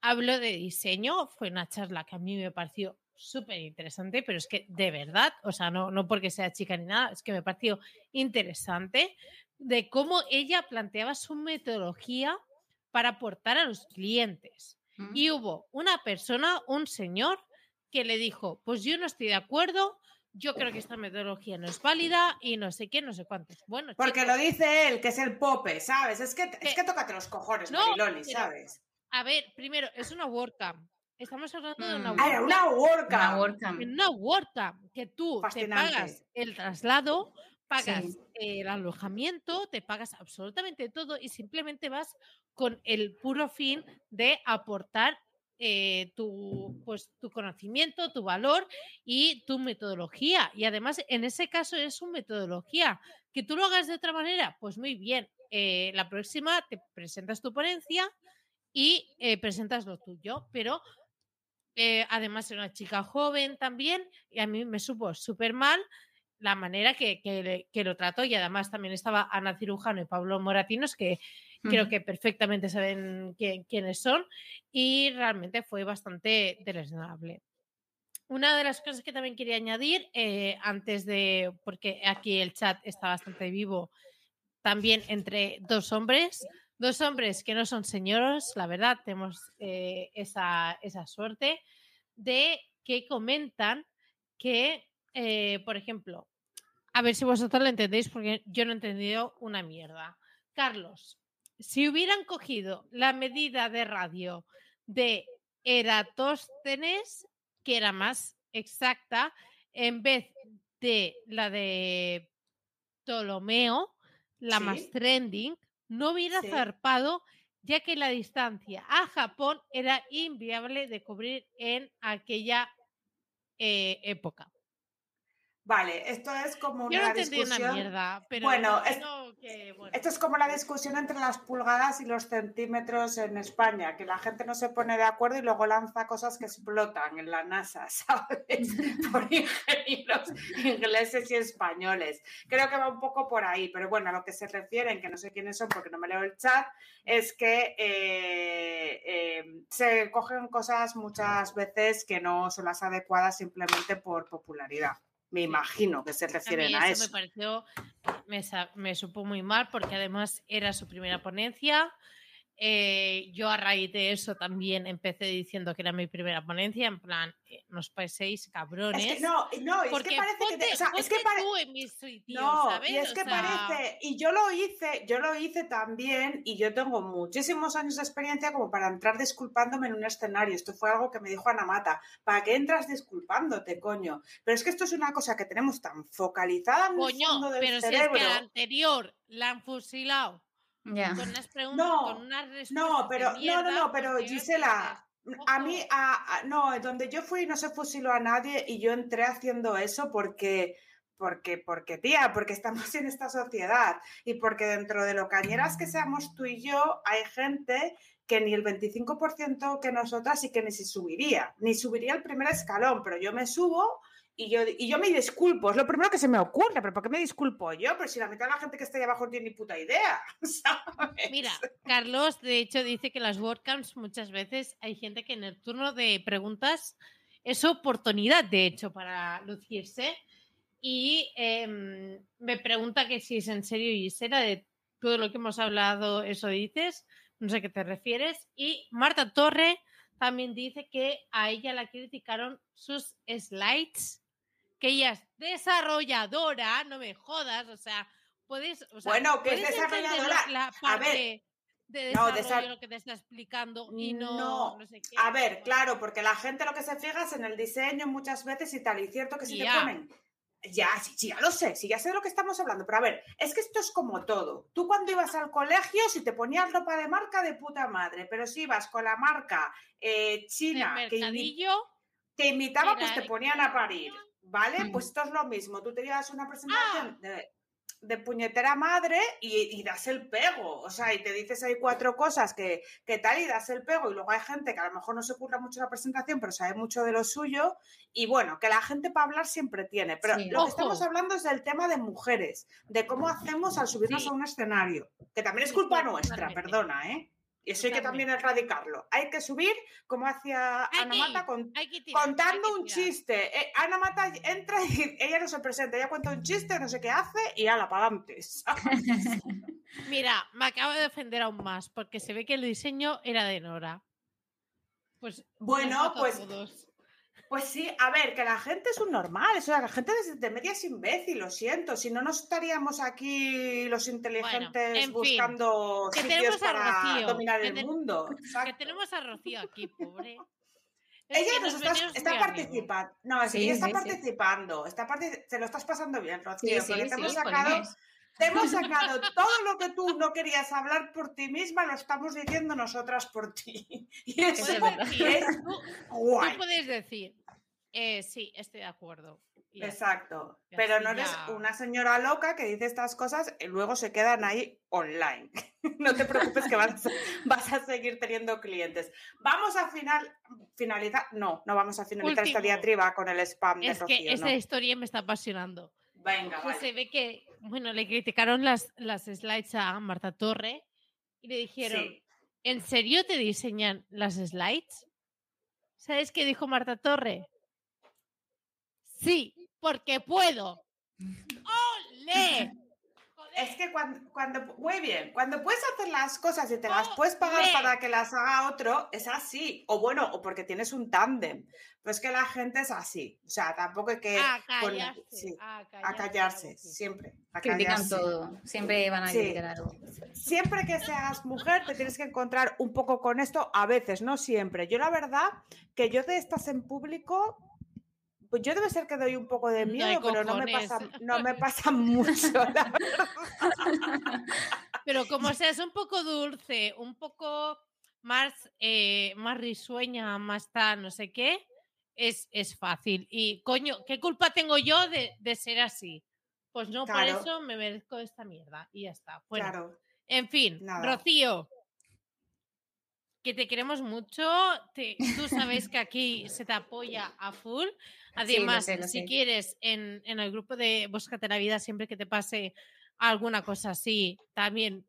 Speaker 2: habló de diseño, fue una charla que a mí me pareció súper interesante, pero es que de verdad, o sea, no, no porque sea chica ni nada, es que me pareció interesante de cómo ella planteaba su metodología para aportar a los clientes. Mm. Y hubo una persona, un señor, que le dijo, pues yo no estoy de acuerdo, yo creo que esta metodología no es válida y no sé qué, no sé cuántos. Bueno,
Speaker 3: porque lo dice él, que es el pope, ¿sabes? Es que, es que tócate los cojones, no, Mariloli, ¿sabes?
Speaker 2: A ver, primero, es una WordCamp. Estamos hablando de una
Speaker 3: WordCamp. Mm. Ah, una
Speaker 4: WordCamp.
Speaker 2: Una WordCamp. que tú te pagas el traslado, pagas el alojamiento, te pagas absolutamente todo y simplemente vas con el puro fin de aportar eh, tu, pues, tu conocimiento, tu valor y tu metodología. Y además, en ese caso es una metodología. Que tú lo hagas de otra manera, pues muy bien. Eh, la próxima te presentas tu ponencia y eh, presentas lo tuyo, pero además es una chica joven también y a mí me supo súper mal la manera que, que, lo trató y además también estaba Ana Cirujano y Pablo Moratinos que creo que perfectamente saben quiénes son y realmente fue bastante desagradable. Una de las cosas que también quería añadir, eh, antes de, porque aquí el chat está bastante vivo, también entre dos hombres, dos hombres que no son señoros, la verdad, tenemos eh, esa, esa, suerte, de que comentan que, eh, por ejemplo, a ver si vosotros lo entendéis, porque yo no he entendido una mierda. Carlos, si hubieran cogido la medida de radio de Eratóstenes, que era más exacta, en vez de la de Ptolomeo, la más trending, no hubiera zarpado, ya que la distancia a Japón era inviable de cubrir en aquella eh, época.
Speaker 3: Vale, esto es como una discusión.
Speaker 2: mierda, pero
Speaker 3: bueno, esto es como la discusión entre las pulgadas y los centímetros en España, que la gente no se pone de acuerdo y luego lanza cosas que explotan en la NASA, ¿sabes? por ingenieros ingleses y españoles. Creo que va un poco por ahí, pero bueno, a lo que se refieren, que no sé quiénes son porque no me leo el chat, es que eh, eh, se cogen cosas muchas veces que no son las adecuadas simplemente por popularidad. Me imagino que se refieren a,
Speaker 2: eso. Me pareció, me, me supo muy mal porque además era su primera ponencia. Eh, yo a raíz de eso también empecé diciendo que era mi primera ponencia, en plan, eh, no os paséis cabrones.
Speaker 3: Es que no, no, es que parece que te- o sea, es que pare-
Speaker 2: tú en mi sitio,
Speaker 3: No,
Speaker 2: ¿sabes?
Speaker 3: y es
Speaker 2: O
Speaker 3: que
Speaker 2: sea,
Speaker 3: parece, y yo lo hice, yo lo hice también, y yo tengo muchísimos años de experiencia como para entrar disculpándome en un escenario. Esto fue algo que me dijo Ana Mata. ¿Para qué entras disculpándote, coño? Pero es que esto es una cosa que tenemos tan focalizada en el
Speaker 2: Coño,
Speaker 3: fondo del
Speaker 2: pero si es que al anterior la han fusilado Con unas preguntas,
Speaker 3: No,
Speaker 2: con unas respuestas
Speaker 3: No, pero no, no, no, pero Gisela, a mí, a- no, donde yo fui no se fusiló a nadie y yo entré haciendo eso porque, porque, porque, tía, porque estamos en esta sociedad y porque dentro de lo cañeras que seamos tú y yo, hay gente que ni el 25% que nosotras y que ni se subiría, ni subiría el primer escalón, pero yo me subo y yo, y yo me disculpo, es lo primero que se me ocurre, pero ¿por qué me disculpo yo? Pero si la mitad de la gente que está ahí abajo no tiene ni puta idea.
Speaker 2: Mira, Carlos, de hecho, dice que las WordCamps muchas veces hay gente que en el turno de preguntas es oportunidad, de hecho, para lucirse. Y em, me pregunta que si es en serio, Gisela, de todo lo que hemos hablado, eso dices. No sé a qué te refieres. Y Marta Torre también dice que a ella la criticaron sus slides, que ella es desarrolladora, no me jodas, o sea, puedes... o sea,
Speaker 3: Bueno, que es desarrolladora.
Speaker 2: La, la
Speaker 3: A ver,
Speaker 2: parte de
Speaker 3: no,
Speaker 2: desarrollo,
Speaker 3: desa-
Speaker 2: lo que te está explicando y no,
Speaker 3: No,
Speaker 2: no sé qué.
Speaker 3: A ver,
Speaker 2: Bueno,
Speaker 3: claro, porque la gente lo que se fija es en el diseño muchas veces y tal, y cierto que si te ponen. Ya, sí, sí, ya lo sé, sí, ya sé de lo que estamos hablando, pero a ver, es que esto es como todo. Tú cuando ibas al colegio, si te ponías ropa de marca, de puta madre, pero si ibas con la marca eh, china que, imi- que imitaba, pues te ponían a parir, ¿vale?
Speaker 4: Mm.
Speaker 3: Pues esto es lo mismo, tú te llevas una presentación
Speaker 2: Ah.
Speaker 3: de, de puñetera madre y, y das el pego, o sea, y te dices ahí cuatro cosas que, que tal y das el pego y luego hay gente que a lo mejor no se ocurra mucho la presentación, pero sabe mucho de lo suyo y bueno, que la gente para hablar siempre tiene, pero
Speaker 4: Sí.
Speaker 3: lo
Speaker 2: Ojo.
Speaker 3: que estamos hablando es del tema de mujeres, de cómo hacemos al subirnos
Speaker 2: Sí.
Speaker 3: a un escenario, que también es culpa
Speaker 2: sí,
Speaker 3: nuestra,
Speaker 2: totalmente.
Speaker 3: perdona, ¿eh? Y eso hay que también erradicarlo. Hay que subir, como hacía
Speaker 2: Hay
Speaker 3: Ana
Speaker 2: que
Speaker 3: Mata, con
Speaker 2: tirar,
Speaker 3: contando un chiste. Eh, Ana Mata entra y ella no se presenta, ella cuenta un chiste, no sé qué hace y ala, para adelante.
Speaker 2: Mira, me acabo de ofender aún más porque se ve que el diseño era de Nora. Pues
Speaker 3: Bueno, pues-
Speaker 2: todos.
Speaker 3: Pues sí, a ver, que la gente es un normal, o sea, la gente de, de media es imbécil, lo siento, si no, no estaríamos aquí los inteligentes
Speaker 2: en fin,
Speaker 3: buscando
Speaker 2: que
Speaker 3: sitios para
Speaker 2: Rocío,
Speaker 3: dominar
Speaker 2: que
Speaker 3: el mundo.
Speaker 2: Que
Speaker 3: Exacto.
Speaker 2: tenemos a Rocío aquí, pobre. Es
Speaker 3: Ella
Speaker 2: que
Speaker 3: nos está, participando. No, sí,
Speaker 4: Sí,
Speaker 3: ella está
Speaker 4: sí, sí.
Speaker 3: participando. Está parti- te lo estás pasando bien, Rocío,
Speaker 4: Sí, sí,
Speaker 3: porque te
Speaker 4: sí,
Speaker 3: hemos sacado. Te hemos sacado todo lo que tú no querías hablar por ti misma, lo estamos diciendo nosotras por ti. Y eso
Speaker 4: es
Speaker 3: es
Speaker 2: Tú, tú
Speaker 3: guay.
Speaker 2: puedes decir, eh, sí, estoy de acuerdo. Y.
Speaker 3: Exacto. Pero no eres
Speaker 2: ya-
Speaker 3: una señora loca que dice estas cosas y luego se quedan ahí online. No te preocupes que vas, a- vas a seguir teniendo clientes. Vamos a final, finalizar. No, no vamos a finalizar esta
Speaker 2: Último.
Speaker 3: diatriba con el spam de
Speaker 2: Es
Speaker 3: Rocío.
Speaker 2: que
Speaker 3: no.
Speaker 2: esta historia me está apasionando.
Speaker 3: Venga,
Speaker 2: Pues
Speaker 3: vale.
Speaker 2: se ve que, bueno, le criticaron las, las slides a Marta Torre y le dijeron,
Speaker 3: Sí.
Speaker 2: ¿en serio te diseñan las slides? ¿Sabes qué dijo Marta Torre? Sí, porque puedo. ¡Ole!
Speaker 3: Es que cuando, cuando, muy bien, cuando puedes hacer las cosas y te las puedes pagar para que las haga otro, es así. O bueno, o porque tienes un tándem. Pues que la gente es así. O sea, tampoco hay que
Speaker 2: a callarse,
Speaker 3: sí,
Speaker 2: a
Speaker 3: a
Speaker 2: callarse,
Speaker 3: siempre. A
Speaker 4: Critican
Speaker 3: callarse.
Speaker 4: todo. Siempre van a
Speaker 3: Sí.
Speaker 4: criticar algo.
Speaker 3: Siempre que seas mujer te tienes que encontrar un poco con esto, a veces, no siempre. Yo la verdad que yo de estas en público, pues yo debe ser que doy un poco de
Speaker 2: No hay
Speaker 3: miedo, pero no me pasa, no me pasa mucho. la verdad.
Speaker 2: Pero como seas un poco dulce, un poco más, eh, más risueña, más tal, no sé qué, es, es fácil. Y coño, ¿qué culpa tengo yo de, de ser así? Pues no,
Speaker 3: Claro.
Speaker 2: por eso me merezco esta mierda. Y ya está. Bueno,
Speaker 3: Claro.
Speaker 2: en fin,
Speaker 3: Nada.
Speaker 2: Rocío, que te queremos mucho. te- tú sabes que aquí se te apoya a full. Además,
Speaker 4: sé, lo
Speaker 2: si
Speaker 4: sé.
Speaker 2: quieres, en, en el grupo de Búscate la Vida, siempre que te pase alguna cosa así, también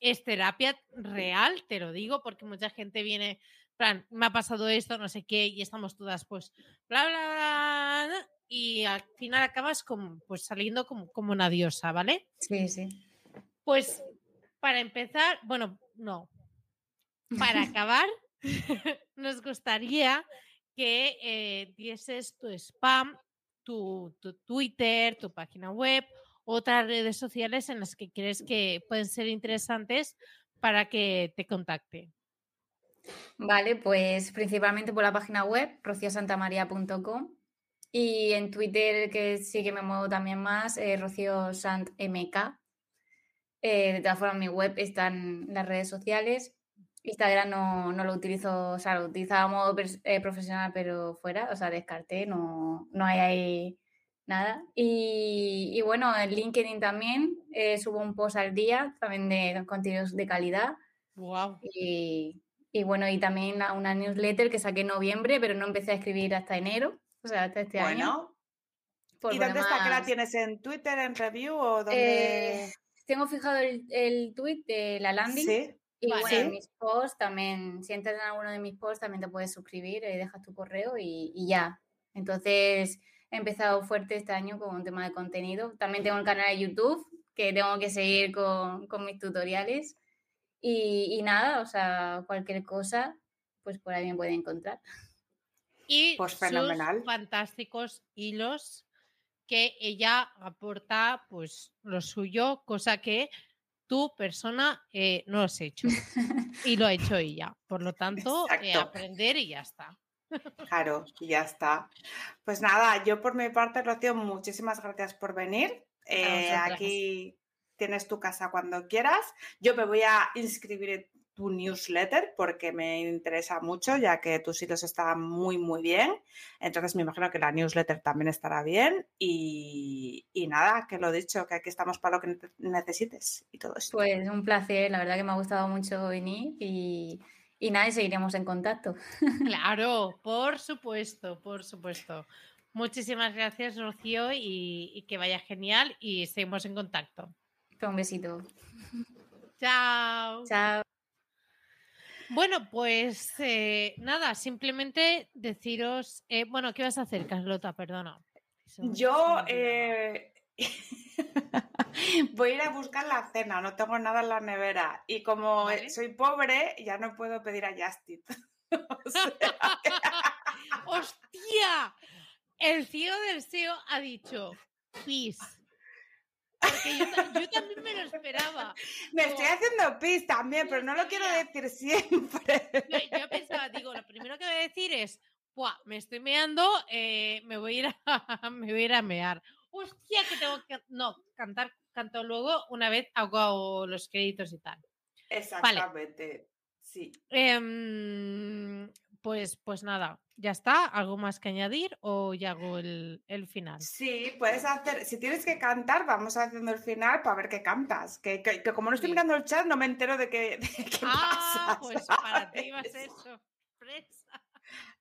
Speaker 2: es terapia real, te lo digo, porque mucha gente viene, en plan, me ha pasado esto, no sé qué, y estamos todas, pues, bla, bla, bla, y al final acabas como, pues saliendo como, como una diosa, ¿vale?
Speaker 4: Sí, sí.
Speaker 2: Pues para empezar, bueno, no. Para acabar, nos gustaría que eh, dieses tu spam, tu, tu Twitter, tu página web, otras redes sociales en las que crees que pueden ser interesantes para que te contacte.
Speaker 4: Vale, pues principalmente por la página web, rociosantamaria.com y en Twitter, que sí que me muevo también más, eh, Rocío Sant MK. Eh, de todas formas, mi web está en las redes sociales. Instagram no, no lo utilizo, o sea, lo utilizaba a modo eh, profesional, pero fuera, o sea, descarté, no, no hay ahí nada. Y, y bueno, en LinkedIn también eh, subo un post al día, también de contenidos de calidad.
Speaker 2: Wow.
Speaker 4: Y, y bueno, y también una newsletter que saqué en noviembre, pero no empecé a escribir hasta enero, o sea, hasta este año.
Speaker 3: Bueno,
Speaker 4: por
Speaker 3: ¿y dónde está que la tienes? ¿En Twitter, en review o dónde?
Speaker 4: Eh, tengo fijado el, el tweet de la landing
Speaker 3: sí.
Speaker 4: Y
Speaker 2: Vale.
Speaker 4: bueno, en mis posts también, si entras en alguno de mis posts también te puedes suscribir y dejas tu correo y, y ya. Entonces he empezado fuerte este año con un tema de contenido. También tengo el canal de YouTube que tengo que seguir con, con mis tutoriales y, y nada, o sea, cualquier cosa, pues por ahí me pueden encontrar.
Speaker 2: Y
Speaker 3: Pues
Speaker 2: sus
Speaker 3: fenomenal.
Speaker 2: fantásticos hilos que ella aporta pues lo suyo, cosa que tu persona eh, no has hecho y lo ha hecho ella. Por lo tanto, eh, aprender y ya está.
Speaker 3: Claro, y ya está. Pues nada, yo por mi parte, Rocío, muchísimas gracias por venir. Eh, aquí tienes tu casa cuando quieras. Yo me voy a inscribir en tu newsletter porque me interesa mucho, ya que tus hilos están muy, muy bien. Entonces me imagino que la newsletter también estará bien. Y, y nada, que lo dicho, que aquí estamos para lo que nece- necesites y todo eso.
Speaker 4: Pues un placer, la verdad que me ha gustado mucho venir y, y nada, y seguiremos en contacto.
Speaker 2: Claro, por supuesto, por supuesto. Muchísimas gracias, Rocío, y, y que vaya genial y seguimos en contacto.
Speaker 4: Un besito.
Speaker 2: Chao.
Speaker 4: Chao.
Speaker 2: Bueno, pues eh, nada, simplemente deciros, eh, bueno, ¿qué vas a hacer, Carlota? Perdona.
Speaker 3: Yo eh, voy a ir a buscar la cena, no tengo nada en la nevera. Y como eh,
Speaker 2: Vale.
Speaker 3: soy pobre, ya no puedo pedir a sea,
Speaker 2: ¡Hostia! El CEO del SEO ha dicho, pis. Porque yo, ta- yo también me lo esperaba.
Speaker 3: me estoy haciendo pis también, pero no lo quiero decir siempre.
Speaker 2: Yo, yo pensaba, digo, lo primero que voy a decir es, "Buah, me estoy meando, eh, me, voy a ir a, me voy a ir a mear. Hostia, que tengo que... No, cantar, canto luego, una vez hago los créditos y tal.
Speaker 3: Exactamente. Sí.
Speaker 2: Em, pues, pues nada, ya está. ¿Algo más que añadir o ya hago el, el final?
Speaker 3: Sí, puedes hacer, si tienes que cantar, vamos haciendo el final para ver qué cantas. Que, que- que como no estoy
Speaker 2: Sí.
Speaker 3: mirando el chat, no me entero de qué, de qué
Speaker 2: Ah,
Speaker 3: pasa,
Speaker 2: pues para ti va a ser sorpresa.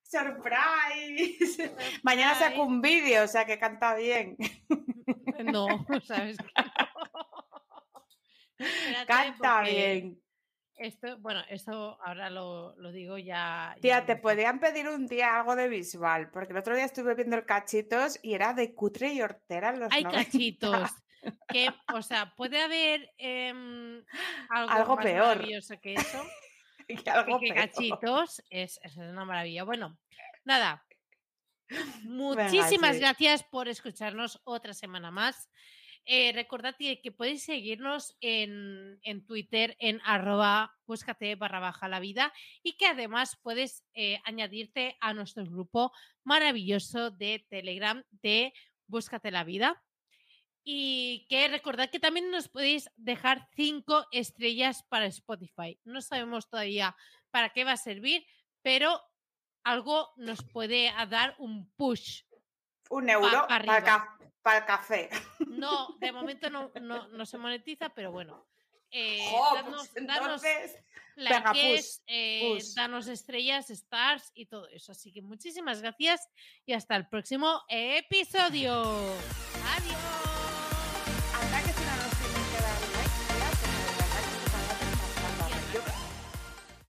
Speaker 3: ¡Surprise! Mañana saco un vídeo, o sea que canta bien.
Speaker 2: No, sabes que no. Espérate,
Speaker 3: Canta bien.
Speaker 2: Esto, bueno, esto ahora lo, lo digo ya.
Speaker 3: Tía,
Speaker 2: ya
Speaker 3: te podrían pedir un día algo de visual, porque el otro día estuve viendo el cachitos y era de cutre y hortera los
Speaker 2: Hay
Speaker 3: 90.
Speaker 2: cachitos. Que, o sea, puede haber em, algo,
Speaker 3: Algo
Speaker 2: más
Speaker 3: peor.
Speaker 2: maravilloso que eso.
Speaker 3: Y algo
Speaker 2: que
Speaker 3: peor.
Speaker 2: cachitos es, es una maravilla. Bueno, nada. Muchísimas
Speaker 3: sí.
Speaker 2: gracias por escucharnos otra semana más. Eh, recordad que, que podéis seguirnos en, en Twitter en arroba búscate barra baja la vida y que además puedes eh, añadirte a nuestro grupo maravilloso de Telegram de Búscate la vida. Y que recordad que también nos podéis dejar cinco estrellas para Spotify. No sabemos todavía para qué va a servir, pero algo nos puede dar un push.
Speaker 3: Un euro
Speaker 2: pa
Speaker 3: para, ca- para el café.
Speaker 2: No, de momento no, no, no se monetiza, pero bueno. Eh, danos,
Speaker 3: pues
Speaker 2: danos
Speaker 3: entonces,
Speaker 2: likes,
Speaker 3: push,
Speaker 2: eh,
Speaker 3: push.
Speaker 2: danos estrellas, stars y todo eso. Así que muchísimas gracias y hasta el próximo episodio. Adiós.